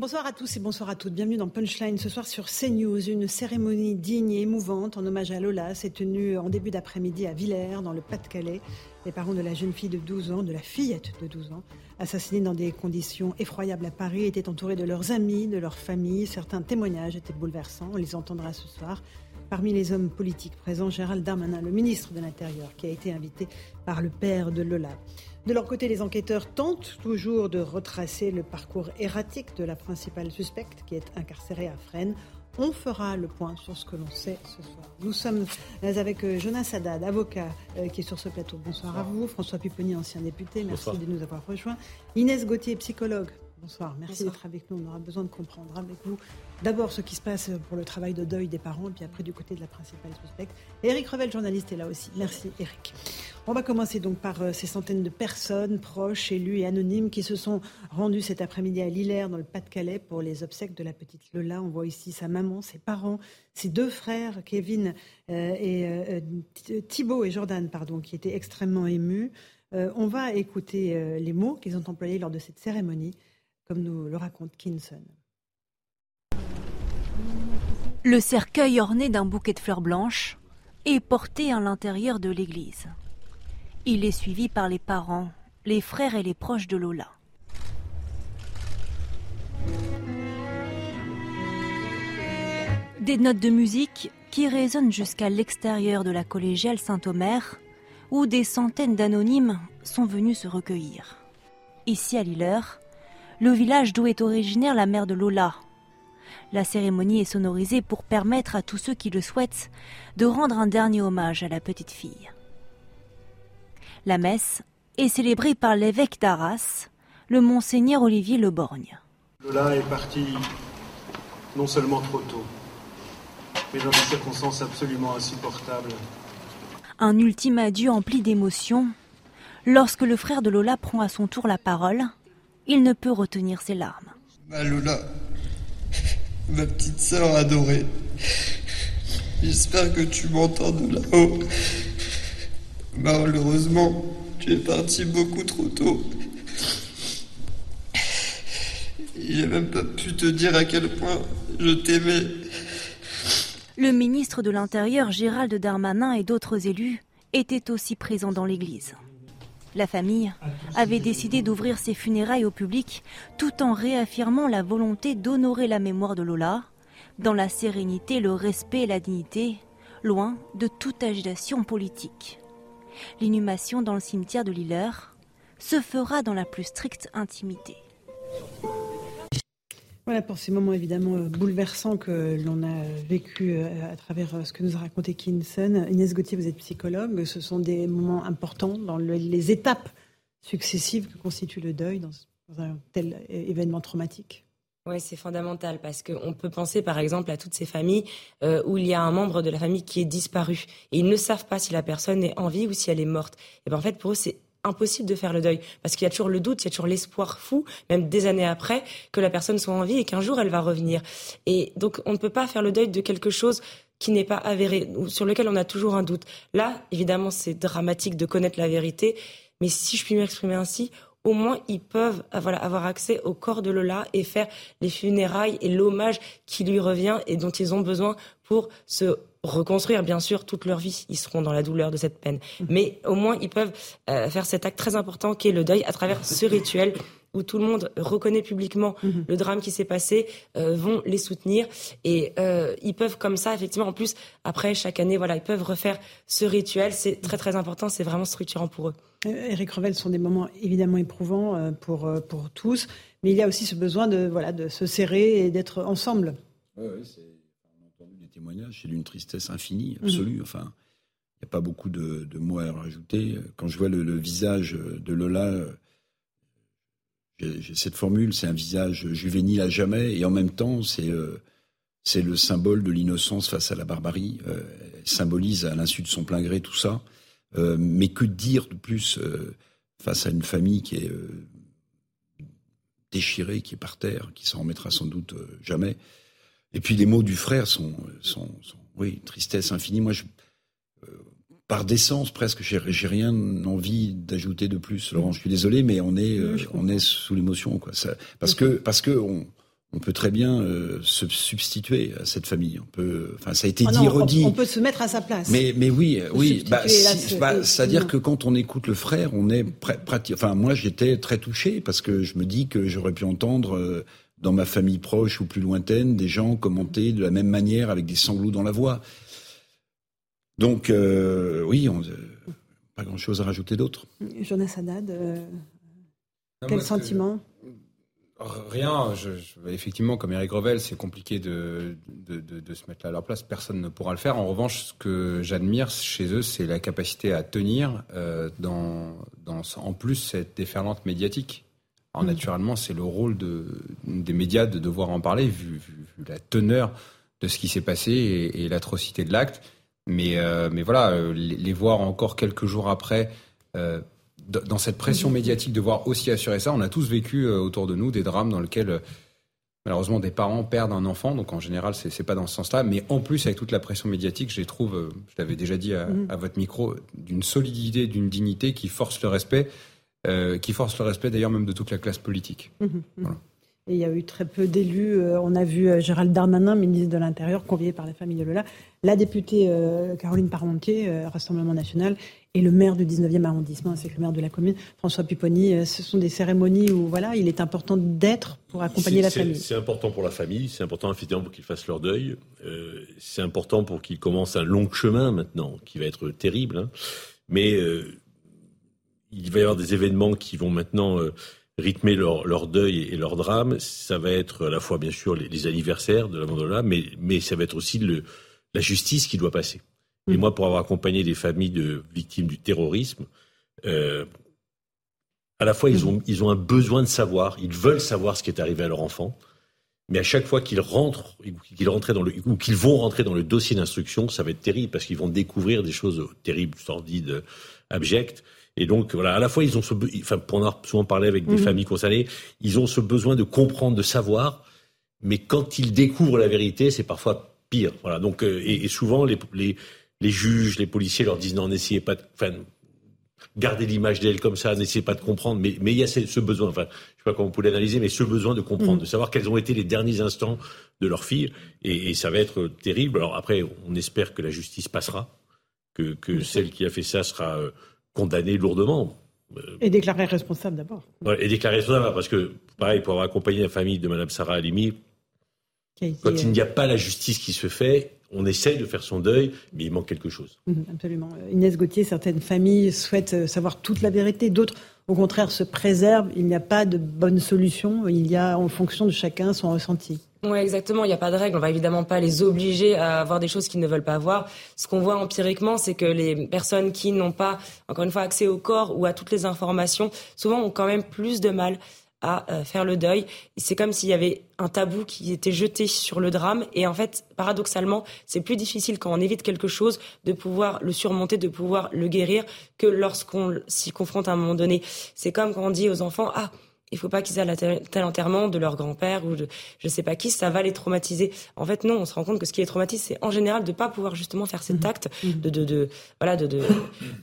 Bonsoir à tous et bonsoir à toutes. Bienvenue dans Punchline ce soir sur CNews. Une cérémonie digne et émouvante en hommage à Lola s'est tenue en début d'après-midi à Villers, dans le Pas-de-Calais. Les parents de la jeune fille de 12 ans, de la fillette de 12 ans, assassinée dans des conditions effroyables à Paris, étaient entourés de leurs amis, de leur famille. Certains témoignages étaient bouleversants. On les entendra ce soir. Parmi les hommes politiques présents, Gérald Darmanin, le ministre de l'Intérieur, qui a été invité par le père de Lola. De leur côté, les enquêteurs tentent toujours de retracer le parcours erratique de la principale suspecte qui est incarcérée à Fresnes. On fera le point sur ce que l'on sait ce soir. Nous sommes avec euh, Jonas Haddad, avocat, euh, qui est sur ce plateau. Bonsoir, à vous. François Pupponi, ancien député, merci de nous avoir rejoints. Inès Gauthier, psychologue. Bonsoir, merci d'être avec nous. On aura besoin de comprendre avec vous D'abord, ce qui se passe pour le travail de deuil des parents, et puis après, du côté de la principale suspecte. Eric Revel, journaliste, est là aussi. Merci, Eric. On va commencer donc par euh, ces centaines de personnes, proches, élus et anonymes, qui se sont rendus cet après-midi à Lillers, dans le Pas-de-Calais, pour les obsèques de la petite Lola. On voit ici sa maman, ses parents, ses deux frères, Kevin euh, et euh, Thibaut et Jordan, pardon, qui étaient extrêmement émus. on va écouter les mots qu'ils ont employés lors de cette cérémonie, comme nous le raconte Kinson. Le cercueil orné d'un bouquet de fleurs blanches est porté à l'intérieur de l'église. Il est suivi par les parents, les frères et les proches de Lola. Des notes de musique qui résonnent jusqu'à l'extérieur de la collégiale Saint-Omer, où des centaines d'anonymes sont venus se recueillir. Ici à Lilleur, le village d'où est originaire la mère de Lola, la cérémonie est sonorisée pour permettre à tous ceux qui le souhaitent de rendre un dernier hommage à la petite fille. La messe est célébrée par l'évêque d'Arras, le monseigneur Olivier Leborgne. Lola est parti non seulement trop tôt, mais dans des circonstances absolument insupportables. Un ultime adieu empli d'émotion. Lorsque le frère de Lola prend à son tour la parole, il ne peut retenir ses larmes. Ma Lola, ma petite sœur adorée. J'espère que tu m'entends de là-haut. Malheureusement, tu es parti beaucoup trop tôt. J'ai même pas pu te dire à quel point je t'aimais. Le ministre de l'Intérieur, Gérald Darmanin, et d'autres élus étaient aussi présents dans l'église. La famille avait décidé d'ouvrir ses funérailles au public tout en réaffirmant la volonté d'honorer la mémoire de Lola dans la sérénité, le respect et la dignité, loin de toute agitation politique. L'inhumation dans le cimetière de Lilleur se fera dans la plus stricte intimité. Voilà pour ces moments évidemment euh, bouleversants que l'on a vécu euh, à travers euh, ce que nous a raconté Kinson. Inès Gauthier, vous êtes psychologue. Ce sont des moments importants dans les étapes successives que constitue le deuil dans, un tel événement traumatique. Oui, c'est fondamental parce qu'on peut penser par exemple à toutes ces familles où il y a un membre de la famille qui est disparu et ils ne savent pas si la personne est en vie ou si elle est morte. Et ben en fait pour eux c'est impossible de faire le deuil parce qu'il y a toujours le doute, il y a toujours l'espoir fou, même des années après, que la personne soit en vie et qu'un jour elle va revenir. Et donc on ne peut pas faire le deuil de quelque chose qui n'est pas avéré, ou sur lequel on a toujours un doute. Là, évidemment, c'est dramatique de connaître la vérité, mais si je puis m'exprimer ainsi, au moins ils peuvent euh, voilà, avoir accès au corps de Lola et faire les funérailles et l'hommage qui lui revient et dont ils ont besoin pour se reconstruire, bien sûr, toute leur vie. Ils seront dans la douleur de cette peine. Mmh. Mais au moins, ils peuvent euh, faire cet acte très important qui est le deuil à travers ce rituel où tout le monde reconnaît publiquement mmh. le drame qui s'est passé, euh, vont les soutenir et euh, ils peuvent comme ça, effectivement, en plus, après chaque année, voilà, ils peuvent refaire ce rituel. C'est très très important, c'est vraiment structurant pour eux. Eric Revel, ce sont des moments évidemment éprouvants pour, pour tous, mais il y a aussi ce besoin de, voilà, de se serrer et d'être ensemble. Oui, oui, c'est témoignage, c'est d'une tristesse infinie, absolue. Mhm. Enfin, il n'y a pas beaucoup de, mots à rajouter. Quand je vois le, visage de Lola, j'ai cette formule, c'est un visage juvénile à jamais, et en même temps, c'est euh, le symbole de l'innocence face à la barbarie. Euh, elle symbolise à l'insu de son plein gré tout ça. Euh, mais que dire de plus face à une famille qui est déchirée, qui est par terre, qui s'en remettra sans doute jamais. Et puis les mots du frère sont, sont, sont oui, tristesse infinie. Moi, je, par décence presque, j'ai rien envie d'ajouter de plus. Laurent, je suis désolé, mais on est, euh, on est sous l'émotion, quoi. Ça, parce que, parce que on, on peut très bien euh, se substituer à cette famille. On peut, enfin, ça a été ah dit, redit. On peut se mettre à sa place. Mais, mais oui, oui. Bah, bah, C'est-à-dire que quand on écoute le frère, on est pratique. Enfin, moi, j'étais très touché parce que je me dis que j'aurais pu entendre. Euh, dans ma famille proche ou plus lointaine, des gens commenter de la même manière avec des sanglots dans la voix. Donc, euh, oui, on, euh, pas grand-chose à rajouter d'autre. Jonas Haddad, euh, quel sentiment? Rien. Je, effectivement, comme Eric Revel, c'est compliqué de, de, se mettre à leur place. Personne ne pourra le faire. En revanche, ce que j'admire chez eux, c'est la capacité à tenir dans, dans, en plus, cette déferlante médiatique. Alors, mm. naturellement, c'est le rôle de, des médias de devoir en parler, vu, la teneur de ce qui s'est passé et l'atrocité de l'acte. Mais, euh, mais voilà, euh, les, voir encore quelques jours après, euh, dans cette pression médiatique, de voir aussi assurer ça, on a tous vécu autour de nous des drames dans lesquels malheureusement des parents perdent un enfant, donc en général c'est pas dans ce sens-là, mais en plus avec toute la pression médiatique, je les trouve, je l'avais déjà dit à, mhm. votre micro, d'une solidité, d'une dignité qui force le respect, qui force le respect d'ailleurs même de toute la classe politique. Mhm. Voilà. Et il y a eu très peu d'élus. Euh, on a vu euh, Gérald Darmanin, ministre de l'Intérieur, convié par la famille de Lola, la députée euh, Caroline Parmentier, Rassemblement national, et le maire du 19e arrondissement, c'est le maire de la commune, François Pupponi. Ce sont des cérémonies où voilà, il est important d'être pour accompagner la famille. C'est important pour la famille, c'est important effectivement pour qu'ils fassent leur deuil. c'est important pour qu'ils commencent un long chemin maintenant, qui va être terrible. Hein. Mais il va y avoir des événements qui vont maintenant rythmer leur, leur, deuil et leur drame, ça va être à la fois bien sûr les, anniversaires de la Mandola, mais, mais ça va être aussi le, la justice qui doit passer. Et mm. moi, pour avoir accompagné des familles de victimes du terrorisme, euh, à la fois ils mm. ont, ils ont un besoin de savoir, ils veulent savoir ce qui est arrivé à leur enfant, mais à chaque fois qu'ils rentrent, qu'ils dans le, ou qu'ils vont rentrer dans le dossier d'instruction, ça va être terrible parce qu'ils vont découvrir des choses terribles, sordides, abjectes. Et donc, voilà, à la fois, ils ont ce, enfin, pour en avoir souvent parlé avec des mhm. familles concernées, ils ont ce besoin de comprendre, de savoir, mais quand ils découvrent la vérité, c'est parfois pire. Voilà. Donc, euh, et, souvent, les, les, les, juges, les policiers leur disent non, n'essayez pas de, enfin, gardez l'image d'elle comme ça, n'essayez pas de comprendre. Mais, mais il y a ce, besoin, enfin, je sais pas comment vous pouvez l'analyser, mais ce besoin de comprendre, mhm. de savoir quels ont été les derniers instants de leur fille. Et, et, ça va être terrible. Alors après, on espère que la justice passera, que, que celle qui a fait ça sera euh, condamné lourdement. Et déclaré responsable d'abord. et déclaré responsable, parce que, pareil, pour avoir accompagné la famille de Mme Sarah Halimi, quand il n'y a pas la justice qui se fait, on essaye de faire son deuil, mais il manque quelque chose. Mhm, absolument. Inès Gauthier, certaines familles souhaitent euh, savoir toute la vérité, d'autres, au contraire, se préservent. Il n'y a pas de bonne solution, il y a, en fonction de chacun, son ressenti. Oui, exactement. Il n'y a pas de règle. On va évidemment pas les obliger à avoir des choses qu'ils ne veulent pas voir. Ce qu'on voit empiriquement, c'est que les personnes qui n'ont pas, encore une fois, accès au corps ou à toutes les informations, souvent ont quand même plus de mal à euh, faire le deuil. C'est comme s'il y avait un tabou qui était jeté sur le drame. Et en fait, paradoxalement, c'est plus difficile quand on évite quelque chose de pouvoir le surmonter, de pouvoir le guérir, que lorsqu'on s'y confronte à un moment donné. C'est comme quand on dit aux enfants, ah, il faut pas qu'ils aient tel enterrement de leur grand-père ou de je sais pas qui, ça va les traumatiser. En fait, non, on se rend compte que ce qui les traumatise, c'est en général de pas pouvoir justement faire cet mhm. acte, mhm. de, de, de voilà, de, de,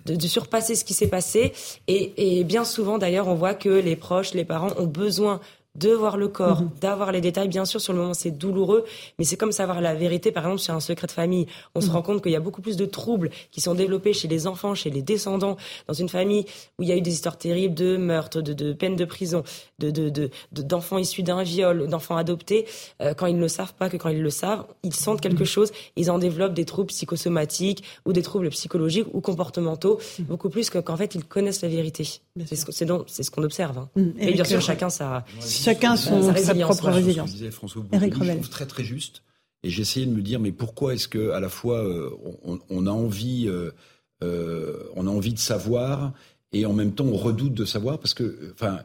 de, surpasser ce qui s'est passé. Et, et bien souvent, d'ailleurs, on voit que les proches, les parents ont besoin de voir le corps, mhm. d'avoir les détails. Bien sûr, sur le moment, c'est douloureux, mais c'est comme savoir la vérité. Par exemple, sur un secret de famille, on se mhm. rend compte qu'il y a beaucoup plus de troubles qui sont développés chez les enfants, chez les descendants, dans une famille où il y a eu des histoires terribles de meurtres, de, de peines de prison, de, de, d'enfants issus d'un viol, d'enfants adoptés. Euh, quand ils ne le savent pas que quand ils le savent, ils sentent quelque mhm. chose, ils en développent des troubles psychosomatiques ou des troubles psychologiques ou comportementaux, beaucoup plus qu'en fait ils connaissent la vérité. C'est ce, c'est ce qu'on observe. Hein. Et bien sûr, chacun ça chacun son, sa, propre résilience. Disait François Eric je trouve très très juste. Et j'essayais de me dire, mais pourquoi est-ce que à la fois euh, on, on, a envie, euh, euh, on a envie de savoir et en même temps on redoute de savoir? Parce que, enfin,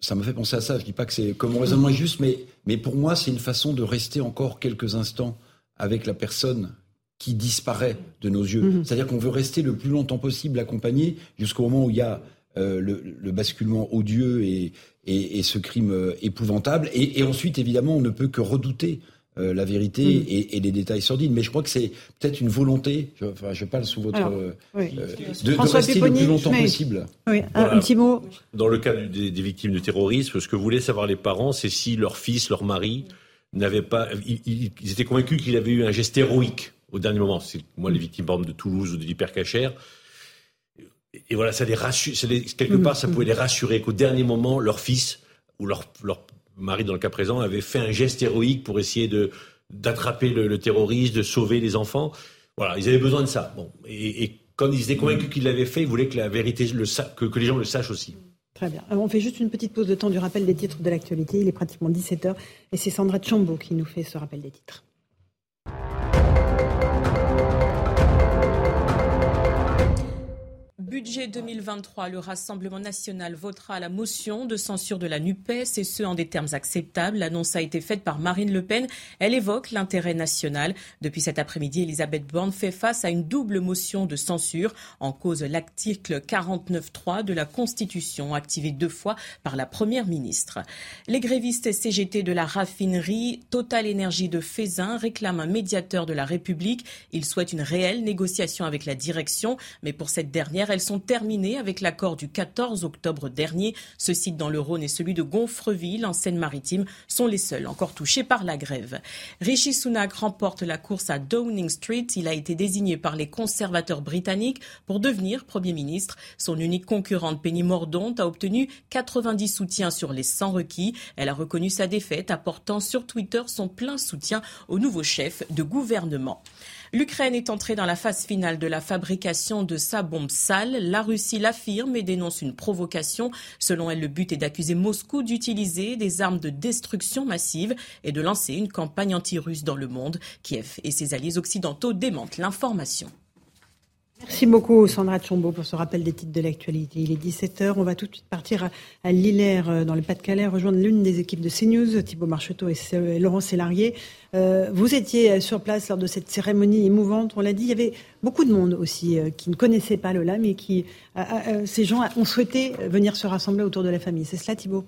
ça me fait penser à ça. Je dis pas que c'est comme mon raisonnement est juste, mais, mais pour moi, c'est une façon de rester encore quelques instants avec la personne qui disparaît de nos yeux. Mhm. C'est-à-dire qu'on veut rester le plus longtemps possible accompagné jusqu'au moment où il y a euh, le, basculement odieux et, et, ce crime euh, épouvantable. Et, ensuite, évidemment, on ne peut que redouter euh, la vérité mhm. et, les détails sordides. Mais je crois que c'est peut-être une volonté, je, enfin, je parle sous votre... de, rester le plus longtemps possible. Oui, un petit mot. Dans le cas des, des, victimes de terrorisme, ce que voulaient savoir les parents, c'est si leur fils, leur mari, n'avaient pas... Ils, ils étaient convaincus qu'il avait eu un geste héroïque au dernier moment. C'est moi les victimes de Toulouse ou de l'hypercachère. Et voilà, ça les rassure. quelque part, ça pouvait les rassurer qu'au dernier moment, leur fils ou leur, leur mari, dans le cas présent, avait fait un geste héroïque pour essayer de d'attraper le, terroriste, de sauver les enfants. Voilà, ils avaient besoin de ça. Bon, et, et quand ils étaient convaincus qu'ils l'avaient fait, ils voulaient que la vérité, le que, que les gens le sachent aussi. Très bien. on fait juste une petite pause de temps du rappel des titres de l'actualité. Il est pratiquement 17h et c'est Sandra Chambo qui nous fait ce rappel des titres. Budget 2023, le Rassemblement national votera la motion de censure de la NUPES et ce en des termes acceptables. L'annonce a été faite par Marine Le Pen. Elle évoque l'intérêt national. Depuis cet après-midi, Elisabeth Borne fait face à une double motion de censure en cause l'article 49.3 de la Constitution, activé deux fois par la Première ministre. Les grévistes CGT de la raffinerie Total Énergie de Fézin réclament un médiateur de la République. Ils souhaitent une réelle négociation avec la direction, mais pour cette dernière, elle sont terminées avec l'accord du 14 octobre dernier. Ce site dans le Rhône et celui de Gonfreville, en Seine-Maritime, sont les seuls encore touchés par la grève. Rishi Sunak remporte la course à Downing Street. Il a été désigné par les conservateurs britanniques pour devenir Premier ministre. Son unique concurrente, Penny Mordaunt, a obtenu 90 soutiens sur les 100 requis. Elle a reconnu sa défaite, apportant sur Twitter son plein soutien au nouveau chef de gouvernement. L'Ukraine est entrée dans la phase finale de la fabrication de sa bombe sale. La Russie l'affirme et dénonce une provocation. Selon elle, le but est d'accuser Moscou d'utiliser des armes de destruction massive et de lancer une campagne anti-russe dans le monde. Kiev et ses alliés occidentaux démentent l'information. Merci beaucoup Sandra Chombo pour ce rappel des titres de l'actualité. Il est 17h, on va tout de suite partir à, Lillers euh, dans le Pas-de-Calais, rejoindre l'une des équipes de CNews, Thibault Marcheteau et Laurent Sélarié. Euh, vous étiez sur place lors de cette cérémonie émouvante, on l'a dit, il y avait beaucoup de monde aussi euh, qui ne connaissait pas Lola, mais qui, ces gens ont souhaité venir se rassembler autour de la famille. C'est cela Thibault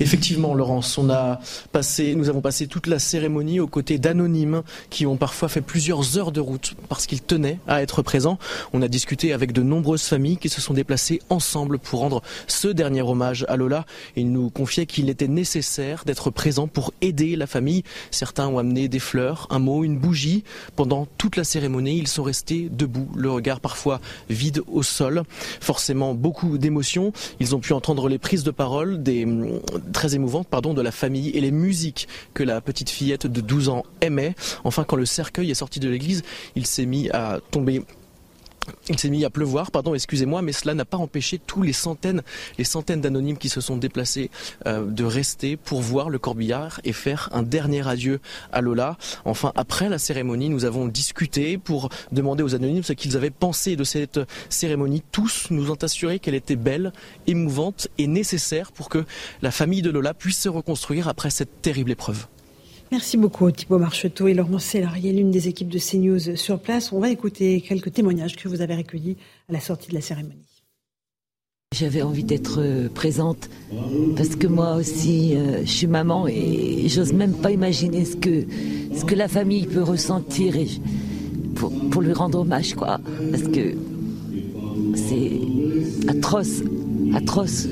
Effectivement, Laurence, on a passé, nous avons passé toute la cérémonie aux côtés d'anonymes qui ont parfois fait plusieurs heures de route parce qu'ils tenaient à être présents. On a discuté avec de nombreuses familles qui se sont déplacées ensemble pour rendre ce dernier hommage à Lola. Ils nous confiaient qu'il était nécessaire d'être présent pour aider la famille. Certains ont amené des fleurs, un mot, une bougie. Pendant toute la cérémonie, ils sont restés debout, le regard parfois vide au sol. Forcément, beaucoup d'émotions. Ils ont pu entendre les prises de parole des très émouvante pardon, de la famille et les musiques que la petite fillette de 12 ans aimait. Enfin, quand le cercueil est sorti de l'église, il s'est mis à tomber il s'est mis à pleuvoir, pardon, excusez-moi, mais cela n'a pas empêché tous les centaines, les centaines d'anonymes qui se sont déplacés euh, de rester pour voir le corbillard et faire un dernier adieu à Lola. Enfin, après la cérémonie, nous avons discuté pour demander aux anonymes ce qu'ils avaient pensé de cette cérémonie. Tous nous ont assuré qu'elle était belle, émouvante et nécessaire pour que la famille de Lola puisse se reconstruire après cette terrible épreuve. Merci beaucoup Thibault Marcheteau et Laurent Sélarié, l'une des équipes de CNews sur place. On va écouter quelques témoignages que vous avez recueillis à la sortie de la cérémonie. J'avais envie d'être euh, présente parce que moi aussi, euh, je suis maman et j'ose même pas imaginer ce que, ce que la famille peut ressentir pour, pour lui rendre hommage, quoi. Parce que c'est atroce, atroce.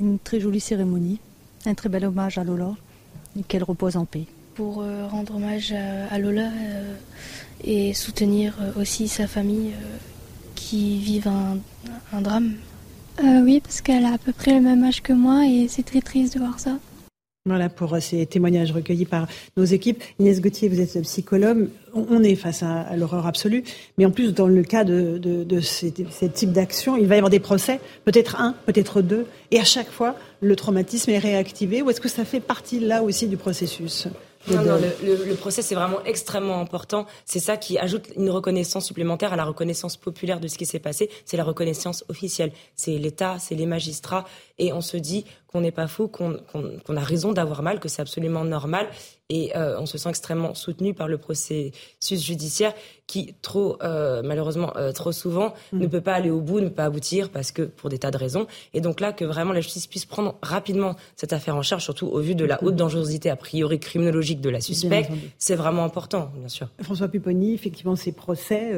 Une très jolie cérémonie, un très bel hommage à Lola et qu'elle repose en paix pour euh, rendre hommage à, Lola euh, et soutenir euh, aussi sa famille qui vit un, drame. oui, parce qu'elle a à peu près le même âge que moi et c'est très triste de voir ça. Voilà pour ces témoignages recueillis par nos équipes. Inès Gauthier, vous êtes psychologue. On est face à, l'horreur absolue, mais en plus, dans le cas de, de, ces, types d'actions, il va y avoir des procès, peut-être un, peut-être deux, et à chaque fois, le traumatisme est réactivé. Ou est-ce que ça fait partie là aussi du processus? Non, non, le, le, procès, c'est vraiment extrêmement important. C'est ça qui ajoute une reconnaissance supplémentaire à la reconnaissance populaire de ce qui s'est passé. C'est la reconnaissance officielle. C'est l'État, c'est les magistrats. et on se dit qu'on n'est pas fou, qu'on a raison d'avoir mal, que c'est absolument normal. Et euh, on se sent extrêmement soutenu par le processus judiciaire qui, trop euh, malheureusement, euh, trop souvent, mm. ne peut pas aller au bout, ne peut pas aboutir parce que pour des tas de raisons. Et donc là, que vraiment la justice puisse prendre rapidement cette affaire en charge, surtout au vu de la mm. haute dangerosité a priori criminologique de la suspecte, c'est vraiment important, bien sûr. François Pupponi, effectivement, ces procès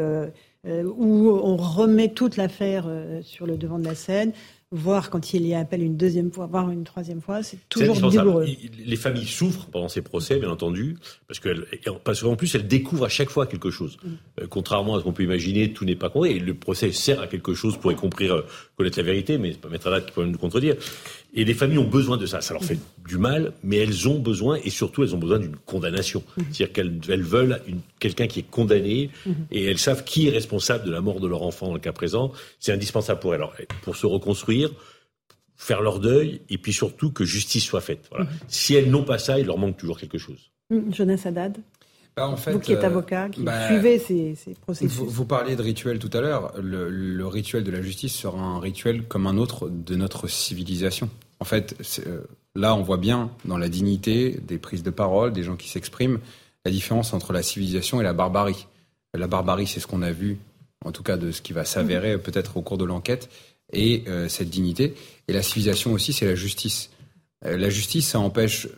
où on remet toute l'affaire sur le devant de la scène, voir quand il y a appel une deuxième fois, voire une troisième fois, c'est toujours douloureux. Les familles souffrent pendant ces procès, bien entendu, parce qu'en parce qu'en plus, elles découvrent à chaque fois quelque chose. Mm. Euh, contrairement à ce qu'on peut imaginer, tout n'est pas compris. Et le procès sert à quelque chose pour y compris euh, connaître la vérité, mais c'est pas Maître Haddad qui peut nous contredire. Et les familles ont besoin de ça. Ça leur fait du mal, mais elles ont besoin, et surtout elles ont besoin d'une condamnation. Mhm. C'est-à-dire qu'elles veulent quelqu'un qui est condamné, mhm. et elles savent qui est responsable de la mort de leur enfant dans le cas présent. C'est indispensable pour elles. Alors, pour se reconstruire, faire leur deuil, et puis surtout que justice soit faite. Voilà. Si elles n'ont pas ça, il leur manque toujours quelque chose. Jonas Haddad bah, en fait, vous qui êtes euh, avocat, qui bah, suivez ces, ces processus. Vous, vous, parliez de rituel tout à l'heure. Le, le, rituel de la justice sera un rituel comme un autre de notre civilisation. En fait, euh, là, on voit bien dans la dignité des prises de parole, des gens qui s'expriment, la différence entre la civilisation et la barbarie. La barbarie, c'est ce qu'on a vu, en tout cas de ce qui va s'avérer peut-être au cours de l'enquête, et euh, cette dignité. Et la civilisation aussi, c'est la justice. Euh, la justice, ça empêche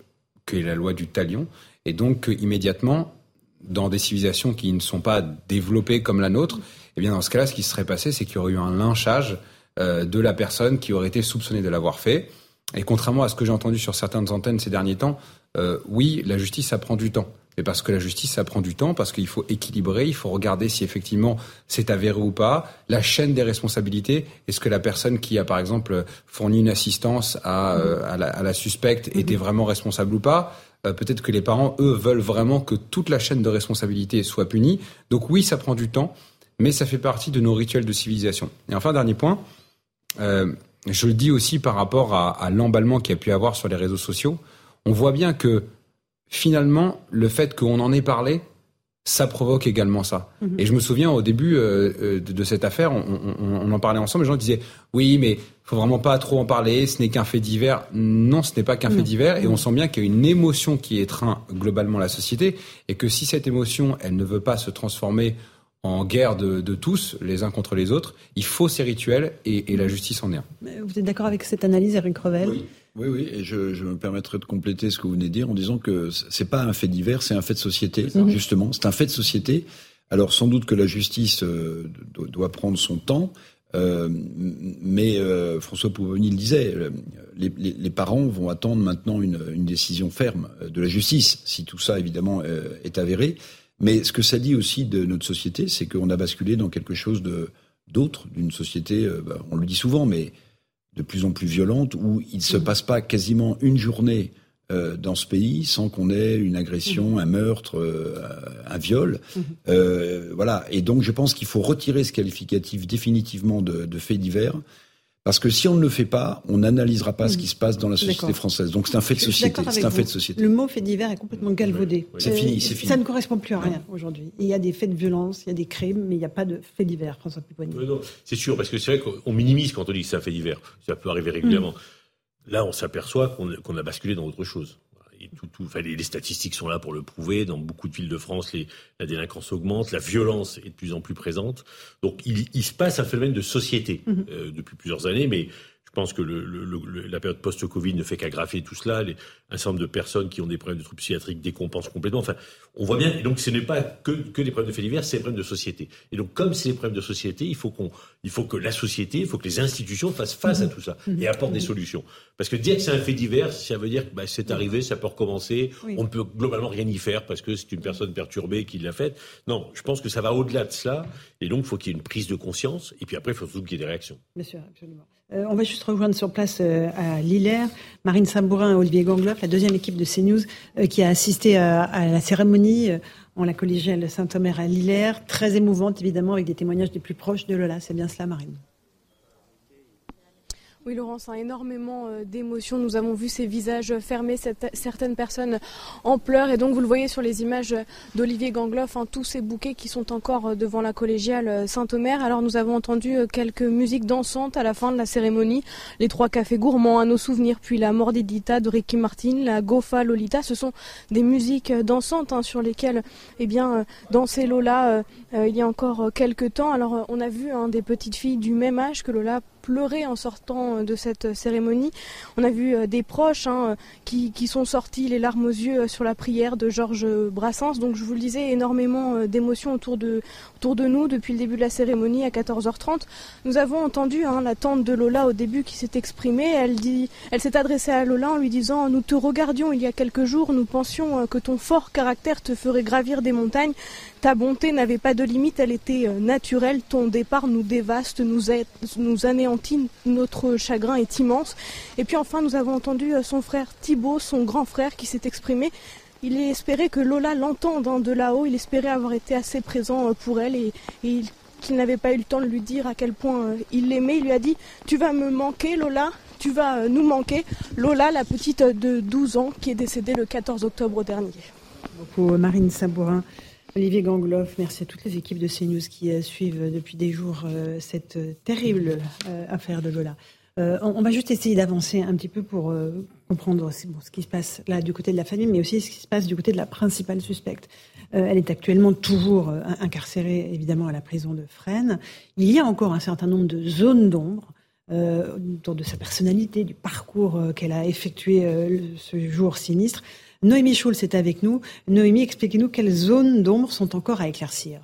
que la loi du talion, et donc immédiatement, dans des civilisations qui ne sont pas développées comme la nôtre, eh bien dans ce cas-là, ce qui serait passé, c'est qu'il y aurait eu un lynchage de la personne qui aurait été soupçonnée de l'avoir fait. Et contrairement à ce que j'ai entendu sur certaines antennes ces derniers temps, euh, oui, la justice, ça prend du temps. Mais parce que la justice, ça prend du temps, parce qu'il faut équilibrer, il faut regarder si effectivement c'est avéré ou pas, la chaîne des responsabilités. Est-ce que la personne qui a, par exemple, fourni une assistance à, euh, à, la, à la, suspecte mhm. était vraiment responsable ou pas euh, Peut-être que les parents, eux, veulent vraiment que toute la chaîne de responsabilité soit punie. Donc oui, ça prend du temps, mais ça fait partie de nos rituels de civilisation. Et enfin, dernier point, je le dis aussi par rapport à, l'emballement qu'il y a pu avoir sur les réseaux sociaux. On voit bien que finalement, le fait qu'on en ait parlé, ça provoque également ça. Mhm. Et je me souviens au début euh, euh, de, cette affaire, on, en parlait ensemble, les gens disaient oui, mais faut vraiment pas trop en parler, ce n'est qu'un fait divers. Non, ce n'est pas qu'un fait divers, et on sent bien qu'il y a une émotion qui étreint globalement la société, et que si cette émotion, elle ne veut pas se transformer en guerre de, tous, les uns contre les autres. Il faut ces rituels et, la justice en est un. Vous êtes d'accord avec cette analyse, Eric Revel? Oui. Oui, et je, me permettrai de compléter ce que vous venez de dire en disant que c'est pas un fait divers, c'est un fait de société, justement. C'est un fait de société. Alors sans doute que la justice euh, doit prendre son temps, euh, mais euh, François Pouvoni le disait, les, parents vont attendre maintenant une, une, décision ferme de la justice, si tout ça évidemment est avéré. Mais ce que ça dit aussi de notre société, c'est qu'on a basculé dans quelque chose de d'autre, d'une société, euh, bah, on le dit souvent, mais de plus en plus violente, où il ne se passe pas quasiment une journée euh, dans ce pays sans qu'on ait une agression, mmh. un meurtre, euh, un viol. Mmh. voilà. Et donc, je pense qu'il faut retirer ce qualificatif définitivement de, de fait divers parce que si on ne le fait pas, on n'analysera pas ce qui se passe dans la société française. Donc c'est un fait de société. C'est un fait de société. Le mot fait divers est complètement galvaudé. C'est fini, c'est fini. Ça ne correspond plus à rien aujourd'hui. Il y a des faits de violence, il y a des crimes, mais il n'y a pas de faits divers, François Pupponi. c'est sûr, parce que c'est vrai qu'on minimise quand on dit que c'est un fait divers. Ça peut arriver régulièrement. Mm. Là, on s'aperçoit qu'on a basculé dans autre chose les, statistiques sont là pour le prouver. Dans beaucoup de villes de France, la délinquance augmente, la violence est de plus en plus présente. Donc, il, se passe un phénomène de société mm-hmm. euh, depuis plusieurs années, mais pense que la période post-Covid ne fait qu'aggraver tout cela. Les, un certain nombre de personnes qui ont des problèmes de troubles psychiatriques décompensent complètement. Enfin, on voit bien. Et donc, ce n'est pas que, que des problèmes de faits divers, c'est des problèmes de société. Et donc, comme c'est des problèmes de société, il faut qu'on, il faut que la société, il faut que les institutions fassent face à tout ça et apportent des solutions. Parce que dire que c'est un fait divers, ça veut dire que bah, c'est arrivé, ça peut recommencer. On ne peut globalement rien y faire parce que c'est une personne perturbée qui l'a fait. Non, je pense que ça va au-delà de cela. Et donc, il faut qu'il y ait une prise de conscience. Et puis après, il faut surtout qu'il y ait des réactions. Bien sûr, absolument. Euh, on va juste rejoindre sur place euh, à Lillers Marine Sabourin et Olivier Gangloff, la deuxième équipe de CNews, euh, qui a assisté à, la cérémonie en la collégiale Saint-Omer à Lillers. Très émouvante, évidemment, avec des témoignages des plus proches de Lola. C'est bien cela, Marine Oui, Laurence, énormément euh, d'émotions. Nous avons vu ces visages fermés, certaines personnes en pleurs. Et donc, vous le voyez sur les images d'Olivier Gangloff, hein, tous ces bouquets qui sont encore euh, devant la collégiale euh, Saint-Omer. Alors, nous avons entendu quelques musiques dansantes à la fin de la cérémonie. Les trois cafés gourmands à nos souvenirs, puis la Mordidita de Ricky Martin, la Gofa Lolita. Ce sont des musiques dansantes hein, sur lesquelles, eh bien, danser Lola il y a encore quelques temps. Alors, on a vu hein, des petites filles du même âge que Lola pleuré en sortant euh, de cette cérémonie. On a vu euh, des proches hein, qui, sont sortis les larmes aux yeux euh, sur la prière de Georges Brassens. Donc je vous le disais, énormément d'émotions autour de, autour de nous depuis le début de la cérémonie à 14h30. Nous avons entendu hein, la tante de Lola au début qui s'est exprimée. Elle, elle s'est adressée à Lola en lui disant Nous te regardions il y a quelques jours, nous pensions que ton fort caractère te ferait gravir des montagnes. Ta bonté n'avait pas de limite, elle était naturelle. Ton départ nous dévaste, nous, nous anéantit notre chagrin est immense. Et puis enfin, nous avons entendu euh, son frère Thibault, son grand frère, qui s'est exprimé. Il espérait que Lola l'entende hein, de là-haut. Il espérait avoir été assez présent euh, pour elle et, qu'il n'avait pas eu le temps de lui dire à quel point euh, il l'aimait. Il lui a dit Tu vas me manquer, Lola tu vas nous manquer. Lola, la petite de 12 ans qui est décédée le 14 octobre dernier. Beaucoup Marine Sabourin. Olivier Gangloff, merci à toutes les équipes de CNews qui euh, suivent depuis des jours euh, cette euh, terrible affaire de Lola. on, va juste essayer d'avancer un petit peu pour comprendre ce qui se passe là du côté de la famille, mais aussi ce qui se passe du côté de la principale suspecte. elle est actuellement toujours incarcérée, évidemment, à la prison de Fresnes. Il y a encore un certain nombre de zones d'ombre autour de sa personnalité, du parcours qu'elle a effectué ce jour sinistre. Noémie Schulz est avec nous. Noémie, expliquez-nous quelles zones d'ombre sont encore à éclaircir.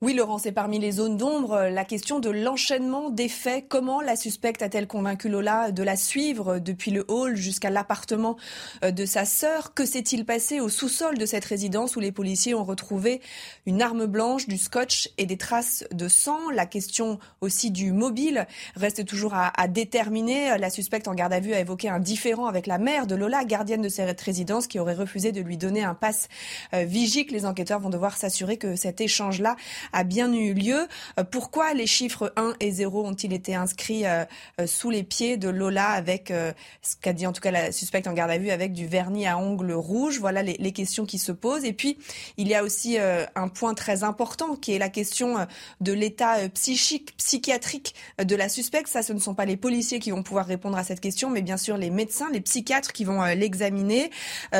Oui, Laurent, c'est parmi les zones d'ombre euh, la question de l'enchaînement des faits. Comment la suspecte a-t-elle convaincu Lola de la suivre depuis le hall jusqu'à l'appartement euh, de sa sœur? Que s'est-il passé au sous-sol de cette résidence où les policiers ont retrouvé une arme blanche, du scotch et des traces de sang? La question aussi du mobile reste toujours à, déterminer. La suspecte en garde à vue a évoqué un différend avec la mère de Lola, gardienne de cette résidence, qui aurait refusé de lui donner un passe euh, vigique. Les enquêteurs vont devoir s'assurer que cet échange-là a bien eu lieu. Euh, pourquoi les chiffres 1 et 0 ont-ils été inscrits euh, euh, sous les pieds de Lola avec ce qu'a dit en tout cas la suspecte en garde à vue avec du vernis à ongles rouges? Voilà les, les questions qui se posent. Et puis il y a aussi un point très important qui est la question de l'état psychique, psychiatrique de la suspecte. Ça, ce ne sont pas les policiers qui vont pouvoir répondre à cette question, mais bien sûr les médecins, les psychiatres qui vont l'examiner.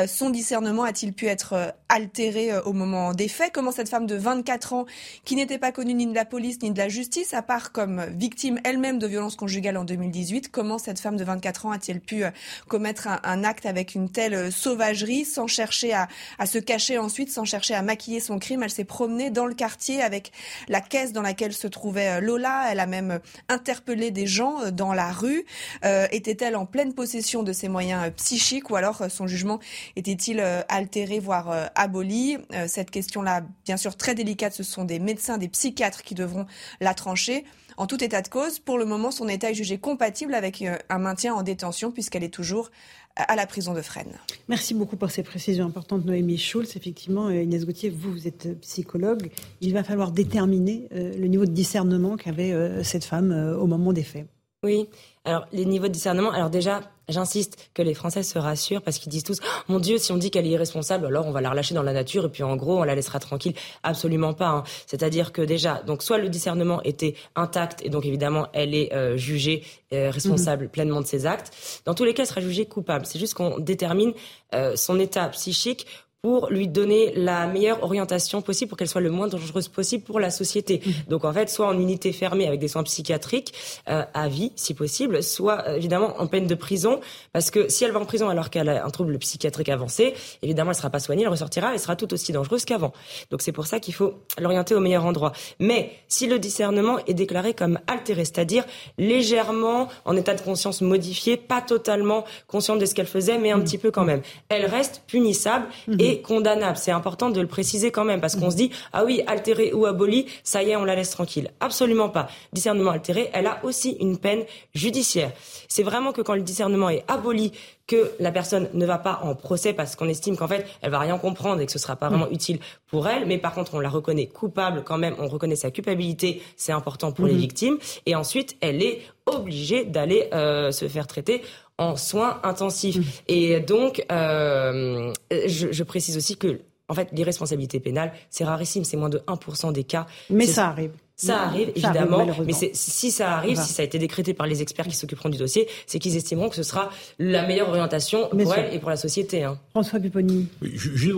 Son discernement a-t-il pu être altéré au moment des faits? Comment cette femme de 24 ans qui n'était pas connue ni de la police ni de la justice, à part comme victime elle-même de violences conjugales en 2018. Comment cette femme de 24 ans a-t-elle pu euh, commettre un, acte avec une telle euh, sauvagerie sans chercher à, se cacher ensuite, sans chercher à maquiller son crime? Elle s'est promenée dans le quartier avec la caisse dans laquelle se trouvait euh, Lola. Elle a même interpellé des gens dans la rue. était-elle en pleine possession de ses moyens psychiques ou alors son jugement était-il altéré, voire aboli? Cette question-là, bien sûr très délicate, ce sont des médecins, des psychiatres qui devront la trancher. En tout état de cause, pour le moment, son état est jugé compatible avec euh, un maintien en détention puisqu'elle est toujours à la prison de Fresnes. Merci beaucoup pour ces précisions importantes, Noémie Schulz. Effectivement, euh, Inès Gauthier, vous, vous êtes psychologue. Il va falloir déterminer euh, le niveau de discernement qu'avait cette femme au moment des faits. Oui, alors les niveaux de discernement, alors déjà, j'insiste que les Français se rassurent parce qu'ils disent tous, oh, mon Dieu, si on dit qu'elle est irresponsable, alors on va la relâcher dans la nature et puis en gros, on la laissera tranquille. Absolument pas. Hein. C'est-à-dire que déjà, donc soit le discernement était intact et donc évidemment, elle est euh, jugée euh, responsable mhm. pleinement de ses actes. Dans tous les cas, elle sera jugée coupable. C'est juste qu'on détermine euh, son état psychique pour lui donner la meilleure orientation possible pour qu'elle soit le moins dangereuse possible pour la société. Mmh. Donc en fait, soit en unité fermée avec des soins psychiatriques euh, à vie, si possible, soit euh, évidemment en peine de prison, parce que si elle va en prison alors qu'elle a un trouble psychiatrique avancé, évidemment elle sera pas soignée, elle ressortira, elle sera tout aussi dangereuse qu'avant. Donc c'est pour ça qu'il faut l'orienter au meilleur endroit. Mais si le discernement est déclaré comme altéré, c'est-à-dire légèrement en état de conscience modifié, pas totalement consciente de ce qu'elle faisait, mais un mmh. petit peu quand même, elle reste punissable mmh. Condamnable. C'est important de le préciser quand même, parce qu'on se dit, ah oui, altéré ou aboli, ça y est, on la laisse tranquille. Absolument pas. Discernement altéré, elle a aussi une peine judiciaire. C'est vraiment que quand le discernement est aboli, que la personne ne va pas en procès parce qu'on estime qu'en fait, elle va rien comprendre et que ce sera pas vraiment mm. utile pour elle. Mais par contre, on la reconnaît coupable quand même, on reconnaît sa culpabilité, c'est important pour les mm-hmm. victimes. Et ensuite, elle est obligé d'aller se faire traiter en soins intensifs. Mmh. Et donc, je, je précise aussi que en fait, l'irresponsabilité pénale, c'est rarissime, c'est moins de 1% des cas. Mais ça arrive. Ça arrive, évidemment, mais si ça arrive, si ça a été décrété par les experts qui s'occuperont du dossier, c'est qu'ils estimeront que ce sera la meilleure orientation pour elle et pour la société. Hein. François Pupponi. Oui, je, je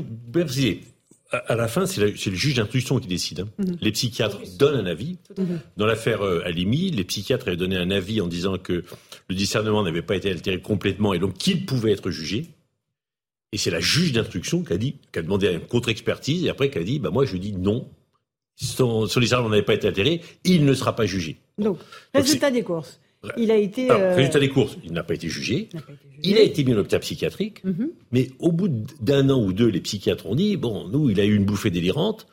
à la fin, c'est le juge d'instruction qui décide. Hein. Mhm. Les psychiatres donnent un avis. Dans l'affaire euh, Alimi, les psychiatres avaient donné un avis en disant que le discernement n'avait pas été altéré complètement et donc qu'il pouvait être jugé. Et c'est la juge d'instruction qui a dit, qui a demandé une contre-expertise et après qui a dit, bah moi je dis non. Son, son discernement n'avait pas été altéré, il ne sera pas jugé. Donc, résultat des courses. Il a été. Euh, résultat des courses, il n'a pas été jugé. Il a été mis en hôpital psychiatrique. Mhm. Mais au bout d'un an ou deux, les psychiatres ont dit bon, nous, il a eu une bouffée délirante.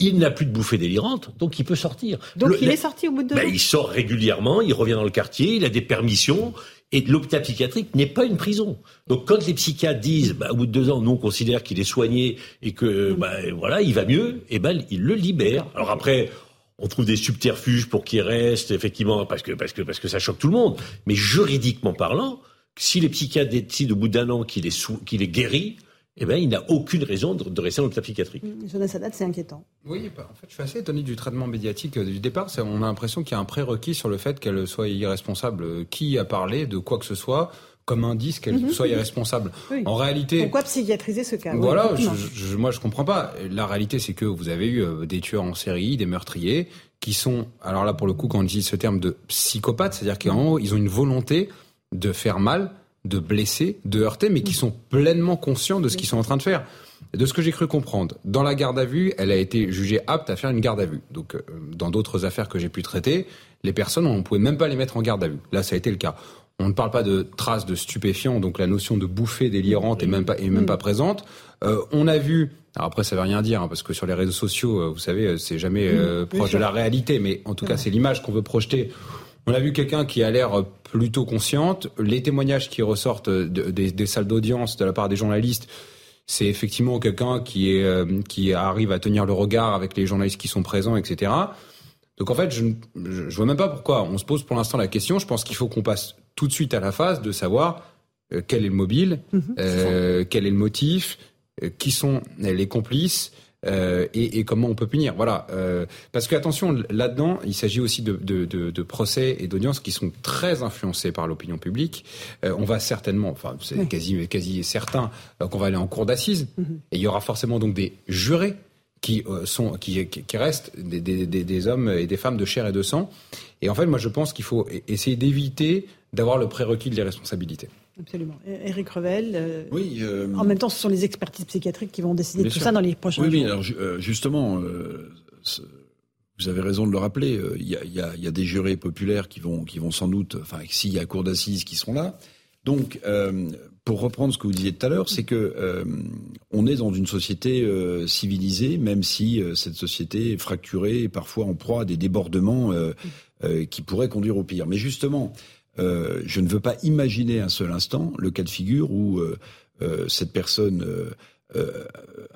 Il n'a plus de bouffée délirante, donc il peut sortir. Donc il est sorti au bout de deux ben, Il sort régulièrement, il revient dans le quartier, il a des permissions, et l'hôpital psychiatrique n'est pas une prison. Donc quand les psychiatres disent, bah, au bout de deux ans, nous on considère qu'il est soigné et que bah, voilà, il va mieux, et eh ben ils le libèrent. Alors après, on trouve des subterfuges pour qu'il reste, effectivement, parce que parce que parce que ça choque tout le monde. Mais juridiquement parlant, si les psychiatres décident au bout d'un an qu'il est qu'il est guéri, eh ben, il n'a aucune raison de, rester dans l'hôpital psychiatrique. Mmh, Jonas Sadat, c'est inquiétant. Oui, bah, en fait, je suis assez étonné du traitement médiatique euh, du départ. On a l'impression qu'il y a un prérequis sur le fait qu'elle soit irresponsable. Qui a parlé de quoi que ce soit? Comme indice qu'elle mmh. soit irresponsable. En réalité, pourquoi psychiatriser ce cas? Voilà, je, je, moi je comprends pas. La réalité, c'est que vous avez eu euh, des tueurs en série, des meurtriers, qui sont, alors là pour le coup, quand on utilise ce terme de psychopathe, c'est-à-dire qu'en haut, ils ont une volonté de faire mal de blesser, de heurter, mais qui sont pleinement conscients de ce qu'ils sont en train de faire. De ce que j'ai cru comprendre, dans la garde à vue, elle a été jugée apte à faire une garde à vue. Donc, euh, dans d'autres affaires que j'ai pu traiter, les personnes, on ne pouvait même pas les mettre en garde à vue. Là, ça a été le cas. On ne parle pas de traces de stupéfiants, donc la notion de bouffée délirante est même pas, est même pas présente. Euh, on a vu, alors après ça veut rien dire, hein, parce que sur les réseaux sociaux, euh, vous savez, c'est jamais proche de la réalité, mais en tout cas c'est l'image qu'on veut projeter. On a vu quelqu'un qui a l'air plutôt consciente. Les témoignages qui ressortent des, salles d'audience de la part des journalistes, c'est effectivement quelqu'un qui est euh, qui arrive à tenir le regard avec les journalistes qui sont présents, etc. Donc en fait, je, je, vois même pas pourquoi on se pose pour l'instant la question. Je pense qu'il faut qu'on passe tout de suite à la phase de savoir euh, quel est le mobile, mhm. euh, quel est le motif, qui sont les complices, euh, et, et, comment on peut punir. Voilà, euh, parce que attention, là-dedans, il s'agit aussi de, de, de, de procès et d'audiences qui sont très influencés par l'opinion publique. Euh, on va certainement, enfin, c'est quasi, quasi certain euh, qu'on va aller en cour d'assises, mhm. et il y aura forcément donc des jurés qui euh, sont qui, qui restent des, des, des, hommes et des femmes de chair et de sang. Et en fait, moi, je pense qu'il faut essayer d'éviter d'avoir le prérequis de l'irresponsabilité. Absolument. Éric Revel. Euh, oui. Euh, en même temps, ce sont les expertises psychiatriques qui vont décider de tout ça dans les prochains jours. Oui, alors euh, justement, vous avez raison de le rappeler. Il y, a, des jurés populaires qui vont, qui vont sans doute, enfin, s'il y a cour d'assises qui seront là. Donc, pour reprendre ce que vous disiez tout à l'heure, c'est que on est dans une société civilisée, même si cette société est fracturée et parfois en proie à des débordements qui pourraient conduire au pire. Mais justement, euh, je ne veux pas imaginer un seul instant le cas de figure où euh, euh, cette personne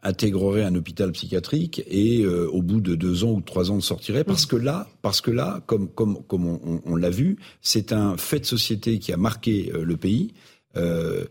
intégrerait un hôpital psychiatrique et au bout de deux ans ou trois ans sortirait parce que là, parce que là, comme comme comme on, on l'a vu, c'est un fait de société qui a marqué le pays. Euh,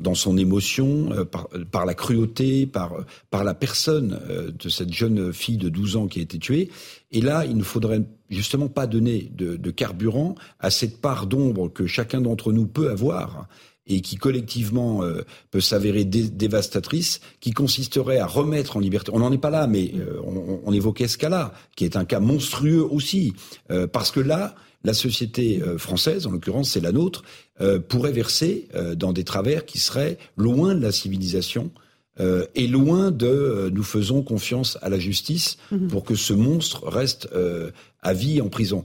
dans son émotion, euh, par, par, la cruauté, par, par la personne euh, de cette jeune fille de 12 ans qui a été tuée. Et là, il ne faudrait justement pas donner de, de carburant à cette part d'ombre que chacun d'entre nous peut avoir et qui collectivement euh, peut s'avérer dévastatrice, qui consisterait à remettre en liberté. On n'en est pas là, mais on, on, évoquait ce cas-là, qui est un cas monstrueux aussi, parce que là, la société euh, française, en l'occurrence c'est la nôtre, euh, pourrait verser euh, dans des travers qui seraient loin de la civilisation et loin de nous faisons confiance à la justice mhm. pour que ce monstre reste à vie en prison.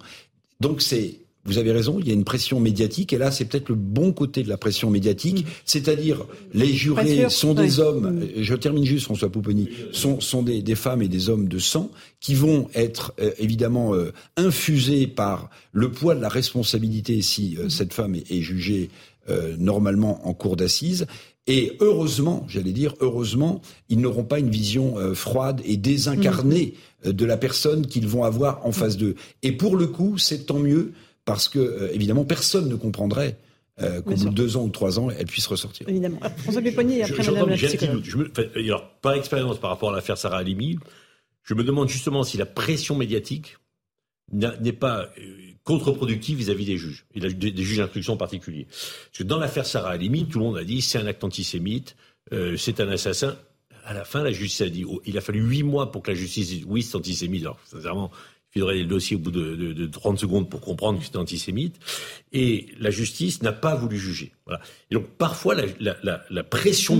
Donc c'est vous avez raison, il y a une pression médiatique, et là, c'est peut-être le bon côté de la pression médiatique, mm. c'est-à-dire les jurés sont des hommes, mm. je termine juste François Pouponi, sont, sont des, des, femmes et des hommes de sang qui vont être euh, évidemment euh, infusés par le poids de la responsabilité si euh, cette femme est, est jugée normalement en cour d'assises. Et heureusement, j'allais dire, heureusement, ils n'auront pas une vision froide et désincarnée de la personne qu'ils vont avoir en face d'eux. Et pour le coup, c'est tant mieux parce que évidemment personne ne comprendrait euh, qu'au bout de deux ans ou trois ans, elle puisse ressortir. Évidemment. François Péponi, après je, Madame la je me, alors, par expérience par rapport à l'affaire Sarah Halimi, je me demande justement si la pression médiatique n'est pas contre-productive vis-à-vis des juges, et des, des juges d'instruction en particulier. Parce que dans l'affaire Sarah Halimi, tout le monde a dit c'est un acte antisémite, euh, c'est un assassin. À la fin, la justice a dit, oh, il a fallu huit mois pour que la justice dise oui, c'est antisémite. Alors, sincèrement, il faudrait le dossier au bout de, de, de 30 secondes pour comprendre que c'était antisémite. Et la justice n'a pas voulu juger. Voilà. Et donc, parfois, la, la, la, la pression mmh.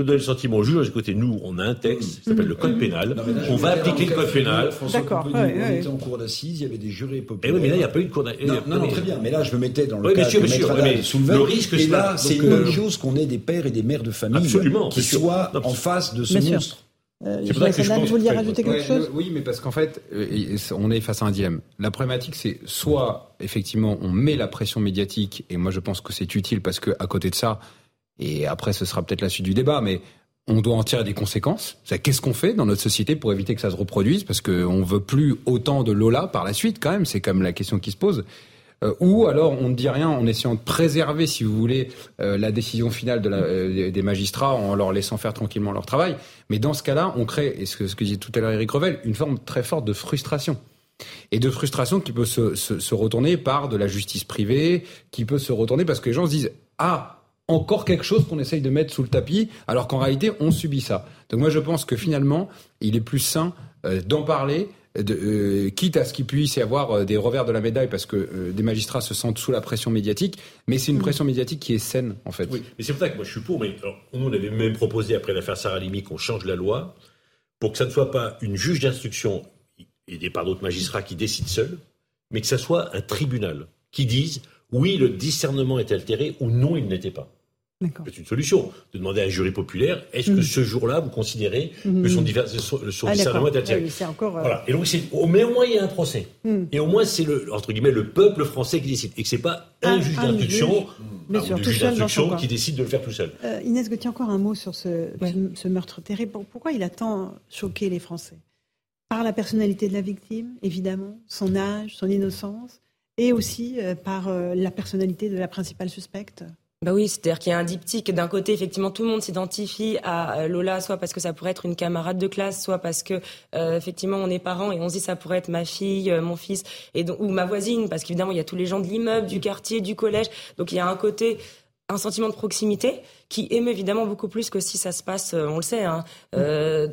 Médiatique peut donner le sentiment au juge, écoutez, nous, on a un texte qui s'appelle le code pénal, on va appliquer le code pénal. D'accord. on était en cours d'assises, il y avait des jurés populaires. Eh oui, mais là, il n'y a pas eu de cour d'assises. Non, non, très bien, mais là, je me mettais dans le oui, cas monsieur, monsieur, mais soulevait, le risque, et là, c'est une bonne euh, chose qu'on ait des pères et des mères de famille Absolument, qui soient en face de ce monstre. Euh, c'est pour ça que je pense vous vouliez rajouter quelque chose Oui, mais parce qu'en fait, euh, on est face à un dilemme. La problématique, c'est soit effectivement on met la pression médiatique, et moi je pense que c'est utile parce que à côté de ça, et après ce sera peut-être la suite du débat, mais on doit en tirer des conséquences. Qu'est-ce qu'on fait dans notre société pour éviter que ça se reproduise? Parce qu'on veut plus autant de Lola par la suite, quand même. C'est comme la question qui se pose. Euh, ou alors on ne dit rien en essayant de préserver, si vous voulez, euh, la décision finale euh, des magistrats en leur laissant faire tranquillement leur travail. Mais dans ce cas-là, on crée, et ce que, ce que disait tout à l'heure Eric Revel, une forme très forte de frustration. Et de frustration qui peut se retourner par de la justice privée, qui peut se retourner parce que les gens se disent Ah, encore quelque chose qu'on essaye de mettre sous le tapis, alors qu'en réalité, on subit ça. Donc moi, je pense que finalement, il est plus sain euh, d'en parler, de, euh, quitte à ce qu'il puisse y avoir euh, des revers de la médaille, parce que des magistrats se sentent sous la pression médiatique, mais c'est une pression médiatique qui est saine, en fait. Oui, mais c'est pour ça que moi je suis pour, mais alors, on avait même proposé, après l'affaire Sarah Limi, qu'on change la loi, pour que ça ne soit pas une juge d'instruction aidée par d'autres magistrats qui décident seuls, mais que ça soit un tribunal qui dise oui, le discernement est altéré ou non, il n'était pas. C'est une solution de demander à un jury populaire est-ce que mm. ce jour-là, vous considérez que mm. son, son, ah, discernement est attiré encore, euh, Voilà. Et donc, au, mais au moins, il y a un procès. Mm. Et au moins, c'est le, entre guillemets, le peuple français qui décide. Et que c'est pas un, juge d'instruction, qui décide de le faire tout seul. Euh, Inès Gauthier, encore un mot sur ce, ce, meurtre terrible. Pourquoi il a tant choqué les Français? Par la personnalité de la victime, évidemment, son âge, son innocence, et aussi euh, par la personnalité de la principale suspecte? Bah oui, c'est-à-dire qu'il y a un diptyque. D'un côté, effectivement, tout le monde s'identifie à euh, Lola, soit parce que ça pourrait être une camarade de classe, soit parce que euh, effectivement on est parents et on se dit ça pourrait être ma fille, euh, mon fils, ou ma voisine, parce qu'évidemment il y a tous les gens de l'immeuble, du quartier, du collège. Donc il y a un côté un sentiment de proximité qui émeut évidemment beaucoup plus que si ça se passe, on le sait, hein,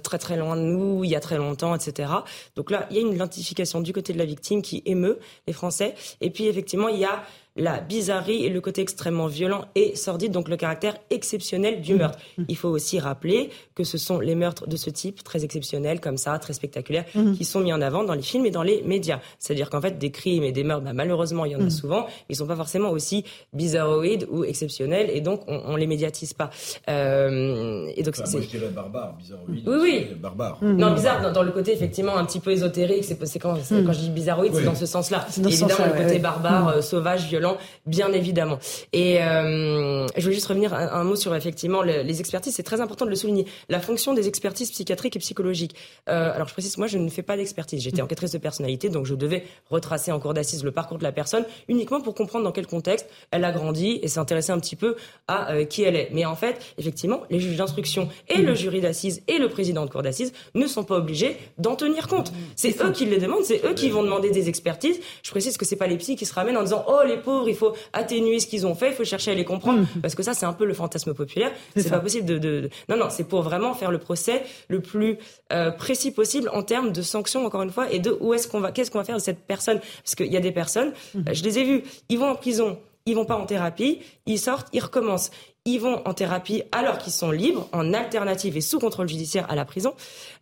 très très loin de nous, il y a très longtemps, etc. Donc là, il y a une identification du côté de la victime qui émeut les Français. Et puis effectivement, il y a la bizarrerie et le côté extrêmement violent et sordide, donc le caractère exceptionnel du mmh. meurtre. Mmh. Il faut aussi rappeler que ce sont les meurtres de ce type, très exceptionnels, comme ça, très spectaculaires, mmh. qui sont mis en avant dans les films et dans les médias. C'est-à-dire qu'en fait, des crimes et des meurtres, bah, malheureusement, il y en a souvent, ils sont pas forcément aussi bizarroïdes ou exceptionnels, et donc on, on les médiatise pas. Euh, et donc c'est. Moi, je dirais barbare, bizarroïde. Oui, oui. Barbare. Non, bizarre dans, le côté effectivement un petit peu ésotérique. C'est quand, quand je dis bizarroïde, c'est dans ce sens-là. Évidemment, le côté barbare, euh, sauvage, violent bien évidemment. Et euh, je voulais juste revenir un, mot sur effectivement les expertises. C'est très important de le souligner. La fonction des expertises psychiatriques et psychologiques. Euh, alors je précise, moi je ne fais pas d'expertise. J'étais enquêtrice de personnalité, donc je devais retracer en cours d'assises le parcours de la personne uniquement pour comprendre dans quel contexte elle a grandi et s'intéresser un petit peu à euh, qui elle est. Mais en fait, effectivement, les juges d'instruction et le jury d'assises et le président de cour d'assises ne sont pas obligés d'en tenir compte. C'est eux qui les demandent, c'est eux qui vont demander des expertises. Je précise que c'est pas les psys qui se ramènent en disant oh les pauvres, il faut atténuer ce qu'ils ont fait, il faut chercher à les comprendre, mmh. parce que ça, c'est un peu le fantasme populaire. C'est pas possible de, de, Non, non, c'est pour vraiment faire le procès le plus euh, précis possible en termes de sanctions, encore une fois, et de où est-ce qu'on va, qu'est-ce qu'on va faire de cette personne, parce qu'il y a des personnes, mmh. je les ai vues, ils vont en prison, ils vont pas en thérapie, ils sortent, ils recommencent ils vont en thérapie alors qu'ils sont libres, en alternative et sous contrôle judiciaire à la prison.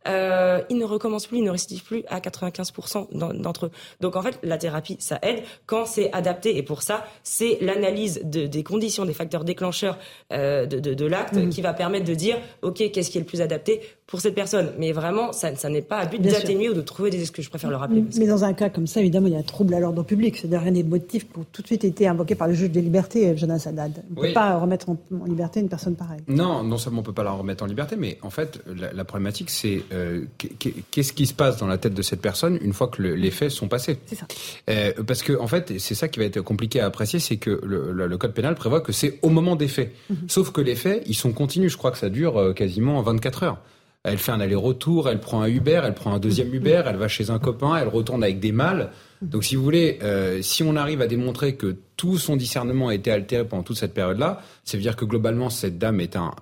Euh, ils ne recommencent plus, ils ne récidivent plus à 95% d'entre eux. Donc en fait, la thérapie, ça aide quand c'est adapté. Et pour ça, c'est l'analyse de, des conditions, des facteurs déclencheurs euh, de, de, de l'acte mmh. qui va permettre de dire, OK, qu'est-ce qui est le plus adapté pour cette personne. Mais vraiment, ça, ça n'est pas à but d'atténuer ou de trouver des excuses. Je préfère le rappeler. Mais dans un cas comme ça, évidemment, il y a trouble à l'ordre public. C'est-à-dire rien n'est motif pour tout de suite été invoqué par le juge des libertés, Jonas Haddad. On ne peut pas remettre en, liberté une personne pareille. Non, non seulement on ne peut pas la remettre en liberté, mais en fait, la, problématique, c'est euh, qu'est-ce qui se passe dans la tête de cette personne une fois que les faits sont passés? C'est ça. Euh, parce que, en fait, c'est ça qui va être compliqué à apprécier, c'est que le, le, code pénal prévoit que c'est au moment des faits. Mhm. Sauf que les faits, ils sont continus. Je crois que ça dure euh, quasiment 24 heures. Elle fait un aller-retour, elle prend un Uber, elle prend un deuxième Uber, elle va chez un copain, elle retourne avec des mâles. Donc, si vous voulez, euh, si on arrive à démontrer que tout son discernement a été altéré pendant toute cette période-là, ça veut dire que globalement, cette dame est un,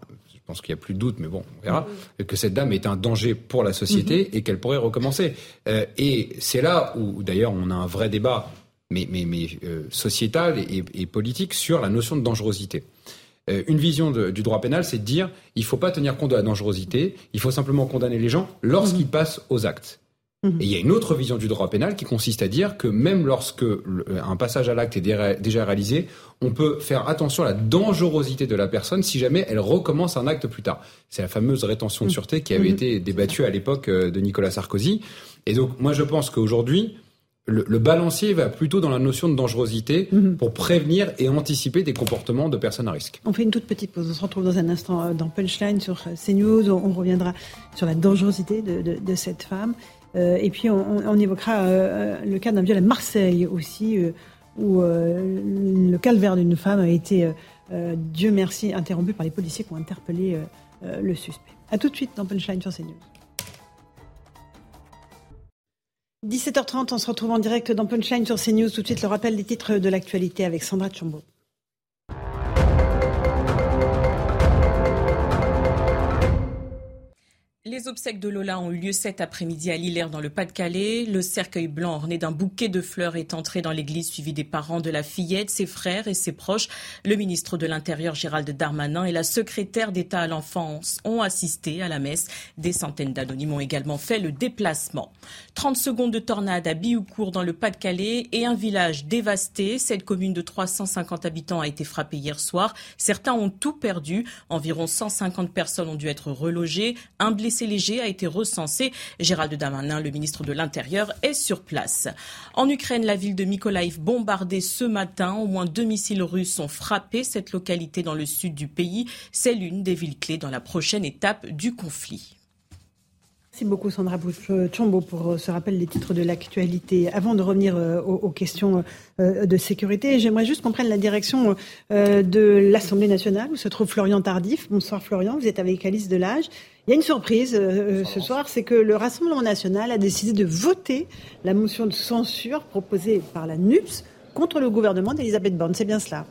pense qu'il n'y a plus de doute, mais bon, on verra, que cette dame est un danger pour la société et qu'elle pourrait recommencer. Euh, et c'est là où, d'ailleurs, on a un vrai débat, mais, mais, mais euh, sociétal et, et, politique, sur la notion de dangerosité. Euh, une vision du droit pénal, c'est de dire il faut pas tenir compte de la dangerosité, il faut simplement condamner les gens lorsqu'ils mhm. passent aux actes. Mhm. Et il y a une autre vision du droit pénal qui consiste à dire que même lorsque un passage à l'acte est déjà réalisé, on peut faire attention à la dangerosité de la personne si jamais elle recommence un acte plus tard. C'est la fameuse rétention de mhm. sûreté qui avait été débattue à l'époque euh, de Nicolas Sarkozy. Et donc moi je pense qu'aujourd'hui, le, balancier va plutôt dans la notion de dangerosité mhm. pour prévenir et anticiper des comportements de personnes à risque. On fait une toute petite pause. On se retrouve dans un instant euh, dans Punchline sur euh, CNews. On, reviendra sur la dangerosité de, cette femme. Euh, et puis on, évoquera le cas d'un viol à Marseille aussi, où le calvaire d'une femme a été, Dieu merci, interrompu par les policiers qui ont interpellé le suspect. A tout de suite dans Punchline sur CNews. 17h30, on se retrouve en direct dans Punchline sur CNews. Tout de suite, le rappel des titres de l'actualité avec Sandra Chambaud. Les obsèques de Lola ont eu lieu cet après-midi à Lillers dans le Pas-de-Calais. Le cercueil blanc orné d'un bouquet de fleurs est entré dans l'église suivi des parents de la fillette, ses frères et ses proches. Le ministre de l'Intérieur Gérald Darmanin et la secrétaire d'État à l'enfance ont assisté à la messe. Des centaines d'anonymes ont également fait le déplacement. 30 secondes de tornade à Bioucourt dans le Pas-de-Calais et un village dévasté. Cette commune de 350 habitants a été frappée hier soir. Certains ont tout perdu. Environ 150 personnes ont dû être relogées. Un blessé léger a été recensé. Gérald Damanin, le ministre de l'Intérieur, est sur place. En Ukraine, la ville de Mykolaiv bombardée ce matin. Au moins deux missiles russes ont frappé cette localité dans le sud du pays. C'est l'une des villes clés dans la prochaine étape du conflit. Merci beaucoup Sandra Chambo pour euh, ce rappel des titres de l'actualité. Avant de revenir euh, aux, questions euh, de sécurité, j'aimerais juste qu'on prenne la direction de l'Assemblée nationale où se trouve Florian Tardif. Bonsoir Florian, vous êtes avec Alice Delage. Il y a une surprise ce soir, c'est que le Rassemblement national a décidé de voter la motion de censure proposée par la NUPS contre le gouvernement d'Elisabeth Borne. C'est bien cela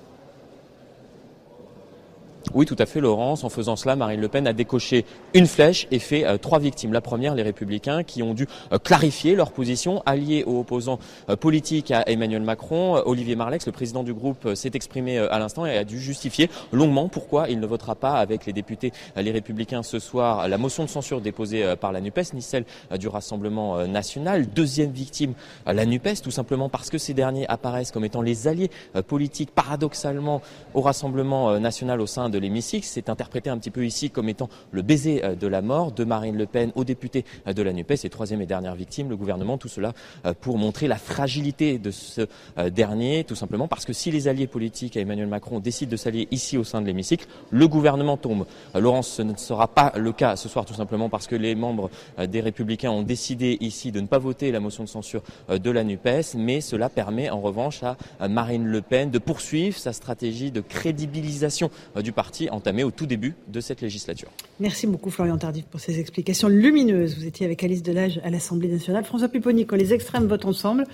oui, tout à fait, Laurence. En faisant cela, Marine Le Pen a décoché une flèche et fait euh, trois victimes. La première, les Républicains, qui ont dû euh, clarifier leur position, alliés aux opposants euh, politiques à Emmanuel Macron. Olivier Marlex, le président du groupe, s'est exprimé à l'instant et a dû justifier longuement pourquoi il ne votera pas avec les députés Les Républicains ce soir la motion de censure déposée par la NUPES, ni celle du Rassemblement national. Deuxième victime, la NUPES, tout simplement parce que ces derniers apparaissent comme étant les alliés politiques, paradoxalement, au Rassemblement national au sein de l'hémicycle. C'est interprété un petit peu ici comme étant le baiser euh, de la mort de Marine Le Pen aux députés euh, de la NUPES et troisième et dernière victime, le gouvernement. Tout cela euh, pour montrer la fragilité de ce dernier, tout simplement parce que si les alliés politiques à Emmanuel Macron décident de s'allier ici au sein de l'hémicycle, le gouvernement tombe. Laurence, ce ne sera pas le cas ce soir, tout simplement parce que les membres des Républicains ont décidé ici de ne pas voter la motion de censure de la NUPES, mais cela permet en revanche à Marine Le Pen de poursuivre sa stratégie de crédibilisation du parti entamé au tout début de cette législature. Merci beaucoup Florian Tardif pour ces explications lumineuses. Vous étiez avec Alice Delage à l'Assemblée nationale. François Pupponi, quand les extrêmes votent ensemble,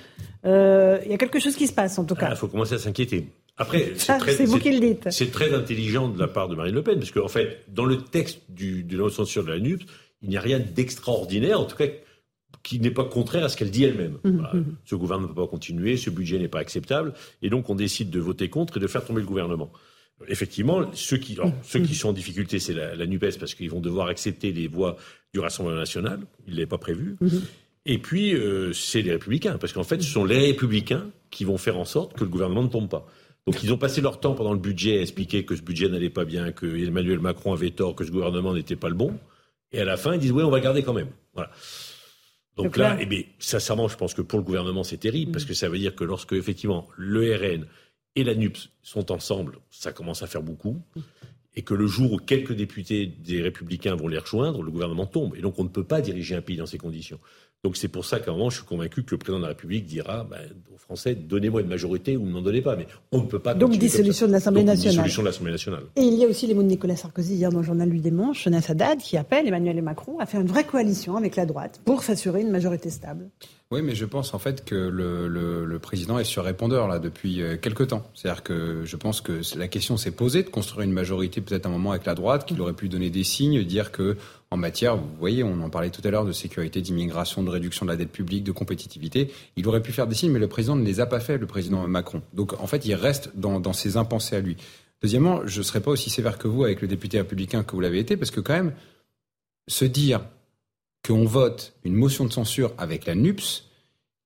euh, il y a quelque chose qui se passe en tout cas. Il faut commencer à s'inquiéter. Après, c'est vous qui le dites. C'est très intelligent de la part de Marine Le Pen, parce qu'en fait, dans le texte du, de la censure de la NUP, il n'y a rien d'extraordinaire, en tout cas qui n'est pas contraire à ce qu'elle dit elle-même. Mmh, mmh. Ce gouvernement ne peut pas continuer, ce budget n'est pas acceptable, et donc on décide de voter contre et de faire tomber le gouvernement. Effectivement, ceux qui, ceux qui sont en difficulté, c'est la, NUPES parce qu'ils vont devoir accepter les voix du Rassemblement national. Il ne l'avait pas prévu. Mhm. Et puis, euh, c'est les Républicains, parce qu'en fait, ce sont les Républicains qui vont faire en sorte que le gouvernement ne tombe pas. Donc, ils ont passé leur temps pendant le budget à expliquer que ce budget n'allait pas bien, que Emmanuel Macron avait tort, que ce gouvernement n'était pas le bon. Et à la fin, ils disent, oui, on va garder quand même. Voilà. Donc, là, eh bien, sincèrement, je pense que pour le gouvernement, c'est terrible, parce mm. que ça veut dire que lorsque, effectivement, le RN et la NUPS sont ensemble, ça commence à faire beaucoup. Et que le jour où quelques députés des Républicains vont les rejoindre, le gouvernement tombe. Et donc, on ne peut pas diriger un pays dans ces conditions. Donc c'est pour ça qu'à un moment, je suis convaincu que le président de la République dira ben, aux Français, donnez-moi une majorité ou ne m'en donnez pas. Mais on ne peut pas. Donc dissolution de l'Assemblée nationale. Dissolution de l'Assemblée nationale. Et il y a aussi les mots de Nicolas Sarkozy hier dans le journal du Dimanche, Jonas Haddad, qui appelle Emmanuel Macron à faire une vraie coalition avec la droite pour s'assurer une majorité stable. Oui, mais je pense en fait que le, président est sur répondeur là depuis euh, quelques temps. C'est-à-dire que je pense que la question s'est posée de construire une majorité peut-être un moment avec la droite, qu'il aurait pu donner des signes, dire que en matière, vous voyez, on en parlait tout à l'heure de sécurité, d'immigration, de réduction de la dette publique, de compétitivité. Il aurait pu faire des signes, mais le président ne les a pas fait, le président Macron. Donc en fait, il reste dans, dans ses impensés à lui. Deuxièmement, je ne serais pas aussi sévère que vous avec le député républicain que vous l'avez été, parce que quand même, se dire qu'on vote une motion de censure avec la NUPS,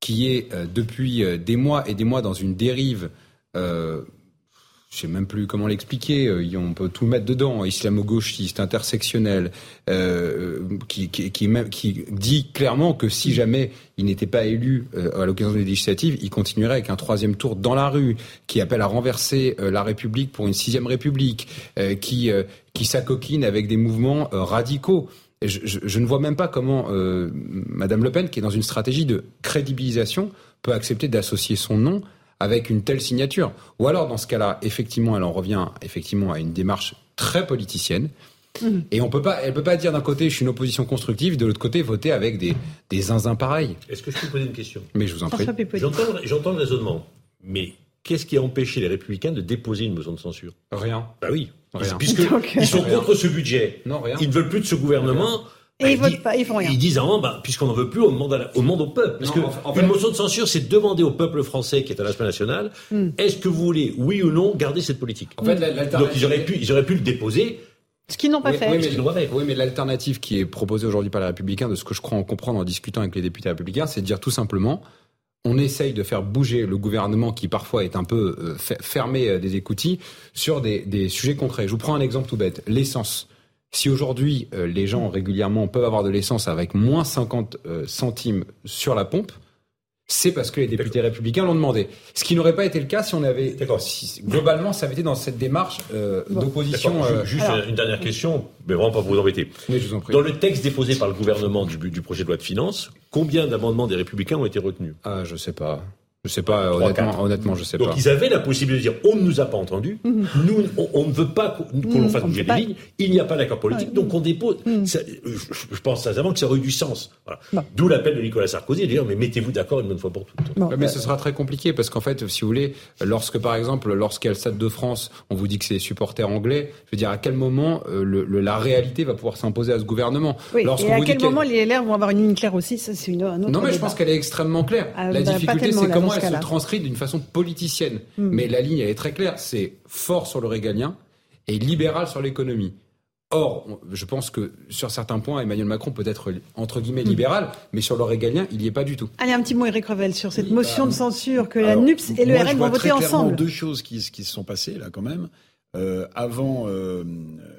qui est euh, depuis euh, des mois et des mois dans une dérive euh, je sais même plus comment l'expliquer. On peut tout mettre dedans, islamo-gauchiste, intersectionnel, qui, dit clairement que si jamais il n'était pas élu à l'occasion des législatives, il continuerait avec un troisième tour dans la rue, qui appelle à renverser la République pour une sixième République, qui, qui s'acoquine avec des mouvements radicaux. Je, je, je, ne vois même pas comment Madame Le Pen, qui est dans une stratégie de crédibilisation, peut accepter d'associer son nom avec une telle signature. Ou alors, dans ce cas-là, effectivement, elle en revient effectivement à une démarche très politicienne. Mhm. Et on peut pas, elle peut pas dire d'un côté je suis une opposition constructive, de l'autre côté voter avec des, des zinzins pareils. Est-ce que je peux poser une question? Mais je vous en prie. J'entends le raisonnement, mais qu'est-ce qui a empêché les Républicains de déposer une motion de censure? Rien. Bah oui. Rien. Puisqu'ils sont contre ce budget. Non, rien. Ils ne veulent plus de ce gouvernement. Et bah, ils, votent pas, ils font rien. Ils disent, ah, bah, puisqu'on n'en veut plus, on demande, au monde au peuple. Parce que une motion de censure, c'est demander au peuple français qui est à l'Assemblée nationale, hmm. est-ce que vous voulez, oui ou non, garder cette politique? En fait, Donc ils auraient, pu, ils auraient pu le déposer. Ce qu'ils n'ont pas fait. Oui, mais, oui, mais l'alternative qui est proposée aujourd'hui par les Républicains, de ce que je crois en comprendre en discutant avec les députés républicains, c'est de dire tout simplement, on essaye de faire bouger le gouvernement qui parfois est un peu euh, fermé euh, des écoutilles sur des, sujets concrets. Je vous prends un exemple tout bête. L'essence. Si aujourd'hui euh, les gens régulièrement peuvent avoir de l'essence avec moins 50 euh, centimes sur la pompe, c'est parce que les députés républicains l'ont demandé. Ce qui n'aurait pas été le cas si on avait. D'accord. globalement, ça avait été dans cette démarche euh, d'opposition. Juste une dernière question, mais vraiment pas pour vous embêter. je vous en prie. Dans le texte déposé par le gouvernement du, du projet de loi de finances, combien d'amendements des républicains ont été retenus? Ah, je sais pas. Je sais pas, honnêtement, honnêtement, je sais pas. Donc ils avaient la possibilité de dire on ne nous a pas entendus, mhm. nous on, ne veut pas qu'on l'on fasse bouger des lignes, il n'y a pas d'accord politique, donc on dépose. Mhm. je, pense sincèrement que ça aurait eu du sens. D'où l'appel de Nicolas Sarkozy de dire mais mettez-vous d'accord une bonne fois pour toutes. mais ce sera très compliqué parce qu'en fait, si vous voulez, lorsque par exemple, lorsqu'il y a le Stade de France, on vous dit que c'est les supporters anglais, je veux dire à quel moment euh, le, la réalité va pouvoir s'imposer à ce gouvernement? Oui, Et à quel moment les LR vont avoir une ligne claire aussi Ça c'est une, un autre. Non mais je pense qu'elle est extrêmement claire. Ah, la bah, difficulté c'est comment elle se transcrit d'une façon politicienne. Hmm. Mais la ligne, elle est très claire. C'est fort sur le régalien et libéral sur l'économie. Or, je pense que sur certains points, Emmanuel Macron peut être entre guillemets hmm. libéral, mais sur le régalien, il n'y est pas du tout. Allez, un petit mot, Eric Revel, sur cette motion bah, de censure que la NUPS et le RN vont voter ensemble. Deux choses qui, qui, se sont passées là quand même. Euh, avant euh,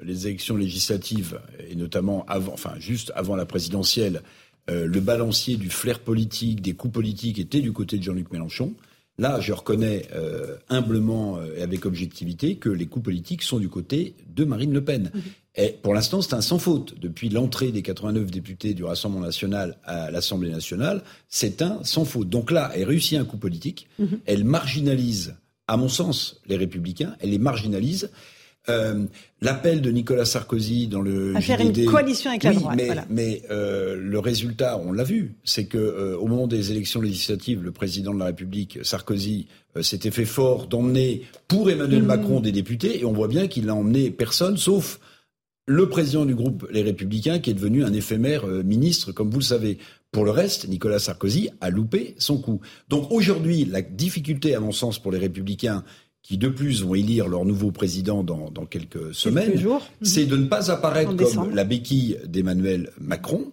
les élections législatives et notamment avant, enfin juste avant la présidentielle, euh, le balancier du flair politique, des coups politiques était du côté de Jean-Luc Mélenchon. Là, je reconnais euh, humblement euh, et avec objectivité que les coups politiques sont du côté de Marine Le Pen. Et pour l'instant, c'est un sans faute. Depuis l'entrée des 89 députés du Rassemblement national à l'Assemblée nationale, c'est un sans faute. Donc là, elle réussit un coup politique. Mhm. Elle marginalise, à mon sens, les républicains. Elle les marginalise. Euh, l'appel de Nicolas Sarkozy dans le à faire une coalition avec la droite. Mais, mais euh, le résultat, on l'a vu, c'est que euh, au moment des élections législatives, le président de la République, Sarkozy, s'était fait fort d'emmener pour Emmanuel mmh. Macron des députés, et on voit bien qu'il n'a emmené personne, sauf le président du groupe Les Républicains, qui est devenu un éphémère ministre, comme vous le savez. Pour le reste, Nicolas Sarkozy a loupé son coup. Donc aujourd'hui, la difficulté, à mon sens, pour les Républicains, qui de plus vont élire leur nouveau président dans, dans quelques semaines, c'est de ne pas apparaître comme la béquille d'Emmanuel Macron,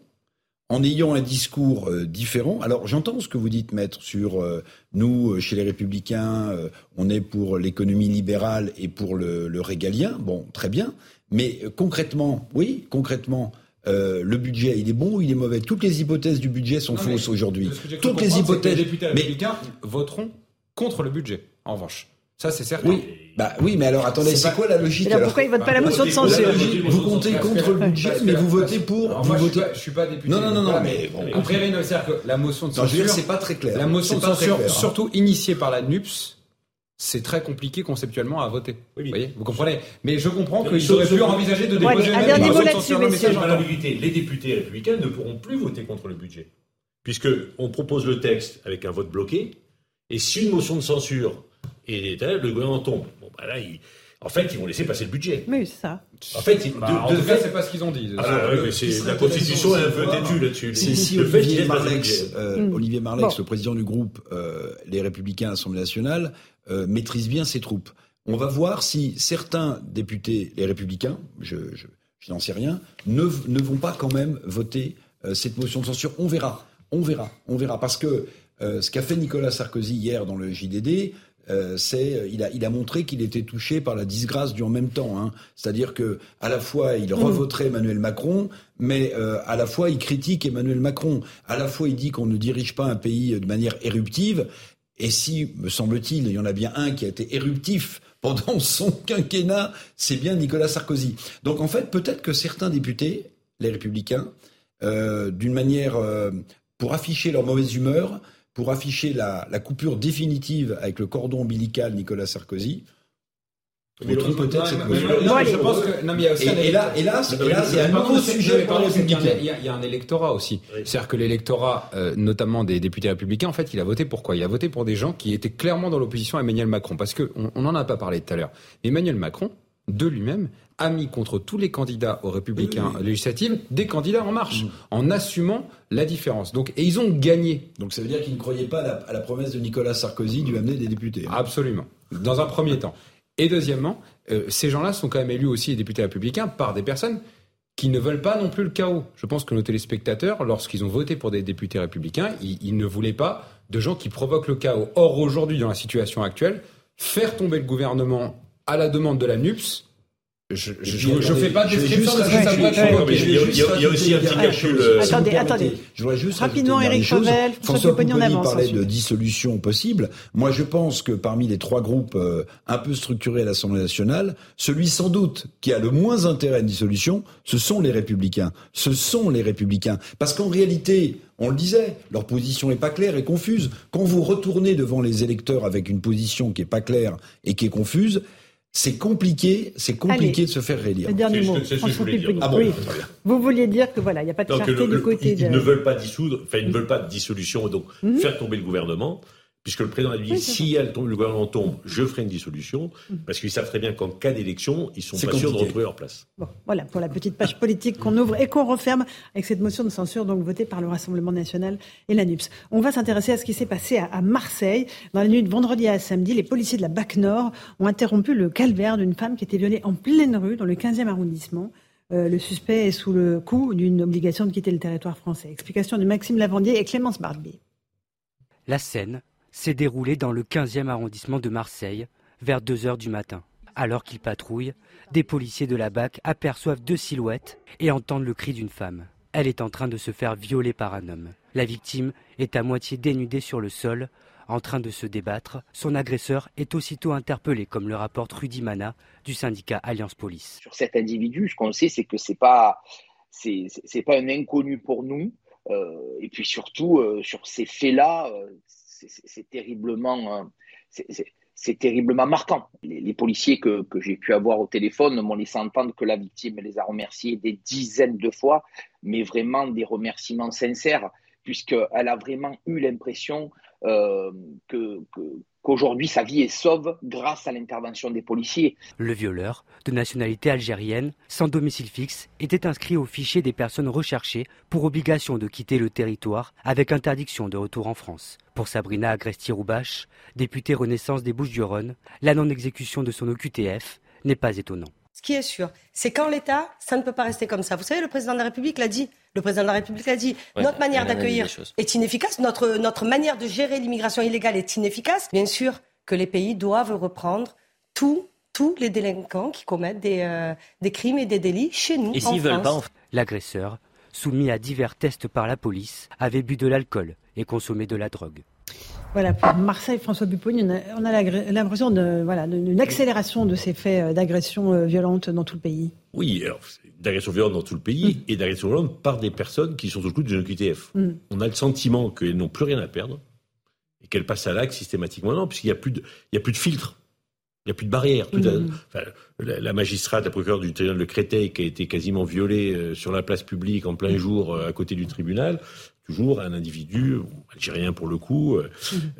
en ayant un discours euh, différent. Alors j'entends ce que vous dites, maître, sur euh, nous, euh, chez les républicains, on est pour l'économie libérale et pour le, le, régalien. Bon, très bien. Mais concrètement, oui, concrètement, euh, le budget, il est bon ou il est mauvais? Toutes les hypothèses du budget sont fausses aujourd'hui. Toutes les hypothèses. les députés républicains voteront contre le budget, en revanche. Ça, c'est certain. Oui, bah oui, mais alors attendez, c'est quoi la logique alors, pourquoi ils votent pas la motion de censure Vous comptez contre le budget, mais vous votez pour. Alors vous moi, je, suis pas, je suis pas député. Non, non, non, non, mais bon, après, c'est-à-dire que la motion de censure, c'est pas très clair. La motion de censure, clair, hein. surtout initiée par la NUPS, c'est très compliqué conceptuellement à voter. Vous voyez, vous comprenez Mais je comprends qu'ils auraient pu envisager de déposer un dernier une mot motion de là-dessus, messieurs. les députés républicains ne pourront plus voter contre le budget. Puisque on propose le texte avec un vote bloqué, et si une motion de censure est le gouvernement tombe, bon, bah là, il- en fait, ils vont laisser passer le budget. C'est ça. En fait, Bah, de, en de tout fait- c'est pas ce qu'ils ont dit. Ah, mais la Constitution est un peu têtue là-dessus. Si Le fait qu'il Olivier Marlex, euh, Mm. Olivier Marlex, Bon. le président du groupe euh, Les Républicains à l'Assemblée nationale, euh, maîtrise bien ses troupes. On va voir si certains députés, les Républicains, je, je, je n'en sais rien, ne, ne vont pas quand même voter euh, cette motion de censure. On verra, on verra, on verra, parce que euh, ce qu'a fait Nicolas Sarkozy hier dans le JDD. Euh, c'est, il a, il a montré qu'il était touché par la disgrâce du en même temps. Hein. C'est-à-dire que à la fois il revoterait Emmanuel Macron, mais euh, à la fois il critique Emmanuel Macron. À la fois il dit qu'on ne dirige pas un pays de manière éruptive. Et si, me semble-t-il, il y en a bien un qui a été éruptif pendant son quinquennat, c'est bien Nicolas Sarkozy. Donc en fait, peut-être que certains députés, les républicains, euh, d'une manière euh, pour afficher leur mauvaise humeur, pour afficher la, la coupure définitive avec le cordon ombilical Nicolas Sarkozy, Mais le- peut-être cette mais- motion. mais- non, Bon, mais je allez. pense que non, mais il y a aussi un Et, là, et là, c'est- un nouveau sujet pour les républicains. Il y, a, un électorat aussi. C'est-à-dire que l'électorat, euh, notamment des députés républicains, en fait, il a voté pour quoi? Il a voté pour des gens qui étaient clairement dans l'opposition à Emmanuel Macron. Parce que on on n'en a pas parlé tout à l'heure. Emmanuel Macron, de lui-même, a mis contre tous les candidats aux républicains législatives des candidats en marche, en assumant la différence. Donc, et ils ont gagné. Donc ça veut dire qu'ils ne croyaient pas à la, à la promesse de Nicolas Sarkozy de lui amener des députés. hein. Absolument. Dans un premier temps. Et deuxièmement, euh, ces gens-là sont quand même élus aussi députés républicains par des personnes qui ne veulent pas non plus le chaos. Je pense que nos téléspectateurs, lorsqu'ils ont voté pour des députés républicains, ils, ils ne voulaient pas de gens qui provoquent le chaos. Or, aujourd'hui, dans la situation actuelle, faire tomber le gouvernement à la demande de la NUPS, je ne fais pas de je vais description de juste ce que ça rajouter- pourrait Ouais, provoquer. mais il y a- aussi un petit calcul, euh, Attendez, attendez. Je voudrais juste Rapidement, chose. Revel, François Pupponi avance parlait ensuite. de dissolution possible. Moi, je pense que parmi les trois groupes euh, un peu structurés à l'Assemblée nationale, celui sans doute qui a le moins intérêt à une dissolution, ce sont les Républicains. Ce sont les Républicains. Parce qu'en réalité, on le disait, leur position n'est pas claire et confuse. Quand vous retournez devant les électeurs avec une position qui est pas claire et qui est confuse, c'est compliqué, c'est compliqué Allez, de se faire réélire. Le dernier mot, ce que- c'est ce que je François voulais dire. Pupponi. Ah bon, Oui. très bien. Vous vouliez dire que voilà, il n'y a pas de Donc, clarté le- du côté ils de. ne veulent pas dissoudre, enfin, ils ne veulent pas de dissolution, et donc Mhm. faire tomber le gouvernement, puisque le président a dit Oui, si elle tombe, le gouvernement tombe, je ferai une dissolution, parce qu'ils savent très bien qu'en cas d'élection, ils sont pas sûrs de compliqué. retrouver leur place. Bon, voilà pour la petite page politique qu'on ouvre et qu'on referme avec cette motion de censure donc votée par le Rassemblement national et la NUPS. On va s'intéresser à ce qui s'est passé à, à Marseille. Dans la nuit de vendredi à samedi, les policiers de la BAC Nord ont interrompu le calvaire d'une femme qui était violée en pleine rue dans le 15e arrondissement. Euh, le suspect est sous le coup d'une obligation de quitter le territoire français. Explication de Maxime Lavandier et Clémence Barbier. La scène s'est déroulée dans le 15e arrondissement de Marseille vers 2 heures du matin. Alors qu'ils patrouillent, des policiers de la BAC aperçoivent deux silhouettes et entendent le cri d'une femme. Elle est en train de se faire violer par un homme. La victime est à moitié dénudée sur le sol, en train de se débattre. Son agresseur est aussitôt interpellé, comme le rapporte Rudy Mana du syndicat Alliance Police. sur cet individu, ce qu'on sait, c'est que c'est pas c'est pas un inconnu pour nous. Euh, et puis surtout euh, sur ces faits-là, euh, euh, c'est- terriblement marquant. Les, les policiers que, que j'ai pu avoir au téléphone m'ont laissé entendre que la victime les a remerciés des dizaines de fois, mais vraiment des remerciements sincères, puisqu'elle a vraiment eu l'impression euh, qu'aujourd'hui sa vie est sauve grâce à l'intervention des policiers. Le violeur, de nationalité algérienne, sans domicile fixe, était inscrit au fichier des personnes recherchées pour obligation de quitter le territoire avec interdiction de retour en France. Pour Sabrina Agresti-Roubache, députée Renaissance des Bouches-du-Rhône, la non-exécution de son OQTF n'est pas étonnant. Ce qui est sûr, c'est qu'en l'État, ça ne peut pas rester comme ça. Vous savez, le président de la République l'a dit. Le président de la République l'a dit. Ouais, notre manière d'accueillir est inefficace. Notre, notre manière de gérer l'immigration illégale est inefficace. Bien sûr que les pays doivent reprendre tout tous les délinquants qui commettent des, euh, des crimes et des délits chez nous. Et s'ils veulent pas, L'agresseur, soumis à divers tests par la police, avait bu de l'alcool et consommé de la drogue. Voilà, pour Marseille, François Pupponi, on a, l'impression de, voilà, d'une accélération de ces faits euh, d'agression euh, violente dans tout le pays. Oui, d'agression violente dans tout le pays et d'agression violente par des personnes qui sont sous le coup d'une OQTF. Mm. On a le sentiment qu'elles n'ont plus rien à perdre et qu'elles passent à l'acte systématiquement. Non, puisqu'il n'y a plus de, il y a plus de filtre. Il n'y a plus de barrière. Mm. enfin, la, la magistrate, la procureure du tribunal de Créteil, qui a été quasiment violée euh, sur la place publique en plein jour euh, à côté du tribunal, toujours un individu, algérien pour le coup, euh,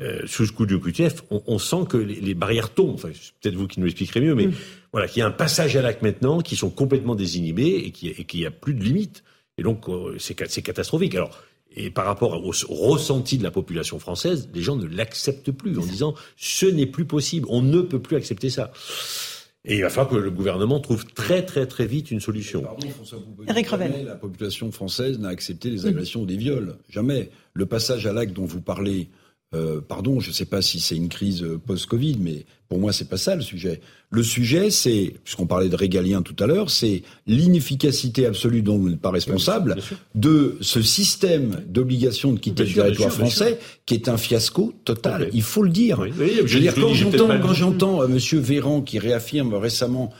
euh, sous le coup du QTF, on, on sent que les, les barrières tombent. Enfin, c'est peut-être vous qui nous l'expliquerez mieux, mais voilà, qu'il y a un passage à l'acte maintenant, qui sont complètement désinhibés et qui- et qu'il n'y a plus de limite. Et donc, euh, c'est c'est catastrophique. Alors, et par rapport au, au ressenti de la population française, les gens ne l'acceptent plus en disant ce n'est plus possible, on ne peut plus accepter ça. Et il va falloir que le gouvernement trouve très très très vite une solution. Eric Revel. Jamais la population française n'a accepté les agressions ou des viols. Jamais. Le passage à l'acte dont vous parlez, euh, pardon, je ne sais pas si c'est une crise euh, post-Covid, mais pour moi, c'est pas ça le sujet. Le sujet, c'est, puisqu'on parlait de régalien tout à l'heure, c'est l'inefficacité absolue dont vous n'êtes pas responsable de ce système d'obligation de quitter Bien le territoire français qui est un fiasco total. Il faut le dire. oui, je veux dire, quand j'entends, quand j'entends euh, Monsieur Véran qui réaffirme récemment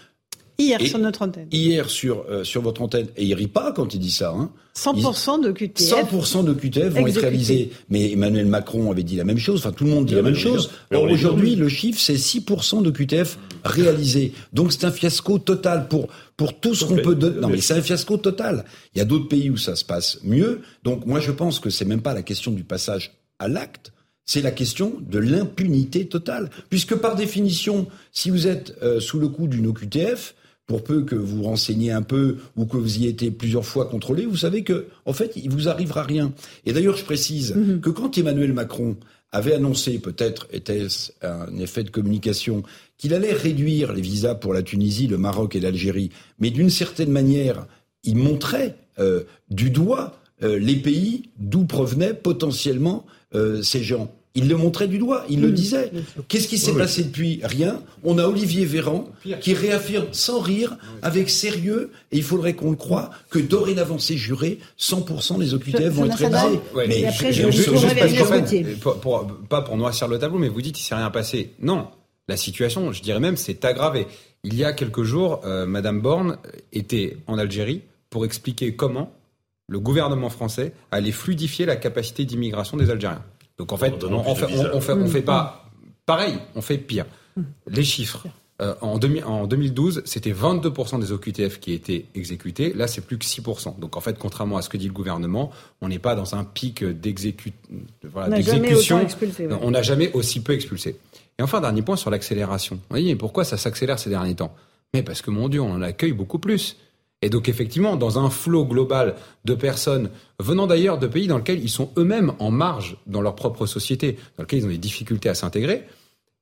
Hier, Et- sur notre antenne. hier sur, euh, sur votre antenne, et il rit pas quand il dit ça, hein. 100% de QTF. 100% de QTF vont être réalisés. Mais Emmanuel Macron avait dit la même chose. Enfin, tout le monde dit la même bien chose. les aujourd'hui, le chiffre, c'est 6% de QTF réalisés. Donc, c'est un fiasco total pour, pour tout ce qu'on peut donner. Non, mais c'est un fiasco total. Il y a d'autres pays où ça se passe mieux. Donc, moi, je pense que c'est même pas la question du passage à l'acte. C'est la question de l'impunité totale. Puisque par définition, si vous êtes euh, sous le coup d'une OQTF, pour peu que vous renseigniez un peu ou que vous y été plusieurs fois contrôlé, vous savez que, en fait, il vous arrivera rien. Et d'ailleurs, je précise que quand Emmanuel Macron avait annoncé, peut-être était-ce un effet de communication, qu'il allait réduire les visas pour la Tunisie, le Maroc et l'Algérie, mais d'une certaine manière, il montrait euh, du doigt euh, les pays d'où provenaient potentiellement euh, ces gens. Il le montrait du doigt, il le disait. Qu'est-ce qui s'est Oui, oui. passé depuis Rien. On a Olivier Véran qui réaffirme sans rire, avec sérieux, et il faudrait qu'on le croie, que dorénavant c'est juré, 100% des OQTF vont être. Ouais, après, je- je- je- qu'en fait, Gauthier. pour- pas pour noircir le tableau, mais vous dites il s'est rien passé. Non, la situation, je dirais même, c'est aggravé. Il y a quelques jours, euh, Madame Borne était en Algérie pour expliquer comment le gouvernement français allait fluidifier la capacité d'immigration des Algériens. Donc en fait, on, on plus de fait, on, on fait, on Mm. fait pas pareil, on fait pire. Les chiffres. Euh, en, 2000 en 2012, c'était 22% des OQTF qui étaient exécutés. Là, c'est plus que 6%. Donc, en fait, contrairement à ce que dit le gouvernement, on n'est pas dans un pic d'exécu- voilà, On n'a jamais d'exécution. ouais. On n'a jamais aussi peu expulsé. Et enfin, dernier point sur l'accélération. Vous voyez, pourquoi ça s'accélère ces derniers temps? Mais parce que, mon Dieu, on en accueille beaucoup plus. Et donc, effectivement, dans un flot global de personnes venant d'ailleurs de pays dans lesquels ils sont eux-mêmes en marge dans leur propre société, dans lesquels ils ont des difficultés à s'intégrer,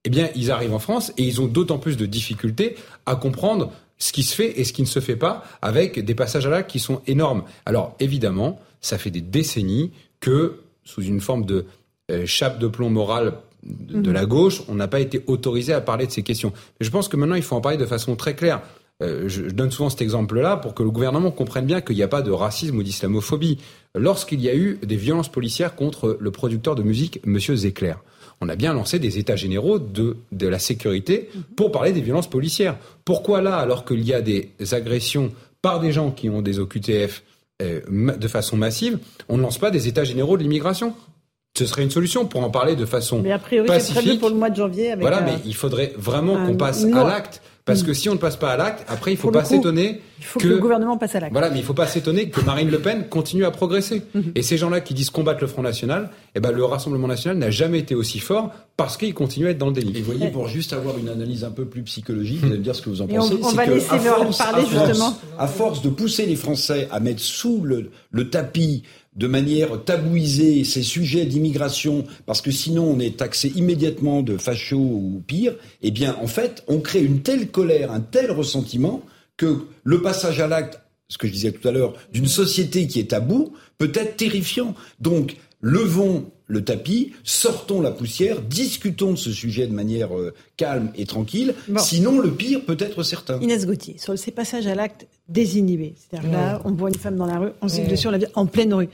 eh bien, ils arrivent en France et ils ont d'autant plus de difficultés à comprendre ce qui se fait et ce qui ne se fait pas avec des passages à l'acte qui sont énormes. Alors, évidemment, ça fait des décennies que, sous une forme de euh, chape de plomb moral de, de la gauche, on n'a pas été autorisé à parler de ces questions. Mais je pense que maintenant, il faut en parler de façon très claire. Euh, je, je donne souvent cet exemple-là pour que le gouvernement comprenne bien qu'il n'y a pas de racisme ou d'islamophobie. Lorsqu'il y a eu des violences policières contre le producteur de musique, Monsieur Zecler, on a bien lancé des états généraux de, de la sécurité pour parler des violences policières. Pourquoi là, alors qu'il y a des agressions par des gens qui ont des OQTF euh, de façon massive, on ne lance pas des états généraux de l'immigration? Ce serait une solution pour en parler de façon Mais a priori, c'est pacifique. prévu pour le mois de janvier. Avec Voilà, un- mais il faudrait vraiment qu'on passe à l'acte. Parce que si on ne passe pas à l'acte, après, il faut Pour le pas s'étonner Il faut que... le gouvernement passe à l'acte. voilà, mais il faut pas s'étonner que Marine Le Pen continue à progresser. Mhm. Et ces gens-là qui disent combattre le Front National, eh ben, le Rassemblement National n'a jamais été aussi fort parce qu'il continue à être dans le délit. Et vous voyez, pour juste avoir une analyse un peu plus psychologique, vous allez me dire ce que vous en Et on- pensez. on c'est va que laisser à force- parler, à force- justement. À force de pousser les Français à mettre sous le, le tapis de manière tabouisée ces sujets d'immigration, parce que sinon on est taxé immédiatement de facho ou pire, eh bien, en fait, on crée une telle colère, un tel ressentiment que le passage à l'acte, ce que je disais tout à l'heure, d'une société qui est à peut être terrifiant. Donc, levons le tapis, sortons la poussière, discutons de ce sujet de manière euh, calme et tranquille. Sinon, le pire peut être certain. Inès Gauthier, sur ces passages à l'acte désinhibés, c'est-à-dire là, on voit une femme dans la rue, on signe dessus, on la en pleine rue.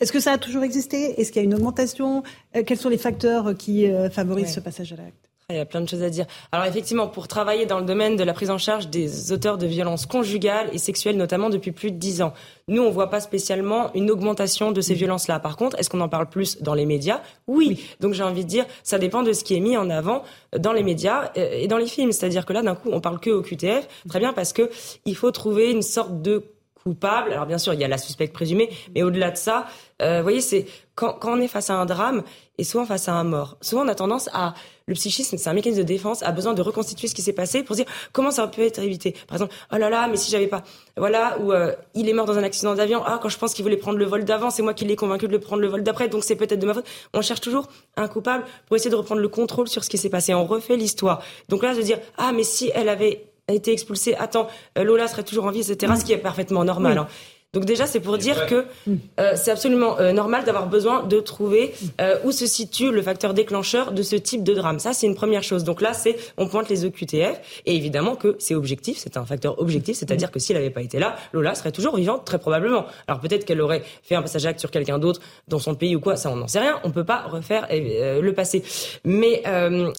Est-ce que ça a toujours existé? Est-ce qu'il y a une augmentation? Euh, Quels sont les facteurs qui euh, favorisent ce passage à l'acte? Il y a plein de choses à dire. Alors effectivement, pour travailler dans le domaine de la prise en charge des auteurs de violences conjugales et sexuelles, notamment depuis plus de dix ans, nous, on voit pas spécialement une augmentation de ces violences-là. Par contre, est-ce qu'on en parle plus dans les médias? Oui. Donc j'ai envie de dire, ça dépend de ce qui est mis en avant dans les médias et dans les films. C'est-à-dire que là, d'un coup, on parle que au QTF, très bien, parce que il faut trouver une sorte de coupable. Alors bien sûr, il y a la suspecte présumée, mais au-delà de ça, euh, vous voyez, c'est quand, quand on est face à un drame et souvent face à un mort. Souvent, on a tendance à le psychisme, c'est un mécanisme de défense, a besoin de reconstituer ce qui s'est passé pour dire comment ça peut être évité. Par exemple, oh là là, mais si j'avais pas, voilà, ou euh, il est mort dans un accident d'avion. Ah, quand je pense qu'il voulait prendre le vol d'avant, c'est moi qui l'ai convaincu de le prendre le vol d'après, donc c'est peut-être de ma faute. On cherche toujours un coupable pour essayer de reprendre le contrôle sur ce qui s'est passé. On refait l'histoire. Donc là, de dire ah, mais si elle avait été expulsée, attends, euh, Lola serait toujours en vie, etc. Ce qui est parfaitement normal. Hein. Donc déjà, c'est pour dire que euh, c'est absolument euh, normal d'avoir besoin de trouver euh, où se situe le facteur déclencheur de ce type de drame. Ça, c'est une première chose. Donc là, c'est on pointe les EQTF et évidemment que c'est objectif, c'est un facteur objectif, c'est-à-dire que s'il n'avait pas été là, Lola serait toujours vivante très probablement. Alors peut-être qu'elle aurait fait un passage acte sur quelqu'un d'autre dans son pays ou quoi, ça on n'en sait rien. On peut pas refaire le passé. Mais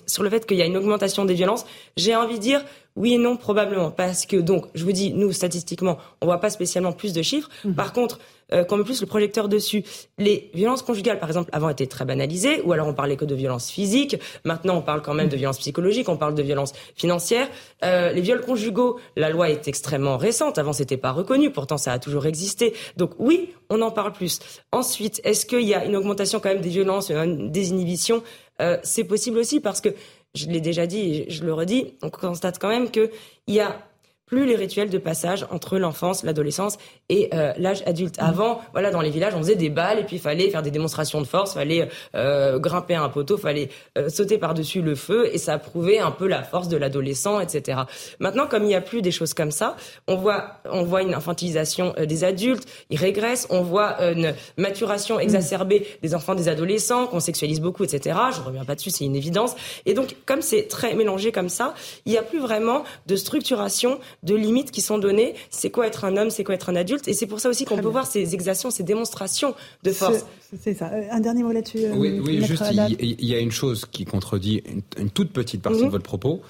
sur le fait qu'il y a une augmentation des violences, j'ai envie de dire oui et non, probablement. Parce que, donc, je vous dis, nous, statistiquement, on voit pas spécialement plus de chiffres. Mhm. Par contre, euh, quand on met plus le projecteur dessus, les violences conjugales, par exemple, avant étaient très banalisées, ou alors on parlait que de violences physiques. Maintenant, on parle quand même de violences psychologiques, on parle de violences financières. Euh, les viols conjugaux, la loi est extrêmement récente. Avant, c'était pas reconnu. Pourtant, ça a toujours existé. Donc, oui, on en parle plus. Ensuite, est-ce qu'il y a une augmentation quand même des violences, des inhibitions euh, C'est possible aussi parce que je l'ai déjà dit et je le redis, on constate quand même qu'il y a plus les rituels de passage entre l'enfance, l'adolescence et euh, l'âge adulte. Mmh. Avant, voilà, dans les villages, on faisait des balles et puis il fallait faire des démonstrations de force, fallait euh, grimper un poteau, fallait euh, sauter par-dessus le feu et ça prouvait un peu la force de l'adolescent, etc. Maintenant, comme il n'y a plus des choses comme ça, on voit, on voit une infantilisation des adultes, ils régressent, on voit une maturation exacerbée mmh. des enfants, des adolescents, qu'on sexualise beaucoup, etc. Je reviens pas dessus, c'est une évidence. Et donc, comme c'est très mélangé comme ça, il n'y a plus vraiment de structuration de limites qui sont données. C'est quoi être un homme, c'est quoi être un adulte? Et c'est pour ça aussi qu'on peut voir ces exactions, ces démonstrations de force. C'est ça. Un dernier mot là-dessus. Euh, oui, juste, il, y a une chose qui contredit une, toute petite partie de mhm. votre propos.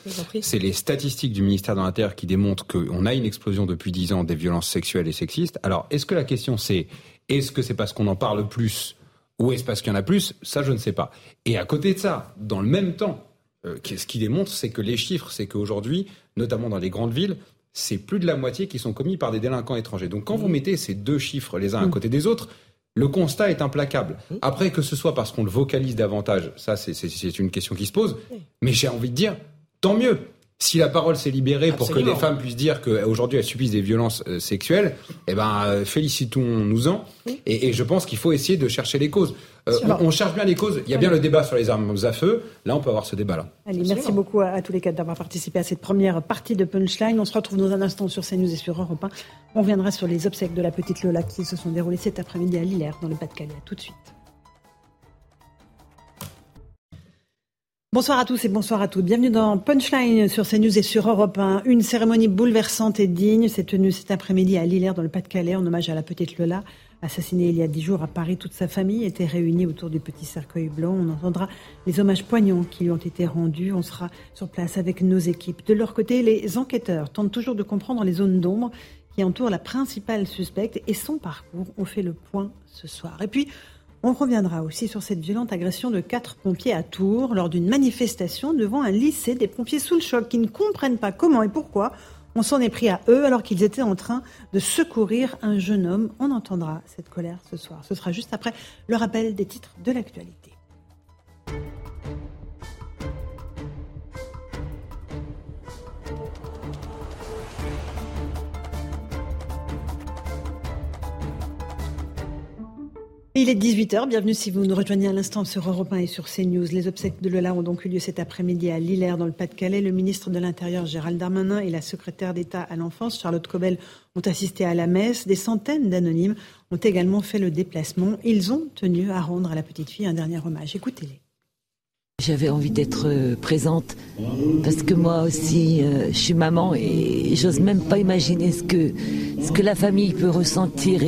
C'est les statistiques du ministère de l'Intérieur qui démontrent qu'on a une explosion depuis 10 ans des violences sexuelles et sexistes. Alors, est-ce que la question c'est, est-ce que c'est parce qu'on en parle plus ou est-ce parce qu'il y en a plus? Ça, je ne sais pas. Et à côté de ça, dans le même temps, euh, ce qui démontre, c'est que les chiffres, c'est qu'aujourd'hui, notamment dans les grandes villes, c'est plus de la moitié qui sont commis par des délinquants étrangers. Donc quand vous mettez ces deux chiffres les uns à côté des autres, le constat est implacable. Après, que ce soit parce qu'on le vocalise davantage, ça c'est une question qui se pose, mais j'ai envie de dire, tant mieux. Si la parole s'est libérée pour que les femmes puissent dire qu'aujourd'hui elles subissent des violences euh, sexuelles, eh ben euh, félicitons-nous-en. Et, je pense qu'il faut essayer de chercher les causes. Euh, on, cherche bien les causes. Il y a bien le débat sur les armes à feu. Là, on peut avoir ce débat-là. Allez, merci beaucoup à, tous les quatre d'avoir participé à cette première partie de Punchline. On se retrouve dans un instant sur CNews et sur Europe 1. On reviendra sur les obsèques de la petite Lola qui se sont déroulées cet après-midi à Lillers, dans le Pas-de-Calais. tout de suite. Bonsoir à tous et bonsoir à toutes. Bienvenue dans Punchline sur CNews et sur Europe 1. Une cérémonie bouleversante et digne s'est tenue cet après-midi à Lillers dans le Pas-de-Calais en hommage à la petite Lola. Assassinée il y a dix jours à Paris, toute sa famille était réunie autour du petit cercueil blanc. On entendra les hommages poignants qui lui ont été rendus. On sera sur place avec nos équipes. De leur côté, les enquêteurs tentent toujours de comprendre les zones d'ombre qui entourent la principale suspecte et son parcours. On fait le point ce soir. Et puis, on reviendra aussi sur cette violente agression de quatre pompiers à Tours lors d'une manifestation devant un lycée. Des pompiers sous le choc qui ne comprennent pas comment et pourquoi on s'en est pris à eux alors qu'ils étaient en train de secourir un jeune homme. On entendra cette colère ce soir. Ce sera juste après le rappel des titres de l'actualité. Il est 18h, bienvenue si vous nous rejoignez à l'instant sur Europe 1 et sur CNews. Les obsèques de Lola ont donc eu lieu cet après-midi à Lillers dans le Pas-de-Calais. Le ministre de l'Intérieur Gérald Darmanin et la secrétaire d'État à l'enfance Charlotte Cobel ont assisté à la messe. Des centaines d'anonymes ont également fait le déplacement. Ils ont tenu à rendre à la petite fille un dernier hommage. Écoutez-les. J'avais envie d'être euh, présente parce que moi aussi, euh, je suis maman et j'ose même pas imaginer ce que, la famille peut ressentir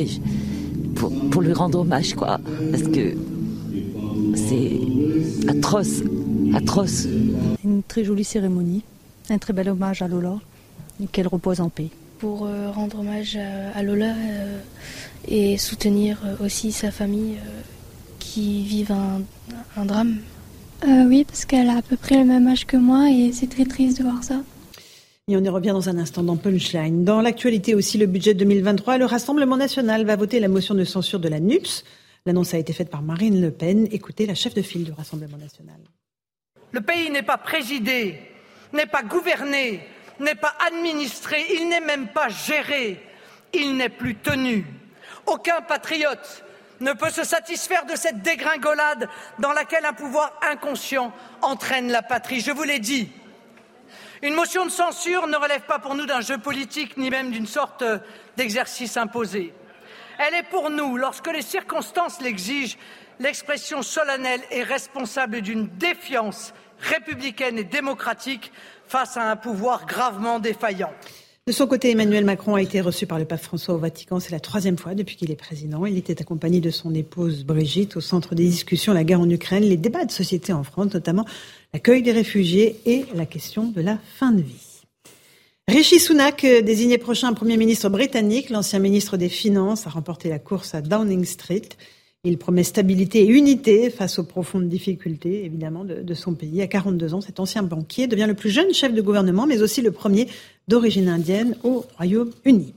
pour, pour lui rendre hommage, quoi. Parce que c'est atroce, atroce. Une très jolie cérémonie, un très bel hommage à Lola et qu'elle repose en paix. Pour euh, rendre hommage à, à Lola euh, et soutenir euh, aussi sa famille euh, qui vivent un, un drame. Euh, oui, parce qu'elle a à peu près le même âge que moi et c'est très triste de voir ça. Et on y revient dans un instant dans Punchline. Dans l'actualité aussi, le budget 2023, le Rassemblement national va voter la motion de censure de la NUPS. L'annonce a été faite par Marine Le Pen. Écoutez la chef de file du Rassemblement national. Le pays n'est pas présidé, n'est pas gouverné, n'est pas administré, il n'est même pas géré, il n'est plus tenu. Aucun patriote ne peut se satisfaire de cette dégringolade dans laquelle un pouvoir inconscient entraîne la patrie. Je vous l'ai dit, une motion de censure ne relève pas pour nous d'un jeu politique ni même d'une sorte d'exercice imposé. Elle est pour nous, lorsque les circonstances l'exigent, l'expression solennelle et responsable d'une défiance républicaine et démocratique face à un pouvoir gravement défaillant. De son côté, Emmanuel Macron a été reçu par le pape François au Vatican. C'est la troisième fois depuis qu'il est président. Il était accompagné de son épouse Brigitte au centre des discussions la guerre en Ukraine, les débats de société en France, notamment l'accueil des réfugiés et la question de la fin de vie. Rishi Sunak, euh, désigné prochain Premier ministre britannique, l'ancien ministre des Finances, a remporté la course à Downing Street. Il promet stabilité et unité face aux profondes difficultés, évidemment, de, de, son pays. À 42 ans, cet ancien banquier devient le plus jeune chef de gouvernement, mais aussi le premier d'origine indienne au Royaume-Uni.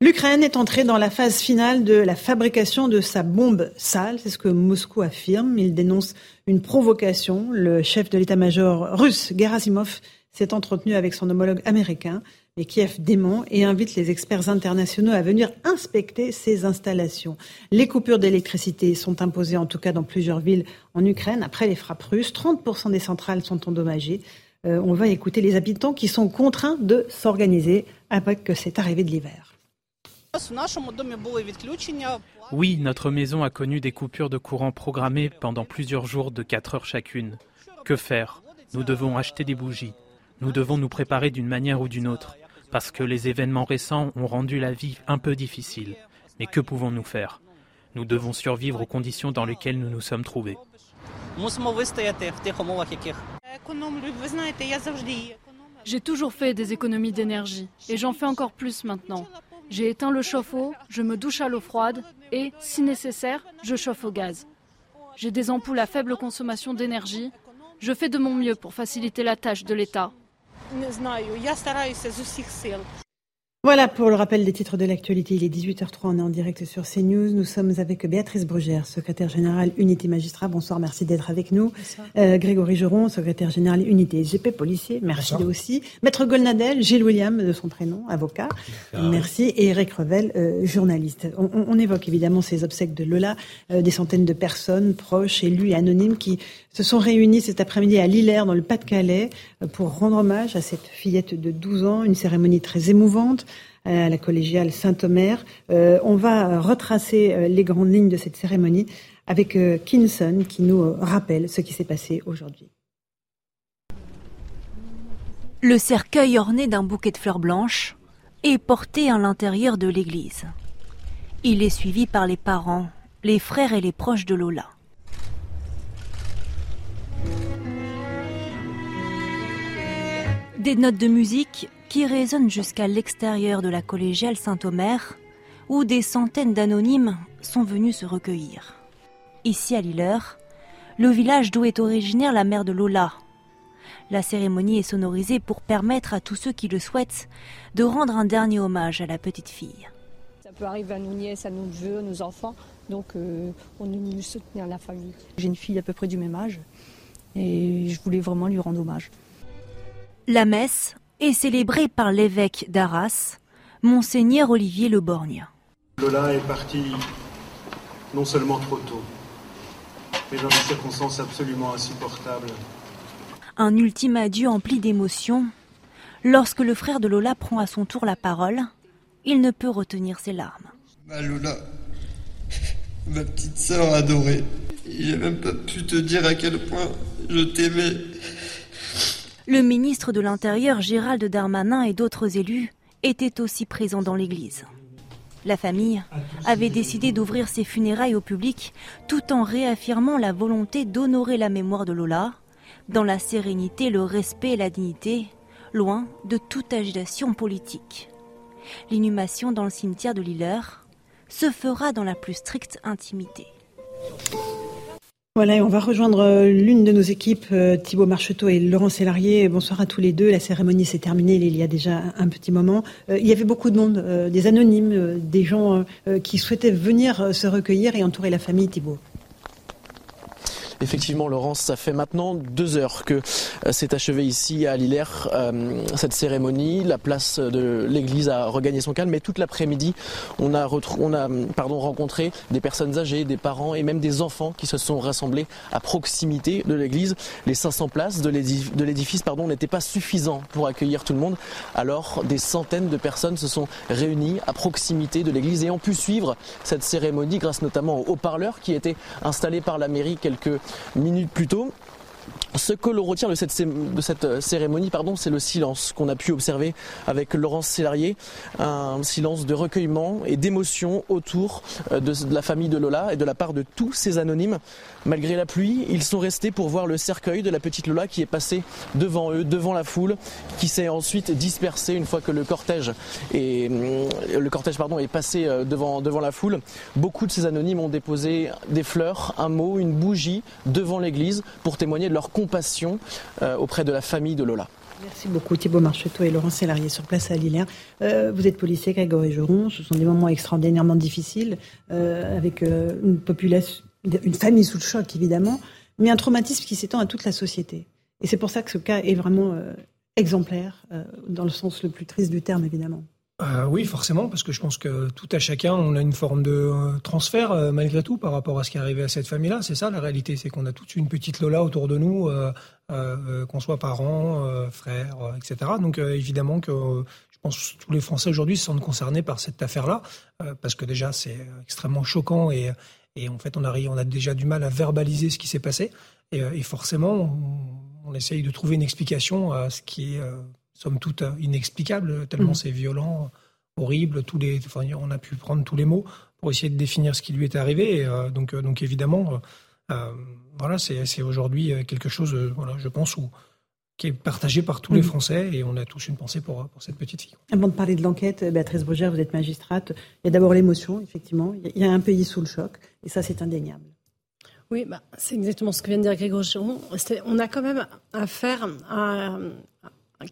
L'Ukraine est entrée dans la phase finale de la fabrication de sa bombe sale, c'est ce que Moscou affirme. Il dénonce une provocation. Le chef de l'état-major russe, Gerasimov, s'est entretenu avec son homologue américain. Mais Kiev dément et invite les experts internationaux à venir inspecter ces installations. Les coupures d'électricité sont imposées en tout cas dans plusieurs villes en Ukraine après les frappes russes. 30% des centrales sont endommagées. Euh, on va écouter les habitants qui sont contraints de s'organiser avec cette arrivée de l'hiver. Oui, notre maison a connu des coupures de courant programmées pendant plusieurs jours de 4 heures chacune. Que faire? Nous devons acheter des bougies. Nous devons nous préparer d'une manière ou d'une autre parce que les événements récents ont rendu la vie un peu difficile. Mais que pouvons-nous faire? Nous devons survivre aux conditions dans lesquelles nous nous sommes trouvés. J'ai toujours fait des économies d'énergie et j'en fais encore plus maintenant. J'ai éteint le chauffe-eau, je me douche à l'eau froide et, si nécessaire, je chauffe au gaz. J'ai des ampoules à faible consommation d'énergie. Je fais de mon mieux pour faciliter la tâche de l'État. Voilà pour le rappel des titres de l'actualité. Il est 18h03, on est en direct sur CNews. Nous sommes avec Béatrice Brugère, secrétaire générale Unité Magistrat. Bonsoir, merci d'être avec nous. Euh, Grégory Geron, secrétaire général Unité GP Policier, merci Bonsoir. aussi. Maître Golnadel, Gilles William de son prénom, avocat, merci. Et Eric Revel, euh, journaliste. On, on, évoque évidemment ces obsèques de Lola, euh, des centaines de personnes, proches, élus et anonymes qui se sont réunis cet après-midi à Lillers, dans le Pas-de-Calais, euh, pour rendre hommage à cette fillette de 12 ans, une cérémonie très émouvante à la collégiale Saint-Omer. Euh, on va retracer euh, les grandes lignes de cette cérémonie avec euh, Kinson qui nous rappelle ce qui s'est passé aujourd'hui. Le cercueil orné d'un bouquet de fleurs blanches est porté à l'intérieur de l'église. Il est suivi par les parents, les frères et les proches de Lola. Des notes de musique qui résonnent jusqu'à l'extérieur de la collégiale Saint-Omer, où des centaines d'anonymes sont venus se recueillir. Ici à Lilleur, le village d'où est originaire la mère de Lola. La cérémonie est sonorisée pour permettre à tous ceux qui le souhaitent de rendre un dernier hommage à la petite fille. Ça peut arriver à nos nièces, à nos neveux, à nos enfants, donc euh, on est venu soutenir la famille. J'ai une fille à peu près du même âge et je voulais vraiment lui rendre hommage. La messe est célébrée par l'évêque d'Arras, Monseigneur Olivier Le Borgne. Lola est partie non seulement trop tôt, mais dans des circonstances absolument insupportables. Un ultime adieu empli d'émotion. Lorsque le frère de Lola prend à son tour la parole, il ne peut retenir ses larmes. Ma Lola, ma petite sœur adorée, j'ai même pas pu te dire à quel point je t'aimais. Le ministre de l'Intérieur Gérald Darmanin et d'autres élus étaient aussi présents dans l'église. La famille avait décidé d'ouvrir ses funérailles au public tout en réaffirmant la volonté d'honorer la mémoire de Lola dans la sérénité, le respect et la dignité, loin de toute agitation politique. L'inhumation dans le cimetière de Lilleur se fera dans la plus stricte intimité. Voilà, on va rejoindre euh, l'une de nos équipes, euh, Thibault Marcheteau et Laurent Sélarié. Bonsoir à tous les deux. La cérémonie s'est terminée il y a déjà un petit moment. Euh, il y avait beaucoup de monde, des anonymes, des gens qui souhaitaient venir se recueillir et entourer la famille Thibault. Effectivement, Laurence, ça fait maintenant deux heures que s'est achevée ici à Lillers cette cérémonie. La place de l'église a regagné son calme, mais toute l'après-midi, on a, on a pardon, rencontré des personnes âgées, des parents et même des enfants qui se sont rassemblés à proximité de l'église. Les 500 places de l'édifice n'étaient pas suffisants pour accueillir tout le monde. Alors, des centaines de personnes se sont réunies à proximité de l'église et ont pu suivre cette cérémonie grâce notamment aux haut-parleurs qui étaient installés par la mairie quelques minutes plus tôt. Ce que l'on retient de cette, euh, cérémonie, pardon, c'est le silence qu'on a pu observer avec Laurence Sélarié, un silence de recueillement et d'émotion autour euh, de, la famille de Lola et de la part de tous ces anonymes. Malgré la pluie, ils sont restés pour voir le cercueil de la petite Lola qui est passé devant eux, devant la foule, qui s'est ensuite dispersé une fois que le cortège est, euh, le cortège pardon, est passé devant, devant la foule. Beaucoup de ces anonymes ont déposé des fleurs, un mot, une bougie devant l'église pour témoigner de leur compassion euh, auprès de la famille de Lola. Merci beaucoup Thibault Marcheteau et Laurent Sélarié sur place à Lillers. Euh, vous êtes policier, Grégory Geron. Ce sont des moments extraordinairement difficiles euh, avec une population, une famille sous le choc évidemment, mais un traumatisme qui s'étend à toute la société. Et c'est pour ça que ce cas est vraiment exemplaire dans le sens le plus triste du terme évidemment. Euh, oui, forcément, parce que je pense que tout à chacun, on a une forme de euh, transfert euh, malgré tout par rapport à ce qui est arrivé à cette famille-là. C'est ça la réalité, c'est qu'on a toute une petite Lola autour de nous, qu'on soit parents, frères, etc. Donc évidemment que je pense que tous les Français aujourd'hui se sentent concernés par cette affaire-là, parce que déjà c'est extrêmement choquant et, en fait on a, déjà du mal à verbaliser ce qui s'est passé. Et, forcément, on, essaye de trouver une explication à ce qui est somme toute inexplicable, tellement mm. c'est violent, horrible. Tous les, enfin, on a pu prendre tous les mots pour essayer de définir ce qui lui est arrivé. Euh, donc, euh, donc évidemment, euh, voilà, c'est aujourd'hui quelque chose, voilà, je pense, où, qui est partagé par tous les mm. Français et on a tous une pensée pour, pour cette petite fille. Avant de parler de l'enquête, Béatrice Brugère, vous êtes magistrate. Il y a d'abord l'émotion, effectivement. Il y a un pays sous le choc et ça, c'est indéniable. Oui, bah, c'est exactement ce que vient de dire Grégory On a quand même affaire à,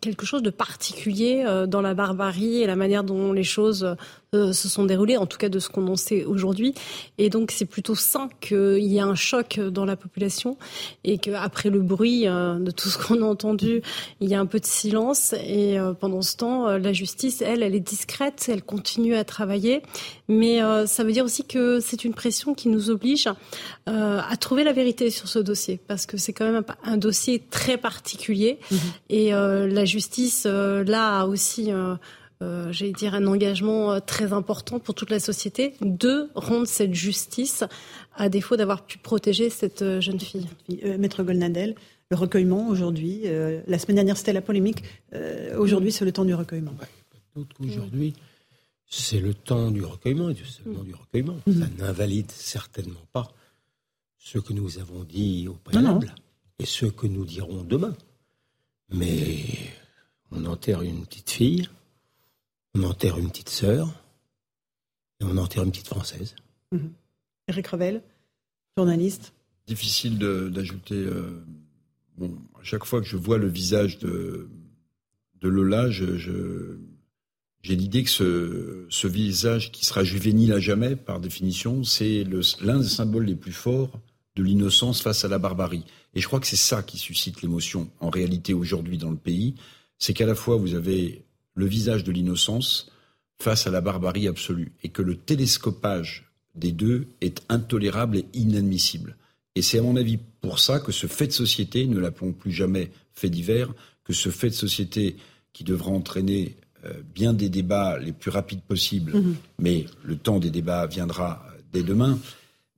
quelque chose de particulier euh, dans la barbarie et la manière dont les choses euh, se sont déroulées, en tout cas de ce qu'on en sait aujourd'hui. Et donc c'est plutôt sain qu'il y ait un choc dans la population et qu'après le bruit euh, de tout ce qu'on a entendu, il y a un peu de silence. Et pendant ce temps, la justice, elle, elle est discrète, elle continue à travailler. Mais ça veut dire aussi que c'est une pression qui nous oblige à trouver la vérité sur ce dossier, parce que c'est quand même un, dossier très particulier. Mmh. Et la justice, euh, là, a aussi, euh, euh, j'allais dire, un engagement très important pour toute la société de rendre cette justice, à défaut d'avoir pu protéger cette jeune fille. Maître Golnadel, le recueillement aujourd'hui, la semaine dernière c'était la polémique, aujourd'hui c'est le temps du recueillement. D'autre qu'aujourd'hui, c'est le temps du recueillement et seulement du recueillement. Ça n'invalide certainement pas ce que nous avons dit au préalable et ce que nous dirons demain. Mais on enterre une petite fille, on enterre une petite sœur, et on enterre une petite française. Mhm. Eric Revel, journaliste. Difficile d'ajouter. Euh, bon, à chaque fois que je vois le visage de, de Lola, je, j'ai l'idée que ce, ce, visage qui sera juvénile à jamais, par définition, c'est l'un des symboles les plus forts de l'innocence face à la barbarie. Et je crois que c'est ça qui suscite l'émotion en réalité aujourd'hui dans le pays. C'est qu'à la fois vous avez le visage de l'innocence face à la barbarie absolue et que le télescopage des deux est intolérable et inadmissible. Et c'est à mon avis pour ça que ce fait de société, ne l'appelons plus jamais fait divers, que ce fait de société qui devra entraîner euh, bien des débats les plus rapides possibles, mhm. mais le temps des débats viendra dès demain,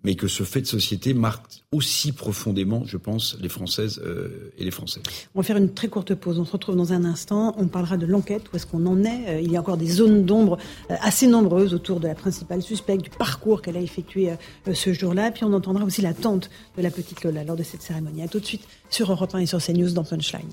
mais que ce fait de société marque aussi profondément, je pense, les Françaises euh, et les Français. On va faire une très courte pause. On se retrouve dans un instant. On parlera de l'enquête. Où est-ce qu'on en est euh, Il y a encore des zones d'ombre assez nombreuses autour de la principale suspecte, du parcours qu'elle a effectué ce jour-là. Puis on entendra aussi la tante de la petite Lola lors de cette cérémonie. A tout de suite sur Europe 1 et sur CNews dans Punchline.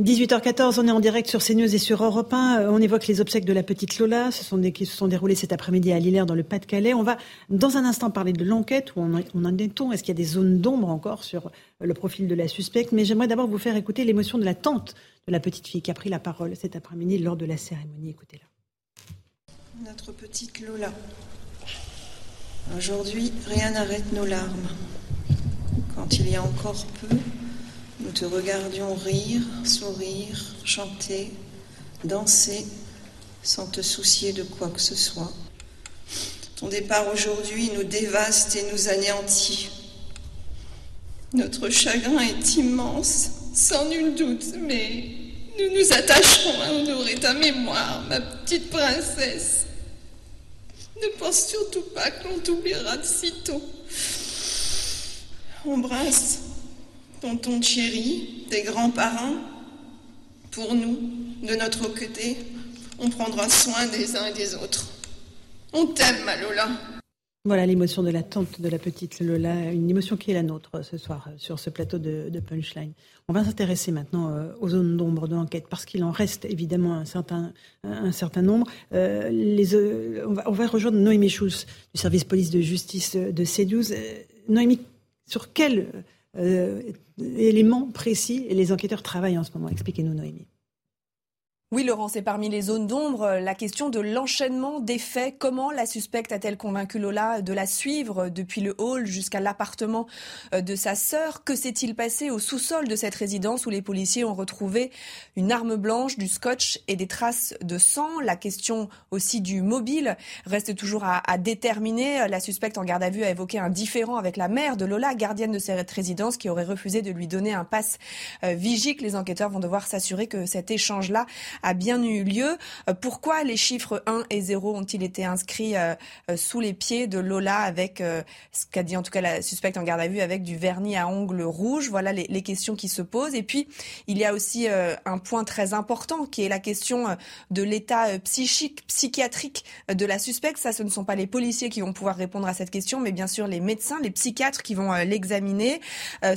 18h14, on est en direct sur CNews et sur Europe 1. Euh, on évoque les obsèques de la petite Lola, ce sont des, qui se sont déroulées cet après-midi à Lillers dans le Pas-de-Calais. On va dans un instant parler de l'enquête, où on, en est-on Est-ce qu'il y a des zones d'ombre encore sur euh, le profil de la suspecte? Mais j'aimerais d'abord vous faire écouter l'émotion de la tante de la petite fille qui a pris la parole cet après-midi lors de la cérémonie. Écoutez-la. Notre petite Lola. Aujourd'hui, rien n'arrête nos larmes. Quand il y a encore peu, nous te regardions rire, sourire, chanter, danser, sans te soucier de quoi que ce soit. Ton départ aujourd'hui nous dévaste et nous anéantit. Notre chagrin est immense, sans nul doute, mais nous nous attacherons à honorer ta mémoire, ma petite princesse. Ne pense surtout pas qu'on t'oubliera de sitôt. Embrasse tonton chéri, des grands parents, pour nous, de notre côté, on prendra soin des uns et des autres. On t'aime, ma Lola. Voilà l'émotion de la tante de la petite Lola, une émotion qui est la nôtre ce soir sur ce plateau de, Punchline. On va s'intéresser maintenant euh, aux zones d'ombre de l'enquête parce qu'il en reste évidemment un certain, un certain nombre. Euh, euh, on, va, rejoindre Noémie Schulz du service police de justice de C12. Noémie, sur quel euh, éléments précis et les enquêteurs travaillent en ce moment. Expliquez-nous, Noémie. Oui, Laurent, c'est parmi les zones d'ombre euh, la question de l'enchaînement des faits. Comment la suspecte a-t-elle convaincu Lola de la suivre depuis le hall jusqu'à l'appartement euh, de sa sœur? Que s'est-il passé au sous-sol de cette résidence où les policiers ont retrouvé une arme blanche, du scotch et des traces de sang? La question aussi du mobile reste toujours à, déterminer. La suspecte en garde à vue a évoqué un différend avec la mère de Lola, gardienne de cette résidence, qui aurait refusé de lui donner un passe euh, vigique. Les enquêteurs vont devoir s'assurer que cet échange-là a bien eu lieu. Euh, pourquoi les chiffres 1 et 0 ont-ils été inscrits euh, euh, sous les pieds de Lola avec ce qu'a dit en tout cas la suspecte en garde à vue avec du vernis à ongles rouges? Voilà les, les questions qui se posent. Et puis, il y a aussi un point très important qui est la question de l'état psychique, psychiatrique de la suspecte. Ça, ce ne sont pas les policiers qui vont pouvoir répondre à cette question, mais bien sûr les médecins, les psychiatres qui vont l'examiner.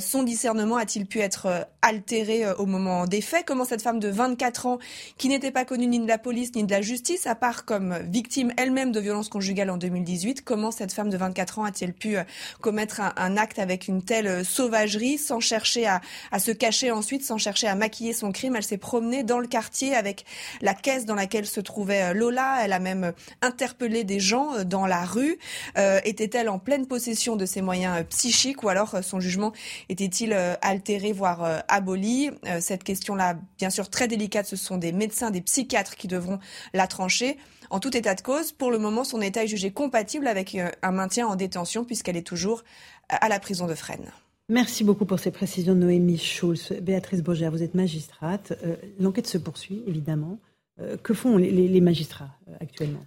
Son discernement a-t-il pu être altéré au moment des faits? Comment cette femme de 24 ans qui n'était pas connue ni de la police ni de la justice, à part comme victime elle-même de violences conjugales en 2018. Comment cette femme de 24 ans a-t-elle pu euh, commettre un, acte avec une telle euh, sauvagerie sans chercher à, se cacher ensuite, sans chercher à maquiller son crime? Elle s'est promenée dans le quartier avec la caisse dans laquelle se trouvait euh, Lola. Elle a même interpellé des gens dans la rue. était-elle en pleine possession de ses moyens psychiques ou alors son jugement était-il altéré, voire aboli? Cette question-là, bien sûr très délicate, ce sont des médecins, des psychiatres qui devront la trancher. En tout état de cause, pour le moment, son état est jugé compatible avec euh, un maintien en détention puisqu'elle est toujours à la prison de Fresnes. Merci beaucoup pour ces précisions, Noémie Schulz. Béatrice Bogère, vous êtes magistrate. Euh, l'enquête se poursuit, évidemment. Euh, que font les magistrats actuellement?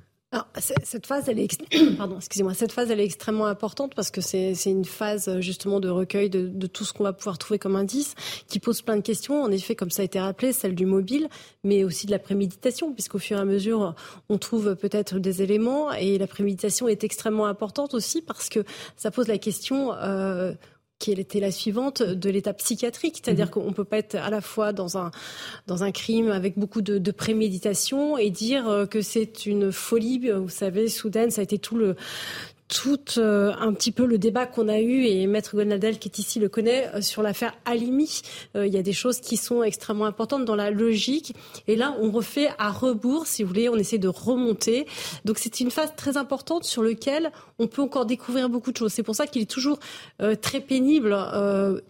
Cette phase, elle est, pardon, excusez-moi, cette phase, elle est extrêmement importante parce que c'est une phase justement de recueil de, tout ce qu'on va pouvoir trouver comme indice, qui pose plein de questions. En effet, comme ça a été rappelé, celle du mobile, mais aussi de la préméditation, puisqu'au fur et à mesure, on trouve peut-être des éléments et la préméditation est extrêmement importante aussi parce que ça pose la question. Euh, qui était la suivante de l'état psychiatrique, c'est-à-dire mhm. qu'on ne peut pas être à la fois dans un, dans un crime avec beaucoup de, de préméditation et dire euh, que c'est une folie, vous savez, soudaine, ça a été tout le, tout euh, un petit peu le débat qu'on a eu, et Maître Gonadel qui est ici le connaît, euh, sur l'affaire Alimi. Euh, il y a des choses qui sont extrêmement importantes dans la logique. Et là, on refait à rebours, si vous voulez, on essaie de remonter. Donc c'est une phase très importante sur laquelle on peut encore découvrir beaucoup de choses. C'est pour ça qu'il est toujours très pénible,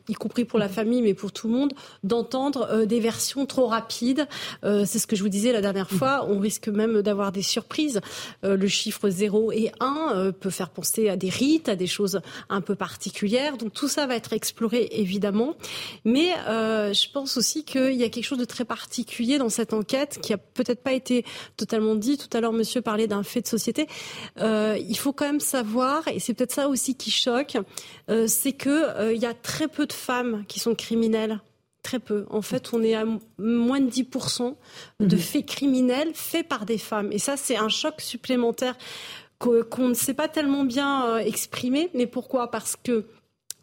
y compris pour la famille, mais pour tout le monde, d'entendre des versions trop rapides. c'est ce que je vous disais la dernière fois. On risque même d'avoir des surprises. le chiffre 0 et 1 peut faire penser à des rites, à des choses un peu particulières. Donc tout ça va être exploré évidemment. Mais euh, je pense aussi qu'il y a quelque chose de très particulier dans cette enquête qui a peut-être pas été totalement dit. Tout à l'heure, monsieur parlait d'un fait de société. Euh, il faut quand même savoir, et c'est peut-être ça aussi qui choque, euh, c'est que il y a très peu de femmes qui sont criminelles. Très peu. En fait, on est à moins de 10% de mhm. faits criminels faits par des femmes. Et ça, c'est un choc supplémentaire qu'on ne sait pas tellement bien euh, exprimer. Mais pourquoi? Parce que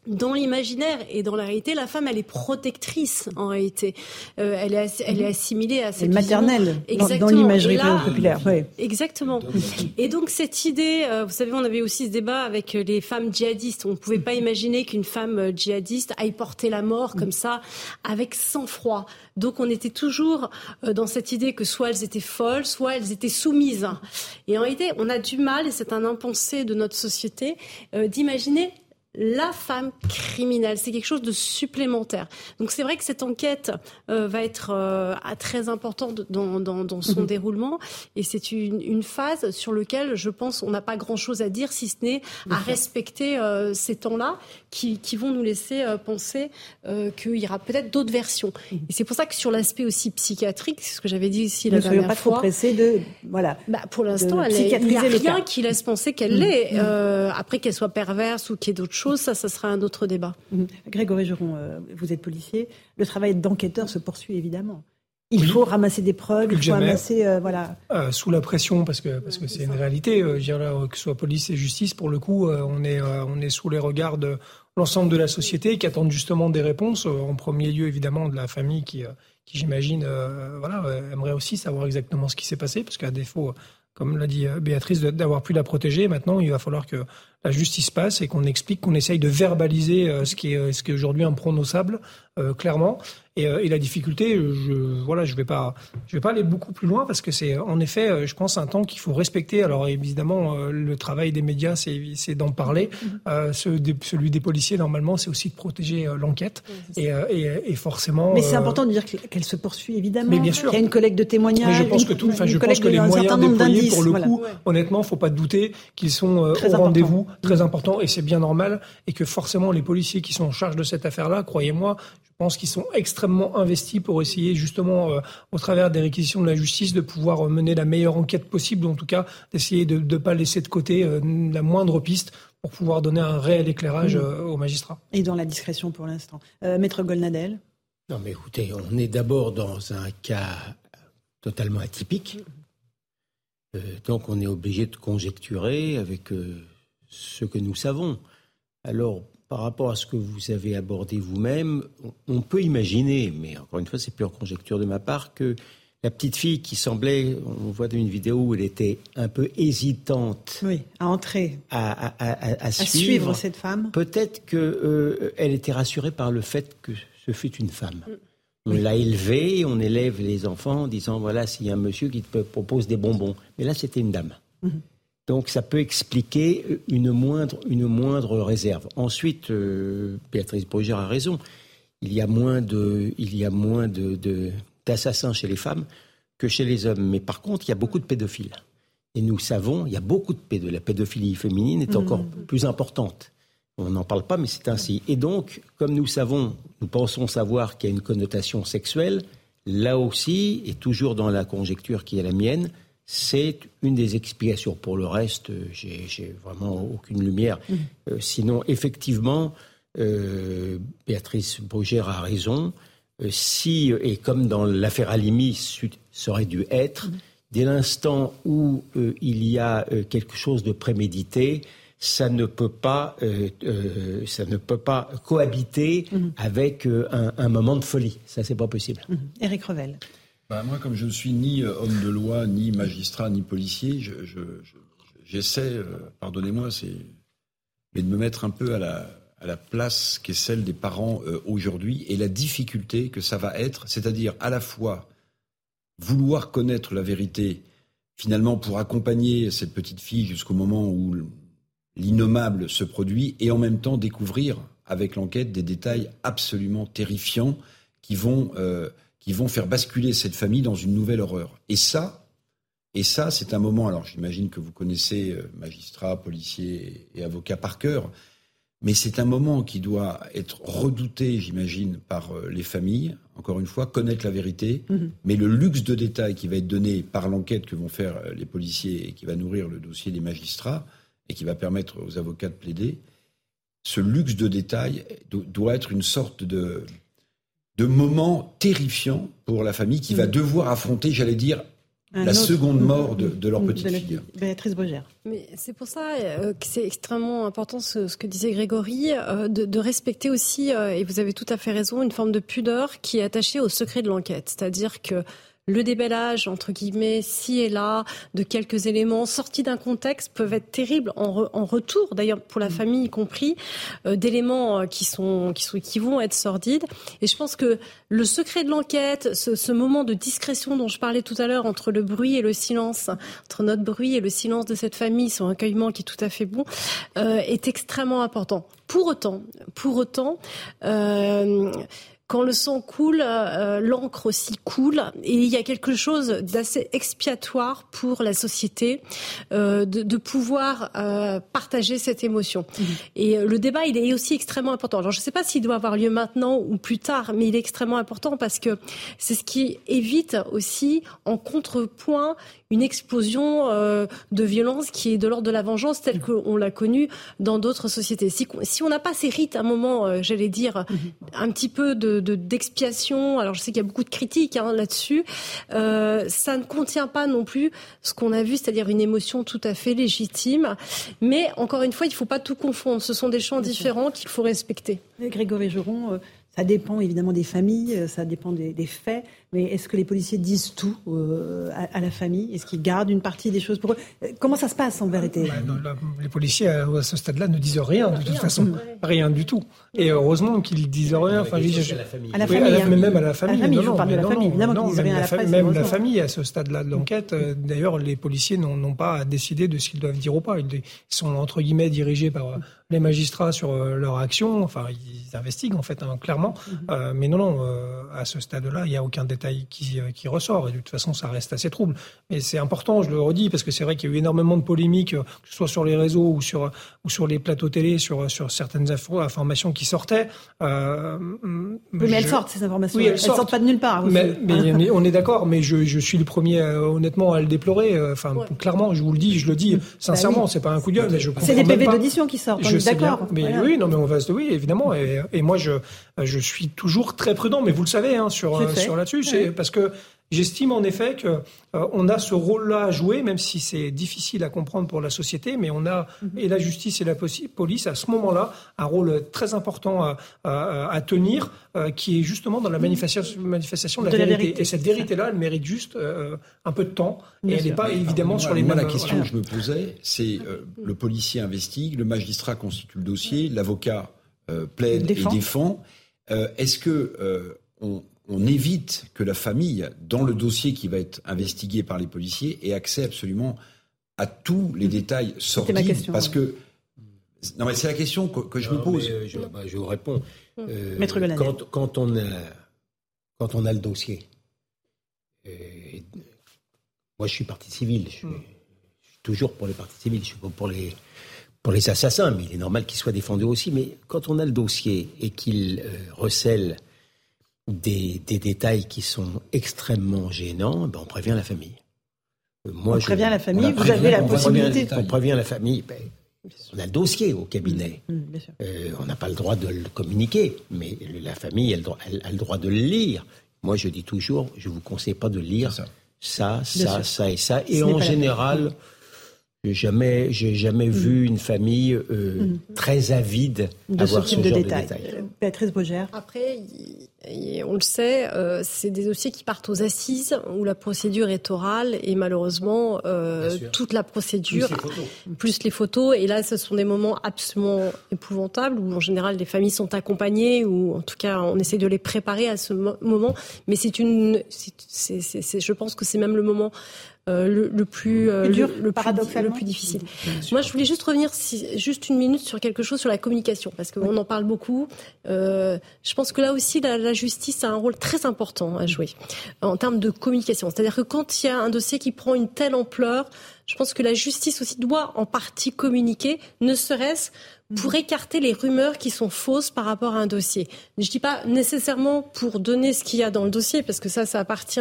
dans l'imaginaire et dans la réalité, la femme, elle est protectrice en réalité. Euh, elle, est, elle est assimilée à cette maternelle dans, l'imagerie populaire. Exactement. Et donc cette idée, euh, vous savez, on avait aussi ce débat avec les femmes djihadistes. On ne pouvait pas imaginer qu'une femme djihadiste aille porter la mort comme ça, avec sang-froid. Donc on était toujours euh, dans cette idée que soit elles étaient folles, soit elles étaient soumises. Et en réalité, on a du mal, et c'est un impensé de notre société, d'imaginer la femme criminelle. C'est quelque chose de supplémentaire. Donc c'est vrai que cette enquête euh, va être euh, très importante dans, son mhm. déroulement et c'est une, phase sur laquelle je pense on n'a pas grand-chose à dire si ce n'est à respecter euh, ces temps-là qui, vont nous laisser penser qu'il y aura peut-être d'autres versions. Mhm. Et c'est pour ça que sur l'aspect aussi psychiatrique, c'est ce que j'avais dit ici la ne dernière pas fois. trop pressé de voilà. Bah, pour l'instant, il n'y a rien qui laisse penser qu'elle mhm. l'est. après qu'elle soit perverse ou qu'il y ait d'autres choses ça, ça sera un autre débat. Mhm. Grégory Geron, euh, vous êtt policier. Le travail d'enquêteur se poursuit évidemment. Il faut ramasser des preuves, il faut ramasser, euh, voilà. Euh, sous la pression, parce que parce que c'est une réalité. je dirais, que ce soit police et justice, pour le coup, on est on est sous les regards de l'ensemble de la société qui attendent justement des réponses. En premier lieu, évidemment, de la famille qui qui j'imagine, voilà, aimerait aussi savoir exactement ce qui s'est passé, parce qu'à défaut comme l'a dit Béatrice, d'avoir pu la protéger. Maintenant, il va falloir que la justice passe et qu'on explique, qu'on essaye de verbaliser euh, ce qui est, ce qui est aujourd'hui imprononçable, euh, clairement. Et, euh, et, la difficulté, je voilà, je vais pas, je vais pas aller beaucoup plus loin parce que c'est en effet, je pense, un temps qu'il faut respecter. Alors évidemment, le travail des médias, c'est d'en parler. Mm-hmm. celui des policiers, normalement, c'est aussi de protéger l'enquête. et, et, et, forcément. Mais c'est important de dire qu'elle se poursuit évidemment. Mais bien sûr. Il y a une collecte de témoignages. Mais je pense que tout, enfin, je pense que les moyens déployés pour le coup, honnêtement, faut pas douter qu'ils sont au rendez-vous très important et c'est bien normal et que forcément les policiers qui sont en charge de cette affaire-là, croyez-moi, pense qu'ils sont extrêmement investis pour essayer justement euh, au travers des réquisitions de la justice de pouvoir euh, mener la meilleure enquête possible, ou en tout cas d'essayer de ne pas laisser de côté euh, la moindre piste pour pouvoir donner un réel éclairage mmh. aux magistrats. Et dans la discrétion pour l'instant. Maître Golnadel? Non mais écoutez, on est d'abord dans un cas totalement atypique. donc on est obligé de conjecturer avec ce que nous savons. Alors, par rapport à ce que vous avez abordé vous-même, on peut imaginer, mais encore une fois, c'est pure conjecture de ma part, que la petite fille qui semblait, on voit dans une vidéo où elle était un peu hésitante. Oui, à entrer. À, suivre, cette femme. Peut-être qu'elle euh, était rassurée par le fait que ce fut une femme. Mm. On l'a élevée, on élève les enfants en disant voilà, s'il y a un monsieur qui te propose des bonbons. Mais là, c'était une dame. Mm-hmm. Donc ça peut expliquer une moindre, une moindre réserve. Ensuite, euh, Béatrice Brugère a raison. Il y a moins de, il y a moins de, d'assassins chez les femmes que chez les hommes. Mais par contre, il y a beaucoup de pédophiles. Et nous savons, il y a beaucoup de pédophiles. La pédophilie féminine est encore mmh. plus importante. On n'en parle pas, mais c'est ainsi. Et donc, comme nous savons, nous pensons savoir qu'il y a une connotation sexuelle, là aussi, et toujours dans la conjecture qui est la mienne, c'est une des explications. Pour le reste, j'ai vraiment aucune lumière. Mmh. Euh, sinon, effectivement, euh, Béatrice Brugère a raison. Euh, si, et comme dans l'affaire Alimi, ça aurait dû être, mmh. dès l'instant où il y a quelque chose de prémédité, ça ne peut pas, ça ne peut pas cohabiter mmh. avec un, moment de folie. Ça, c'est pas possible. Éric Revel. Bah, moi, comme je ne suis ni euh, homme de loi, ni magistrat, ni policier, j'essaie, euh, pardonnez-moi, mais de me mettre un peu à la, place qui est celle des parents euh, aujourd'hui et la difficulté que ça va être, c'est-à-dire à la fois vouloir connaître la vérité, finalement pour accompagner cette petite fille jusqu'au moment où l'innommable se produit, et en même temps découvrir avec l'enquête des détails absolument terrifiants qui vont, qui vont faire basculer cette famille dans une nouvelle horreur. Et ça, et ça, c'est un moment. Alors, j'imagine que vous connaissez euh, magistrats, policiers et avocats par cœur, mais c'est un moment qui doit être redouté, j'imagine, par euh, les familles. Encore une fois, connaître la vérité, Mhm. mais le luxe de détails qui va être donné par l'enquête que vont faire euh, les policiers et qui va nourrir le dossier des magistrats et qui va permettre aux avocats de plaider, ce luxe de détails do- doit être une sorte de, de moment terrifiant pour la famille qui va devoir affronter, j'allais dire, Un la autre- seconde Mhm. mort de, de leur Mhm. petite De la fille. Béatrice Brugère. Mais c'est pour ça euh, que c'est extrêmement important ce, ce que disait Grégory, euh, de, de respecter aussi, euh, et vous avez tout à fait raison, une forme de pudeur qui est attachée au secret de l'enquête. C'est-à-dire que le débellage, entre guillemets, ci et là, de quelques éléments sortis d'un contexte peuvent être terribles en, re- en retour, d'ailleurs pour la famille y compris, euh, d'éléments euh, qui, sont, qui, sont, qui vont être sordides. Et je pense que le secret de l'enquête, ce, ce moment de discrétion dont je parlais tout à l'heure entre le bruit et le silence, entre notre bruit et le silence de cette famille, son recueillement qui est tout à fait bon, euh, est extrêmement important. Pour autant, pour autant, euh, quand le sang coule, euh, l'encre aussi coule, et il y a quelque chose d'assez expiatoire pour la société euh, de, de pouvoir euh, partager cette émotion. Et euh, le débat, il est aussi extrêmement important. Alors, je ne sais pas s'il doit avoir lieu maintenant ou plus tard, mais il est extrêmement important parce que c'est ce qui évite aussi, en contrepoint, une explosion euh, de violence qui est de l'ordre de la vengeance telle qu'on l'a connue dans d'autres sociétés. Si, si on n'a pas ces rites, à un moment, euh, j'allais dire, un petit peu de de- d'expiation, alors je sais qu'il y a beaucoup de critiques hein, là-dessus, euh, ça ne contient pas non plus ce qu'on a vu, c'est-à-dire une émotion tout à fait légitime. Mais encore une fois, il ne faut pas tout confondre. Ce sont des champs différents qu'il faut respecter. Grégory Geron, euh, ça dépend évidemment des familles, euh, ça dépend des, des faits, mais est-ce que les policiers disent tout euh, à, à la famille? Est-ce qu'ils gardent une partie des choses pour eux? Euh, Comment ça se passe en vérité? Bah, non, là, les policiers euh, à ce stade-là ne disent rien de toute façon, rien du tout. Et heureusement qu'ils disent rien. Enfin, je- je- À la Oui, famille, la- hein. même à la la famille. famille, non, je vous non, parle de mais la non, famille, non, évidemment non, qu'ils disent même rien à la la fa- presse, Même la famille à ce stade-là de l'enquête. euh, D'ailleurs, les policiers n'ont pas à décider de ce qu'ils doivent dire ou pas. Ils sont entre guillemets dirigés par euh, les magistrats sur leur action. Enfin, ils investiguent en fait hein, clairement. Euh, mais non, non, euh, à ce stade-là, il n'y a aucun détail qui, euh, qui ressort. Et de toute façon, ça reste assez trouble. Mais c'est important, je le redis, parce que c'est vrai qu'il y a eu énormément de polémiques, euh, que ce soit sur les réseaux ou sur, ou sur les plateaux télé, sur, sur certaines informations qui sortaient. Euh, Oui, mais elles sortent ces informations. Oui, elles, elles sortent. sortent. pas de nulle part. Mais, on est d'accord, mais je, je suis le premier, euh, honnêtement, à le déplorer. euh, Enfin, clairement, je vous le dis, je le dis sincèrement, Bah oui. c'est pas un coup de gueule, mais je C'est des PV d'audition qui sortent, on Je est bien, d'accord. mais Voilà. oui, non, mais on va, se- oui, évidemment. Et, et moi, je, je suis toujours très prudent, mais vous le savez, hein, sur, euh, sur là-dessus, Parce que j'estime en effet que euh, on a ce rôle-là à jouer, même si c'est difficile à comprendre pour la société, mais on a Mhm. et la justice et la police à ce moment-là un rôle très important à, à- à tenir, euh, qui est justement dans la manifestation, manifestation de la, De la vérité. Et cette vérité-là, elle mérite juste euh, un peu de temps, Bien et elle n'est pas évidemment Moi, sur les moi, mêmes. la question voilà. que je me posais, c'est euh, le policier investigue, le magistrat constitue le dossier, l'avocat euh, plaide Défend. et défend. Euh, Est-ce que euh, on, on évite que la famille, dans le dossier qui va être investigué par les policiers, ait accès absolument à tous les détails sordides ma question, Parce ouais. que non, mais c'est la question que, que je me pose. mais, euh, je, bah, je vous réponds. Euh, Maître quand, quand on a, quand on a le dossier, euh, moi je suis partie civile, je suis, je suis toujours pour les parties civiles, je suis pas pour les, pour les assassins, mais il est normal qu'ils soient défendus aussi. Mais quand on a le dossier et qu'il euh, recèle des, des détails qui sont extrêmement gênants, ben on prévient la famille. Euh, Moi, On je- prévient la famille, vous prévient- avez la on prévient- possibilité. On prévient la famille. ben, on a le dossier au cabinet. Mmh, sûr. Euh, on n'a pas le droit de le communiquer, mais la famille a le droit, elle a le droit de le lire. Moi, je dis toujours, je vous conseille pas de lire ça, ça, ça, et ça. Et en général, J'ai jamais, j'ai jamais Mm. vu une famille euh, Mm. très avide De ce avoir type ce de genre détails. de détails. Euh, Béatrice Brogère. Après, on le sait, euh, c'est des dossiers qui partent aux assises où la procédure est orale et malheureusement euh, toute la procédure Plus les photos. plus les photos et là ce sont des moments absolument épouvantables où en général les familles sont accompagnées ou en tout cas on essaie de les préparer à ce mo- moment mais c'est une c'est- c'est- c'est- c'est- je pense que c'est même le moment le, le plus, euh, Plus dur, le, le plus, paradoxalement. le plus difficile. Moi, je voulais juste revenir si- juste une minute sur quelque chose sur la communication, parce qu'on en parle beaucoup. Euh, je pense que là aussi, la, la justice a un rôle très important à jouer en termes de communication. C'est-à-dire que quand il y a un dossier qui prend une telle ampleur, je pense que la justice aussi doit en partie communiquer, ne serait-ce pour écarter les rumeurs qui sont fausses par rapport à un dossier. Je dis pas nécessairement pour donner ce qu'il y a dans le dossier, parce que ça, ça appartient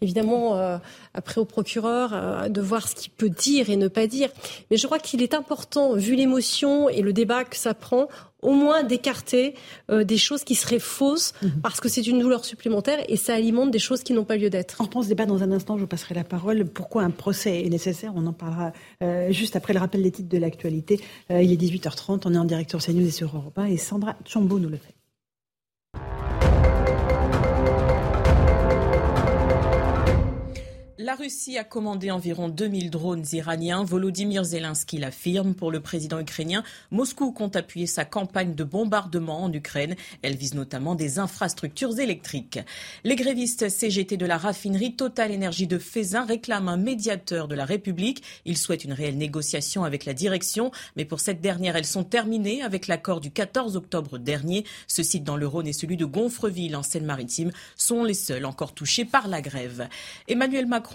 évidemment euh, après au procureur euh, de voir ce qu'il peut dire et ne pas dire. Mais je crois qu'il est important, vu l'émotion et le débat que ça prend, au moins d'écarter euh, des choses qui seraient fausses, parce que c'est une douleur supplémentaire et ça alimente des choses qui n'ont pas lieu d'être. On reprend ce débat dans un instant, je vous passerai la parole. Pourquoi un procès est nécessaire? On en parlera euh, juste après le rappel des titres de l'actualité. Euh, il est 18h30, on est en direct sur CNews et sur Europe 1 et Sandra Chambaud nous le fait. La Russie a commandé environ 2000 drones iraniens. Volodymyr Zelensky l'affirme. Pour le président ukrainien, Moscou compte appuyer sa campagne de bombardement en Ukraine. Elle vise notamment des infrastructures électriques. Les grévistes CGT de la raffinerie Total Énergie de Fézin réclament un médiateur de la République. Ils souhaitent une réelle négociation avec la direction, mais pour cette dernière, elles sont terminées avec l'accord du 14 octobre dernier. Ce site dans le Rhône et celui de Gonfreville en Seine-Maritime sont les seuls encore touchés par la grève.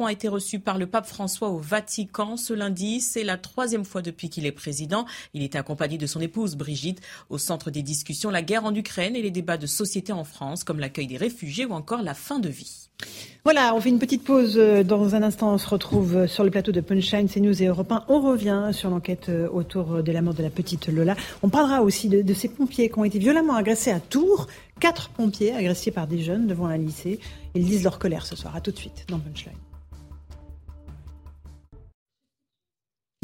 A été reçu par le pape François au Vatican ce lundi. C'est la troisième fois depuis qu'il est président. Il était accompagné de son épouse Brigitte. Au centre des discussions, la guerre en Ukraine et les débats de société en France, comme l'accueil des réfugiés ou encore la fin de vie. Voilà, on fait une petite pause. Euh, Dans un instant, on se retrouve euh, sur le plateau de Punchline, CNews et Europe 1. On revient sur l'enquête euh, autour de la mort de la petite Lola. On parlera aussi de, de ces pompiers qui ont été violemment agressés à Tours. Quatre pompiers agressés par des jeunes devant un lycée. Ils disent leur colère ce soir. À tout de suite dans Punchline.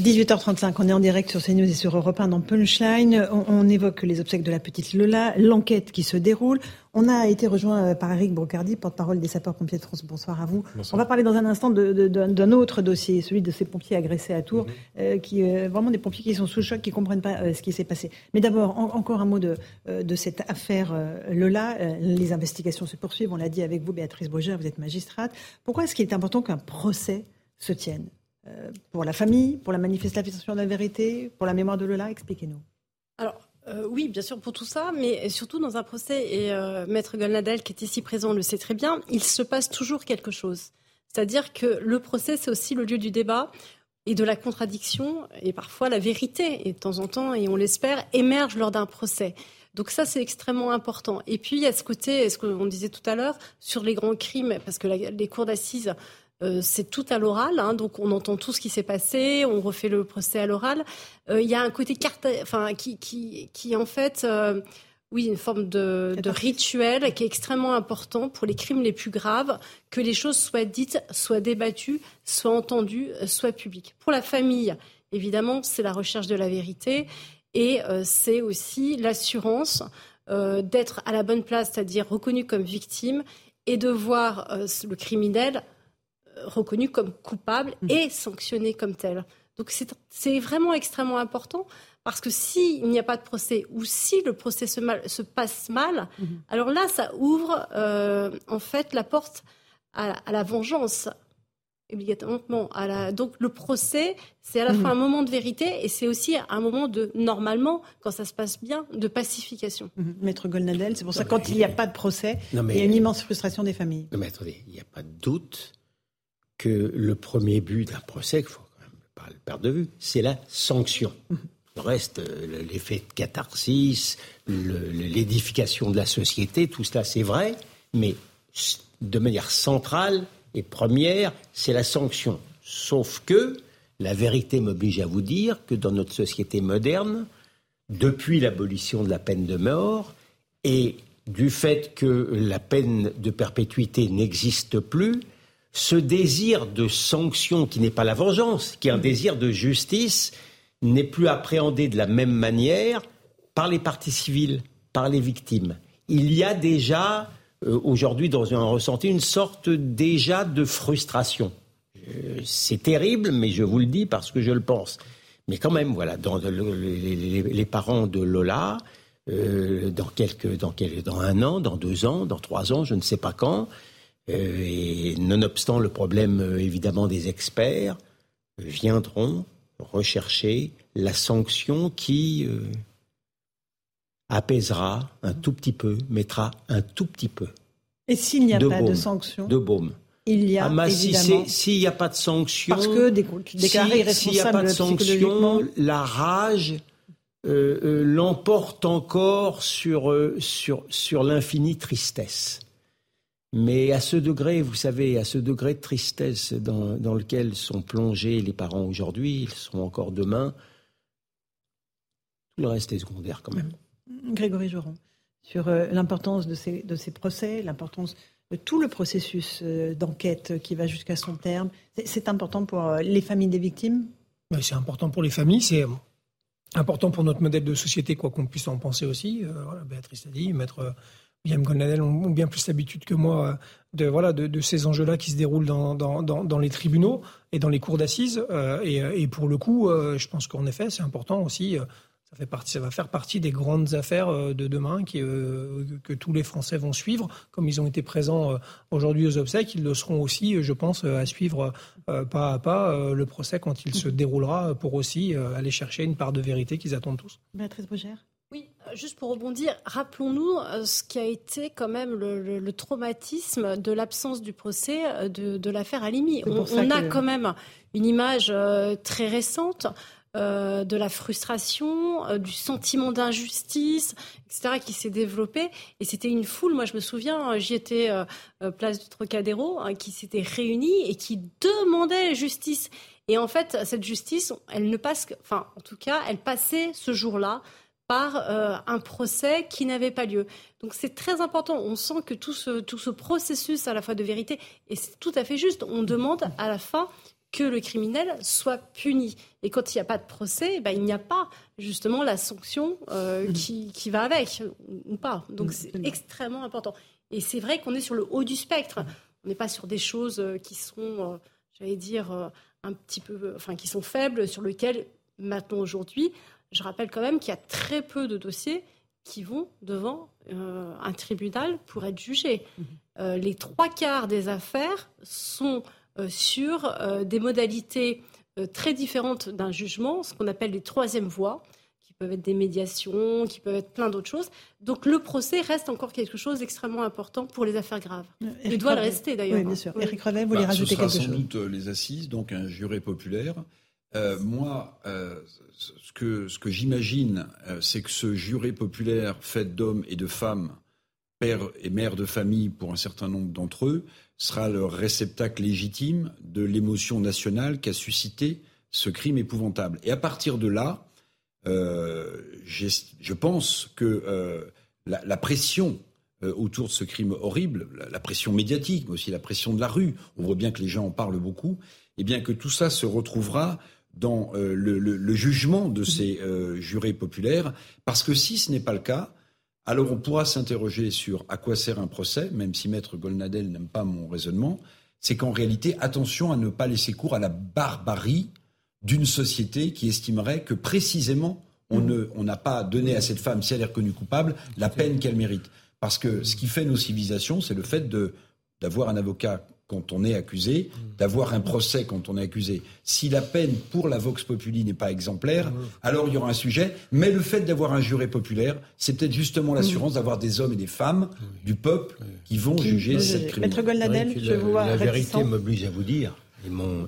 18h35, on est en direct sur CNews et sur Europe 1 dans Punchline. On, on évoque les obsèques de la petite Lola, l'enquête qui se déroule. On a été rejoint euh, par Eric Brocardi, porte-parole des sapeurs-pompiers de France. Bonsoir à vous. Bonsoir. On va parler dans un instant d'un autre dossier, celui de ces pompiers agressés à Tours, euh, qui euh, vraiment des pompiers qui sont sous choc, qui comprennent pas euh, ce qui s'est passé. Mais d'abord, en- encore un mot de, de cette affaire Lola. Les investigations se poursuivent. On l'a dit avec vous, Béatrice Brogère, vous êtes magistrate. Pourquoi est-ce qu'il est important qu'un procès se tienne? Pour la famille, pour la manifestation de la vérité, pour la mémoire de Lola Expliquez-nous. Alors, euh, oui, bien sûr, pour tout ça, mais surtout dans un procès, et euh, Maître Golnadel, qui est ici présent, le sait très bien, il se passe toujours quelque chose. C'est-à-dire que le procès, c'est aussi le lieu du débat et de la contradiction, et parfois la vérité, et de temps en temps, et on l'espère, émerge lors d'un procès. Donc ça, c'est extrêmement important. Et puis, il y a ce côté, ce qu'on disait tout à l'heure, sur les grands crimes, parce que les cours d'assises, euh, c'est tout à l'oral, hein, donc on entend tout ce qui s'est passé, on refait le procès à l'oral. Euh, Il y a un côté carte, enfin, qui, qui, qui en fait, euh, oui, une forme de, de rituel qui est extrêmement important pour les crimes les plus graves, que les choses soient dites, soient débattues, soient entendues, soient publiques. Pour la famille, évidemment, c'est la recherche de la vérité et c'est aussi l'assurance d'être à la bonne place, c'est-à-dire reconnu comme victime et de voir le criminel reconnu comme coupable et sanctionné comme tel. Donc c'est vraiment extrêmement important parce que s'il n'y a pas de procès ou si le procès se, mal- se passe mal, alors là, ça ouvre euh, en fait la porte à, la- à la vengeance. Obligatoirement. À la... Donc le procès, c'est à la Mhm. fois un moment de vérité et c'est aussi un moment de, normalement, quand ça se passe bien, de pacification. Mhm. Maître Golnadel, c'est pour ça que quand il n'y a pas de procès, Non, mais- il y a une immense frustration des familles. Non mais attendez, il n'y a pas de doute que le premier but d'un procès, qu'il faut quand même pas le perdre de vue, c'est la sanction. Le reste, euh, le- l'effet de catharsis, l'édification de la société, tout cela c'est vrai, mais de manière centrale et première, c'est la sanction. Sauf que la vérité m'oblige à vous dire que dans notre société moderne, depuis l'abolition de la peine de mort et du fait que la peine de perpétuité n'existe plus, ce désir de sanction qui n'est pas la vengeance, qui est un désir de justice, n'est plus appréhendé de la même manière par les parties civiles, par les victimes. Il y a déjà euh, aujourd'hui dans un ressenti une sorte déjà de frustration. Euh, c'est terrible, mais je vous le dis parce que je le pense. Mais quand même, voilà, dans les, parents de Lola, euh, dans, quelques, dans, dans un an, dans deux ans, dans trois ans, je ne sais pas quand, et nonobstant le problème évidemment des experts, viendront rechercher la sanction qui apaisera un tout petit peu, mettra un tout petit peu. Et s'il n'y a pas de sanction De baume. Il y a ah, évidemment. S'il n'y a pas de sanction. Parce que déclaré S'il n'y a pas de sanction, la rage euh, euh, l'emporte encore sur, euh, sur, sur l'infinie tristesse. Mais à ce degré, vous savez, à ce degré de tristesse dans, dans lequel sont plongés les parents aujourd'hui, ils seront encore demain, tout le reste est secondaire quand même. Grégory Joron, sur euh, l'importance de ces, de ces procès, l'importance de tout le processus euh, d'enquête qui va jusqu'à son terme. C'est important pour euh, les familles des victimes? Oui, C'est important pour les familles, c'est important pour notre modèle de société, quoi qu'on puisse en penser aussi. voilà, Béatrice a dit, maître William Golnadel ont bien plus l'habitude que moi de, voilà, de, ces enjeux-là qui se déroulent dans, dans, les tribunaux et dans les cours d'assises. et, et, pour le coup, je pense qu'en effet, c'est important aussi ça, fait partie, ça va faire partie des grandes affaires euh, de demain qui, euh, que tous les Français vont suivre. Comme ils ont été présents euh, aujourd'hui aux obsèques, ils le seront aussi, je pense, à suivre pas à pas le procès quand il se déroulera pour aussi aller chercher une part de vérité qu'ils attendent tous. Béatrice Brugère oui, juste pour rebondir, rappelons-nous ce qui a été quand même le, traumatisme de l'absence du procès de, de l'affaire Alimi. On, on a quand même une image très récente euh, de la frustration, euh, du sentiment d'injustice, etc., qui s'est développé. Et c'était une foule, moi je me souviens, j'y étais euh, place du Trocadéro, hein, qui s'était réunie et qui demandait justice. Et en fait, cette justice, elle ne passe, enfin, en tout cas, elle passait ce jour-là par un procès qui n'avait pas lieu. Donc c'est très important. On sent que tout ce, tout ce processus à la fois de vérité, et c'est tout à fait juste, on demande à la fin que le criminel soit puni. Et quand il n'y a pas de procès, ben, il n'y a pas justement la sanction euh, mm. qui, va avec, ou pas. Donc c'est extrêmement important. Et c'est vrai qu'on est sur le haut du spectre. On n'est pas sur des choses euh, qui sont, euh, j'allais dire, un petit peu, enfin, qui sont faibles, sur lesquelles, maintenant, aujourd'hui, je rappelle quand même qu'il y a très peu de dossiers qui vont devant un tribunal pour être jugés. Mm-hmm. les trois quarts des affaires sont euh, sur euh, des modalités euh, très différentes d'un jugement, ce qu'on appelle les troisièmes voies qui peuvent être des médiations, qui peuvent être plein d'autres choses. Donc le procès reste encore quelque chose d'extrêmement important pour les affaires graves. Il doit le rester d'ailleurs. Oui, bien sûr. Éric Revet, vous voulez bah, rajouter quelque chose? Ce sera sans doute les assises, donc un juré populaire. Moi, ce que, ce que j'imagine, c'est que ce juré populaire fait d'hommes et de femmes, pères et mères de famille pour un certain nombre d'entre eux, sera le réceptacle légitime de l'émotion nationale qu'a suscité ce crime épouvantable. Et à partir de là, euh, je pense que euh, la, pression euh, autour de ce crime horrible, la, pression médiatique, mais aussi la pression de la rue, on voit bien que les gens en parlent beaucoup, et bien que tout ça se retrouvera dans le, le, jugement de ces jurés populaires, parce que si ce n'est pas le cas, alors on pourra s'interroger sur à quoi sert un procès, même si Maître Golnadel n'aime pas mon raisonnement, c'est qu'en réalité, attention à ne pas laisser cours à la barbarie d'une société qui estimerait que précisément on n'a pas donné à cette femme, si elle est reconnue coupable, la peine qu'elle mérite. Parce que ce qui fait nos civilisations, c'est le fait d'avoir un avocat quand on est accusé, d'avoir un procès quand on est accusé. Si la peine pour la Vox Populi n'est pas exemplaire, alors il y aura un sujet. Mais le fait d'avoir un juré populaire, c'est peut-être justement l'assurance d'avoir des hommes et des femmes du peuple qui vont juger cette criminalité. Maître Goldnadel, je la, vois La vérité m'oblige à vous dire, et mon,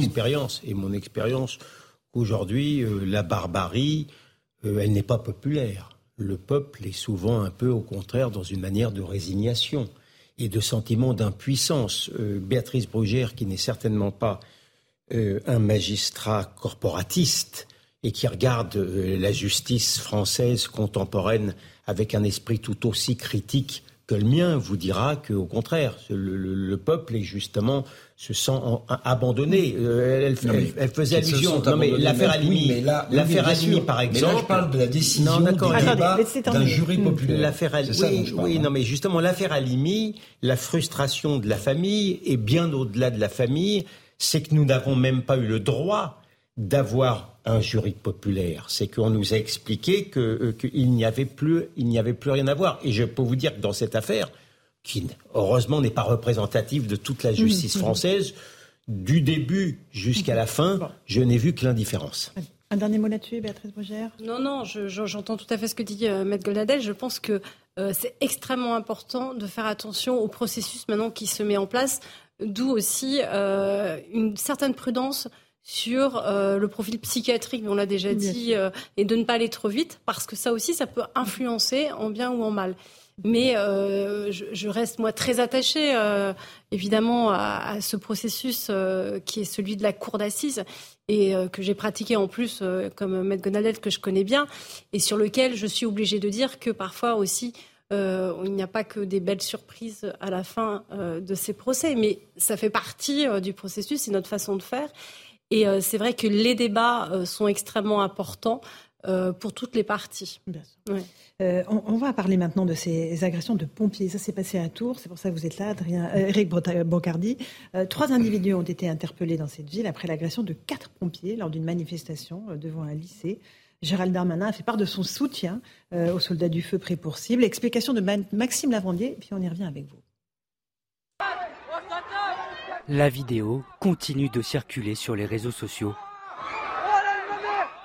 expérience, et mon expérience, qu'aujourd'hui, euh, la barbarie, euh, elle n'est pas populaire. Le peuple est souvent un peu, au contraire, dans une manière de résignation et de sentiment d'impuissance. Euh, Béatrice Brugère, qui n'est certainement pas euh, un magistrat corporatiste et qui regarde euh, la justice française contemporaine avec un esprit tout aussi critique que le mien vous dira qu'au contraire, le, peuple est justement se sent abandonné. Euh, elle, faisait allusion. Non mais l'affaire Alimi, l'affaire Alimi par exemple. Mais là, je parle de la décision non, d'un jury populaire. L'affaire oui, oui, non mais justement l'affaire Alimi, la frustration de la famille et bien au-delà de la famille, c'est que nous n'avons même pas eu le droit d'avoir un jury populaire. C'est qu'on nous a expliqué euh, qu'il n'y avait plus, il n'y avait plus rien à voir. Et je peux vous dire que dans cette affaire, qui heureusement n'est pas représentative de toute la justice mmh, mmh. française, du début jusqu'à la fin, je n'ai vu que l'indifférence. Un dernier mot là-dessus, Béatrice Brugère Non, non, j'entends tout à fait ce que dit euh, Maître Goldadel. Je pense que euh, c'est extrêmement important de faire attention au processus maintenant qui se met en place, d'où aussi une certaine prudence sur euh, le profil psychiatrique, on l'a déjà dit, euh, et de ne pas aller trop vite, parce que ça aussi, ça peut influencer en bien ou en mal. Mais euh, je, reste, moi, très attachée, évidemment, à, ce processus qui est celui de la cour d'assises et que j'ai pratiqué en plus comme maître Gonadet, que je connais bien, et sur lequel je suis obligée de dire que parfois aussi, il n'y a pas que des belles surprises à la fin de ces procès, mais ça fait partie du processus, c'est notre façon de faire. Et euh, c'est vrai que les débats euh, sont extrêmement importants euh, pour toutes les parties. on, va parler maintenant de ces agressions de pompiers. Ça s'est passé à Tours, c'est pour ça que vous êtes là, Adrien, Eric Bocardi. trois individus ont été interpellés dans cette ville après l'agression de quatre pompiers lors d'une manifestation devant un lycée. Gérald Darmanin a fait part de son soutien aux soldats du feu pris pour cible. Explication de Maxime Lavandier, puis on y revient avec vous. La vidéo continue de circuler sur les réseaux sociaux.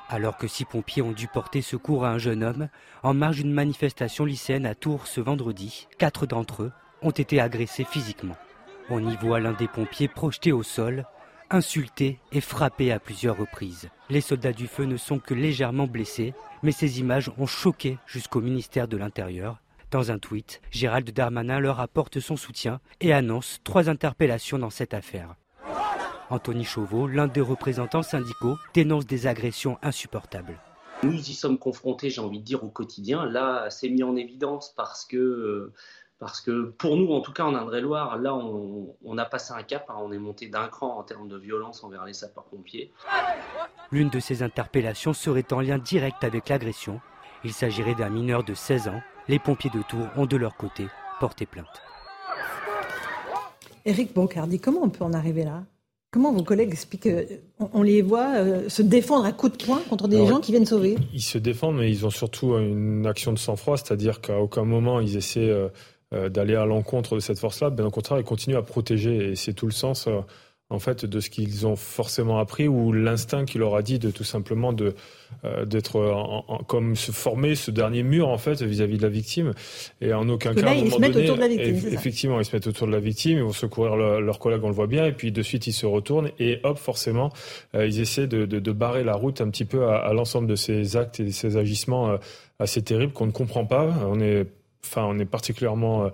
Alors que six pompiers ont dû porter secours à un jeune homme en marge d'une manifestation lycéenne à Tours ce vendredi, quatre d'entre eux ont été agressés physiquement. On y voit l'un des pompiers projeté au sol, insulté et frappé à plusieurs reprises. Les soldats du feu ne sont que légèrement blessés, mais ces images ont choqué jusqu'au ministère de l'Intérieur dans un tweet, Gérald Darmanin leur apporte son soutien et annonce trois interpellations dans cette affaire. Anthony Chauveau, l'un des représentants syndicaux, dénonce des agressions insupportables. Nous y sommes confrontés, j'ai envie de dire, au quotidien. Là, c'est mis en évidence parce que, parce que pour nous, en tout cas en Indre-et-Loire, là, on, a passé un cap, hein. on est monté d'un cran en termes de violence envers les sapeurs-pompiers. L'une de ces interpellations serait en lien direct avec l'agression. Il s'agirait d'un mineur de 16 ans les pompiers de Tours ont de leur côté porté plainte. Éric Boncardi, comment on peut en arriver là? Comment vos collègues expliquent On les voit euh, se défendre à coups de poing contre des gens qui viennent sauver? Ils se défendent, mais ils ont surtout une action de sang-froid, c'est-à-dire qu'à aucun moment ils essaient euh, euh, d'aller à l'encontre de cette force-là. Bien au contraire, ils continuent à protéger, et c'est tout le sens en fait de ce qu'ils ont forcément appris ou l'instinct qui leur a dit de tout simplement de euh, d'être comme se former ce dernier mur en fait vis-à-vis de la victime. Et en aucun cas ils se mettent autour de la victime effectivement ils se mettent autour de la victime ils vont secourir leurs collègues on le voit bien et puis de suite ils se retournent et hop forcément euh, ils essaient de, de, de, barrer la route un petit peu à, à l'ensemble de ces actes et de ces agissements euh, assez terribles qu'on ne comprend pas. On est enfin on est particulièrement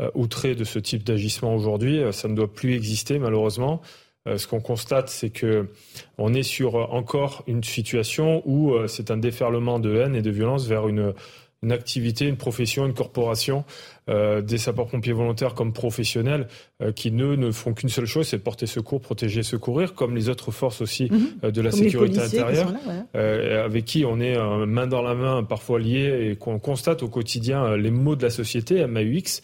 euh, outré de ce type d'agissement aujourd'hui. Euh, ça ne doit plus exister malheureusement. Euh, ce qu'on constate, c'est que on est sur encore une situation où c'est un déferlement de haine et de violence vers une une activité, une profession, une corporation, euh, des sapeurs-pompiers volontaires comme professionnels, euh, qui ne, ne font qu'une seule chose, c'est porter secours, protéger, secourir, comme les autres forces aussi mhm. euh, de la sécurité intérieure, avec qui on est main dans la main, parfois liés, et qu'on constate au quotidien les maux de la société, MAUX,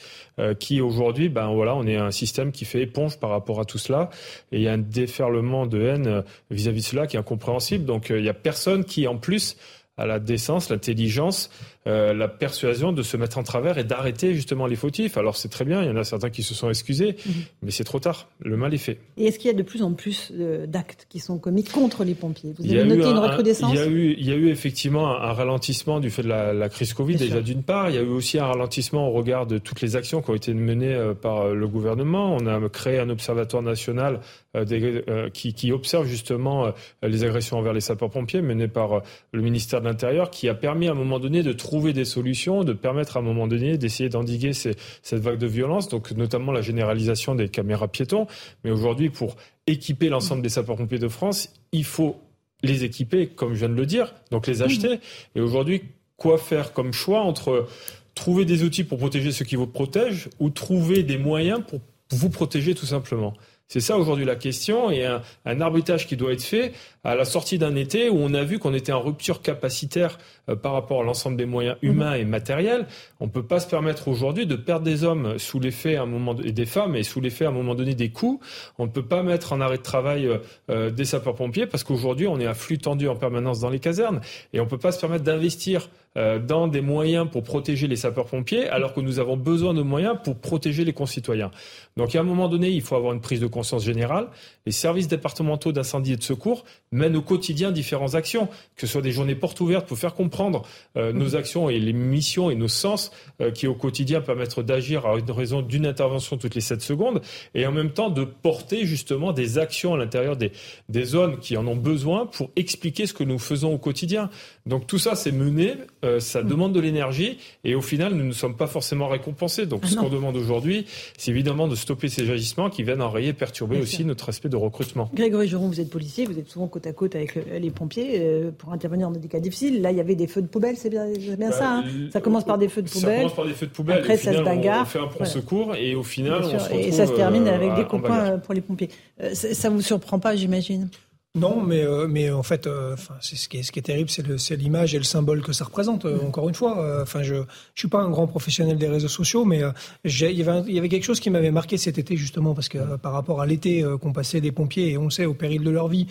qui aujourd'hui, ben voilà, on est un système qui fait éponge par rapport à tout cela, et il y a un déferlement de haine vis-à-vis -vis de cela qui est incompréhensible. Donc il y a personne qui, en plus, à la décence, l'intelligence, euh, la persuasion de se mettre en travers et d'arrêter justement les fautifs. Alors c'est très bien, il y en a certains qui se sont excusés, mhm. mais c'est trop tard, le mal est fait. Et est-ce qu'il y a de plus en plus euh, d'actes qui sont commis contre les pompiers? Vous avez noté une recrudescence? il y, a eu, il y a eu effectivement un, ralentissement du fait de la, crise Covid, déjà d'une part. Il y a eu aussi un ralentissement au regard de toutes les actions qui ont été menées euh, par le gouvernement. On a créé un observatoire national qui, qui, observe justement les agressions envers les sapeurs-pompiers mené par le ministère de l'Intérieur, qui a permis à un moment donné de trouver des solutions, de permettre à un moment donné d'essayer d'endiguer cette vague de violence, donc notamment la généralisation des caméras piétons. Mais aujourd'hui, pour équiper l'ensemble des sapeurs-pompiers de France, il faut les équiper, comme je viens de le dire, donc les acheter. Et aujourd'hui, quoi faire comme choix entre trouver des outils pour protéger ceux qui vous protègent ou trouver des moyens pour vous protéger tout simplement? C'est ça aujourd'hui la question et un, un, arbitrage qui doit être fait à la sortie d'un été où on a vu qu'on était en rupture capacitaire euh, par rapport à l'ensemble des moyens mhm. humains et matériels. On peut pas se permettre aujourd'hui de perdre des hommes sous l'effet à un moment et des femmes et sous l'effet à un moment donné des coups. On ne peut pas mettre en arrêt de travail euh, euh, des sapeurs-pompiers parce qu'aujourd'hui on est à flux tendu en permanence dans les casernes et on peut pas se permettre d'investir dans des moyens pour protéger les sapeurs-pompiers alors que nous avons besoin de moyens pour protéger les concitoyens. Donc à un moment donné, il faut avoir une prise de conscience générale. Les services départementaux d'incendie et de secours mènent au quotidien différentes actions, que ce soit des journées portes ouvertes pour faire comprendre euh, nos mhm. actions et les missions et nos sens euh, qui au quotidien permettent d'agir à une raison d'une intervention toutes les 7 secondes et en même temps de porter justement des actions à l'intérieur des, des zones qui en ont besoin pour expliquer ce que nous faisons au quotidien. Donc tout ça, c'est mené, euh, ça mhm. demande de l'énergie et au final, nous ne sommes pas forcément récompensés. Donc ah ce qu'on demande aujourd'hui, c'est évidemment de stopper ces agissements qui viennent enrayer, perturber aussi notre aspect de recrutement. Grégory Joron, vous êtes policier, vous êtes souvent côte à côte avec les pompiers euh, pour intervenir dans des cas difficiles. Là, il y avait des feux de poubelle, c'est bien, bien bah, ça. Hein ça commence par des feux de poubelle. Ça commence par des feux de poubelle. Après, ça se bagarre. On fait un prompt secours et au final, on se retrouve, Et ça se termine avec des copains pour les pompiers. Euh, ça vous surprend pas, j'imagine? Non, mais, euh, mais en fait, euh, c'est ce qui est, ce qui est terrible, c'est l'image et le symbole que ça représente. Euh, mm. Encore une fois, enfin, je, je suis pas un grand professionnel des réseaux sociaux, mais il y, avait, il y avait quelque chose qui m'avait marqué cet été justement parce que par rapport à l'été qu'on passait les pompiers et on sait au péril de leur vie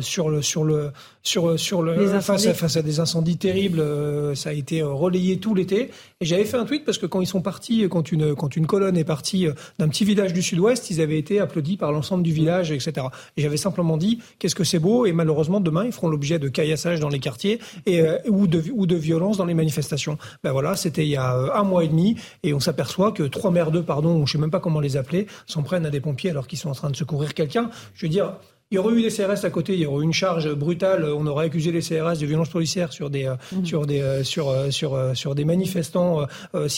sur le sur le sur sur le face à, face à des incendies terribles, ça a été relayé tout l'été. Et j'avais fait un tweet parce que quand ils sont partis, quand une quand une colonne est partie d'un petit village du Sud-Ouest, ils avaient été applaudis par l'ensemble du village, etc. Et j'avais simplement dit qu'est-ce que c'est beau et malheureusement demain ils feront l'objet de caillassage dans les quartiers et euh, ou de ou de violence dans les manifestations. Ben voilà, c'était il y a euh, un mois et demi et on s'aperçoit que trois merdeux, pardon, je sais même pas comment les appeler, s'en prennent à des pompiers alors qu'ils sont en train de secourir quelqu'un. Je veux dire, il y aurait eu des CRS à côté, il y aurait eu une charge brutale. On aurait accusé les CRS de violence policière sur des, euh, mmh. sur des, sur, sur, sur des manifestants,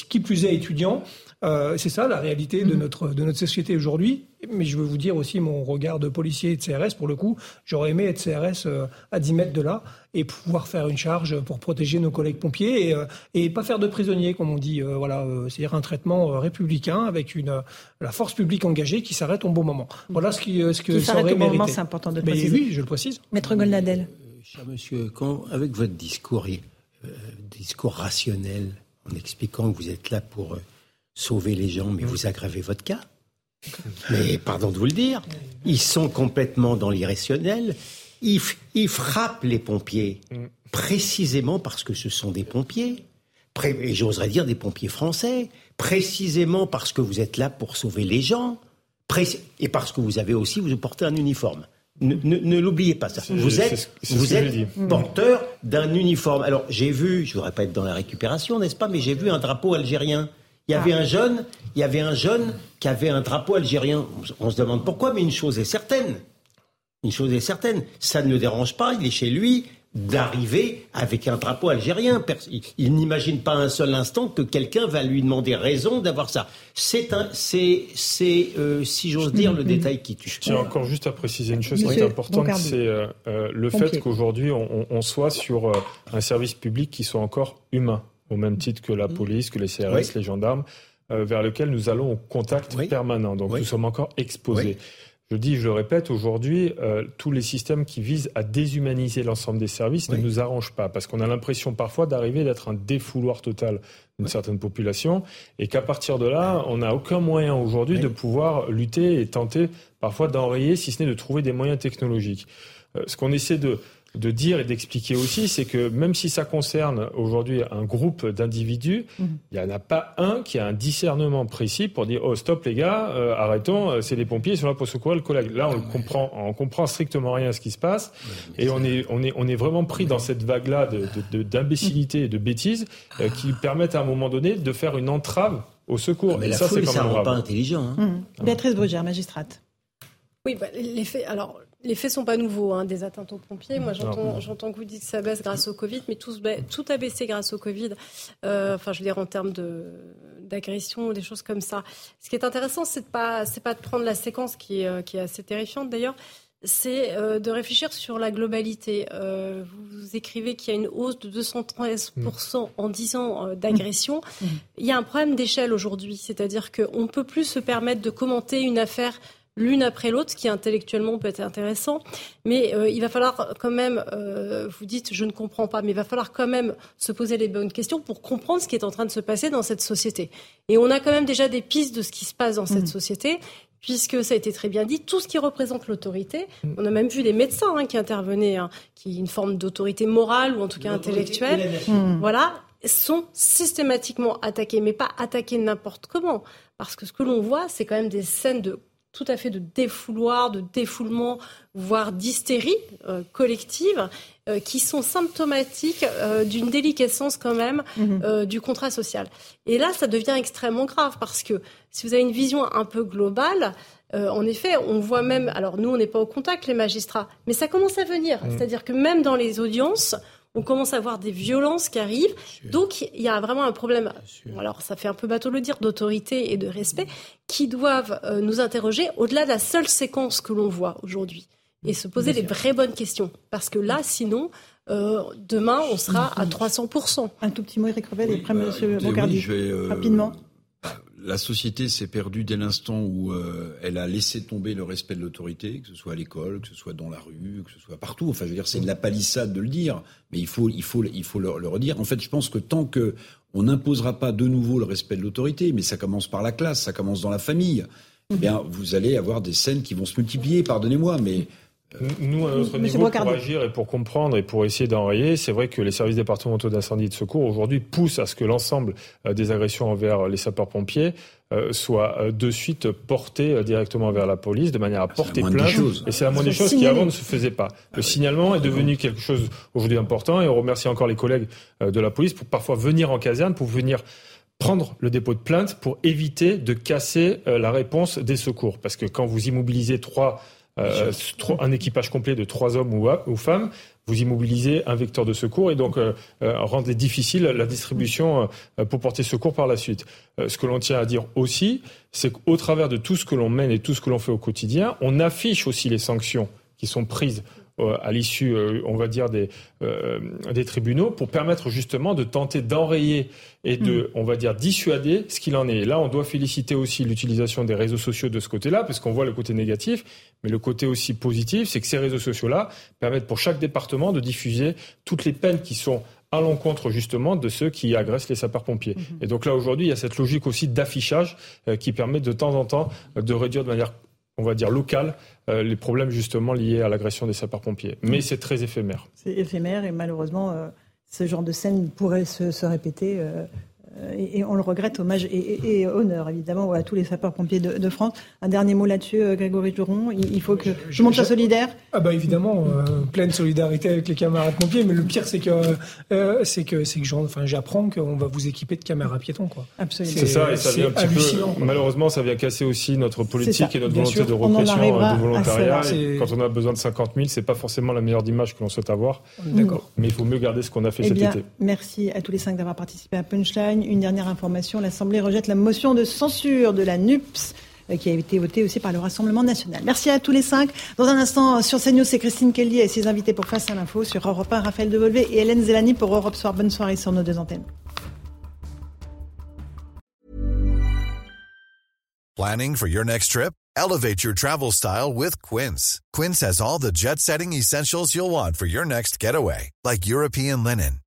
qui plus est étudiants. Euh, c'est ça la réalité de, mm. notre, de notre société aujourd'hui. Mais je veux vous dire aussi mon regard de policier et de CRS. Pour le coup, j'aurais aimé être CRS euh, à 10 mètres de là et pouvoir faire une charge pour protéger nos collègues pompiers et, euh, et pas faire de prisonniers, comme on dit. voilà, c'est-à-dire un traitement républicain avec une, la force publique engagée qui s'arrête au bon moment. Voilà ce, qui, ce que qui ça aurait au bon moment, c'est important de le préciser. Oui, je le précise. Maître Goldnadel. cher monsieur, quand, avec votre discours, discours rationnel, en expliquant que vous êtes là pour sauver les gens, mais vous aggravez votre cas. Mais pardon de vous le dire, ils sont complètement dans l'irrationnel. Ils, frappent les pompiers, précisément parce que ce sont des pompiers. Et j'oserais dire des pompiers français, précisément parce que vous êtes là pour sauver les gens, et parce que vous avez aussi, vous portez un uniforme. Ne, l'oubliez pas ça. Vous êtes, vous êtes porteur d'un uniforme. Alors j'ai vu, je voudrais pas être dans la récupération, n'est-ce pas, mais j'ai vu un drapeau algérien. Il y avait ah. un jeune, il y avait un jeune qui avait un drapeau algérien. On se demande pourquoi, mais une chose est certaine. Une chose est certaine, ça ne le dérange pas, il est chez lui d'arriver avec un drapeau algérien. Il n'imagine pas un seul instant que quelqu'un va lui demander raison d'avoir ça. C'est un, c'est, c'est, euh, si j'ose dire, le détail qui tue. Tiens, encore juste à préciser une chose qui est importante, c'est euh, euh, le fait qu'aujourd'hui on, on, soit sur un service public qui soit encore humain au même titre que la mm. police, que les CRS, les gendarmes, euh, vers lequel nous allons au contact permanent. Donc nous sommes encore exposés. Je dis, je le répète, aujourd'hui, euh, tous les systèmes qui visent à déshumaniser l'ensemble des services ne nous arrangent pas, parce qu'on a l'impression parfois d'arriver d'être un défouloir total d'une certaine population, et qu'à partir de là, on n'a aucun moyen aujourd'hui de pouvoir lutter et tenter parfois d'enrayer, si ce n'est de trouver des moyens technologiques. Euh, ce qu'on essaie de, de dire et d'expliquer aussi, c'est que même si ça concerne aujourd'hui un groupe d'individus, mhm. il n'y en a pas un qui a un discernement précis pour dire oh stop les gars, euh, arrêtons, euh, c'est les pompiers, ils sont là pour secourir le collègue. Là, on comprend, on comprend strictement rien à ce qui se passe et on est, on est, on est vraiment pris dans cette vague-là d'imbécilité et de bêtises euh, qui permettent à un moment donné de faire une entrave au secours. Ah, mais la ça, foule, ça rend pas intelligent. Hein. Mhm. Béatrice Brugère, magistrate. Oui, bah, les faits. Alors, les faits sont pas nouveaux, hein, des atteintes aux pompiers. Moi, j'entends que vous dites que ça baisse grâce au Covid, mais tout, tout a baissé grâce au Covid. Euh, enfin, je veux dire, en termes d'agression ou des choses comme ça. Ce qui est intéressant, c'est de pas, c'est pas de prendre la séquence qui est, euh, qui est assez terrifiante d'ailleurs, c'est euh, de réfléchir sur la globalité. Euh, vous écrivez qu'il y a une hausse de 213% en 10 ans d'agression. Mmh. Il y a un problème d'échelle aujourd'hui, c'est-à-dire qu'on ne peut plus se permettre de commenter une affaire l'une après l'autre, ce qui intellectuellement peut être intéressant. Mais euh, il va falloir quand même, euh, vous dites je ne comprends pas, mais il va falloir quand même se poser les bonnes questions pour comprendre ce qui est en train de se passer dans cette société. Et on a quand même déjà des pistes de ce qui se passe dans cette mmh. société puisque ça a été très bien dit, tout ce qui représente l'autorité, mmh. on a même vu des médecins hein, qui intervenaient, hein, qui une forme d'autorité morale ou en tout cas intellectuelle, mmh. voilà, sont systématiquement attaqués, mais pas attaqués n'importe comment, parce que ce que l'on voit, c'est quand même des scènes de tout à fait de défouloir, de défoulement, voire d'hystérie euh, collective, euh, qui sont symptomatiques euh, d'une déliquescence quand même mhm. du contrat social. Et là, ça devient extrêmement grave parce que si vous avez une vision un peu globale, en effet, on voit même, alors nous, on n'est pas au contact, les magistrats, mais ça commence à venir. Mhm. C'est-à-dire que même dans les audiences, on commence à voir des violences qui arrivent. Donc, il y a vraiment un problème, alors ça fait un peu bateau le dire, d'autorité et de respect, qui doivent euh, nous interroger au-delà de la seule séquence que l'on voit aujourd'hui et se poser les vraies bonnes questions. Parce que là, sinon, euh, demain, on sera à 300%. Un tout petit mot, Eric Revel, et après, M. Bocardi. Rapidement la société s'est perdue dès l'instant où euh, elle a laissé tomber le respect de l'autorité, que ce soit à l'école, que ce soit dans la rue, que ce soit partout. Enfin, je veux dire, c'est de la palissade de le dire, mais il faut, il faut, il faut le, redire. En fait, je pense que tant que on n'imposera pas de nouveau le respect de l'autorité, mais ça commence par la classe, ça commence dans la famille, eh bien, vous allez avoir des scènes qui vont se multiplier. Pardonnez-moi, mais nous, à notre niveau, pour agir et pour comprendre et pour essayer d'enrayer, c'est vrai que les services départementaux d'incendie et de secours aujourd'hui poussent à ce que l'ensemble euh, des agressions envers les sapeurs-pompiers euh, soient euh, de suite portées directement vers la police de manière à porter plainte. Et c'est la moindre des choses qui avant ne se faisait pas. Le signalement est devenu quelque chose aujourd'hui important et on remercie encore les collègues de la police pour parfois venir en caserne, pour venir prendre le dépôt de plainte pour éviter de casser la réponse des secours. Parce que quand vous immobilisez trois euh, un équipage complet de trois hommes ou, ou, femmes, vous immobilisez un vecteur de secours et donc euh, euh rendez difficile la distribution euh, pour porter secours par la suite. ce que l'on tient à dire aussi, c'est qu'au travers de tout ce que l'on mène et tout ce que l'on fait au quotidien, on affiche aussi les sanctions qui sont prises à l'issue, euh, on va dire, des, euh, des tribunaux pour permettre justement de tenter d'enrayer et de, mm. on va dire, dissuader ce qu'il en est. Et là, on doit féliciter aussi l'utilisation des réseaux sociaux de ce côté-là, parce qu'on voit le côté négatif, mais le côté aussi positif, c'est que ces réseaux sociaux-là permettent pour chaque département de diffuser toutes les peines qui sont à l'encontre justement de ceux qui agressent les sapeurs-pompiers. Mm-hmm. Et donc là aujourd'hui, il y a cette logique aussi d'affichage qui permet de temps en temps de réduire de manière on va dire, locales, euh, les problèmes justement liés à l'agression des sapeurs-pompiers. Mais c'est très éphémère. C'est éphémère et malheureusement, euh, ce genre de scène pourrait se, répéter euh, euh, et, on le regrette, hommage et, honneur évidemment à tous les sapeurs-pompiers de, France. Un dernier mot là-dessus, euh, Grégory Duron. Il, faut que je, monte monde solidaire. Ah bah évidemment, euh, pleine solidarité avec les camarades pompiers. Mais le pire, c'est que c'est que c'est que enfin, j'apprends qu'on va vous équiper de caméras piétons, quoi. Absolument. C'est ça, et ça vient un petit peu. Malheureusement, ça vient casser aussi notre politique et notre volonté de repression, de volontariat. quand on a besoin de 50 000, c'est pas forcément la meilleure image que l'on souhaite avoir. D'accord. Mais il faut mieux garder ce qu'on a fait eh cet été. Merci à tous les cinq d'avoir participé à Punchline. Une dernière information, l'Assemblée rejette la motion de censure de la NUPS euh, qui a été votée aussi par le Rassemblement national. Merci à tous les cinq. Dans un instant, sur CNews, c'est Christine Kelly et ses invités pour Face à l'info. Sur Europe 1, Raphaël Devolvé et Hélène Zelani pour Europe Soir. Bonne soirée sur nos deux antennes. Planning for your next trip? Elevate your travel style with Quince. Quince has all the jet-setting essentials you'll want for your next getaway, like European linen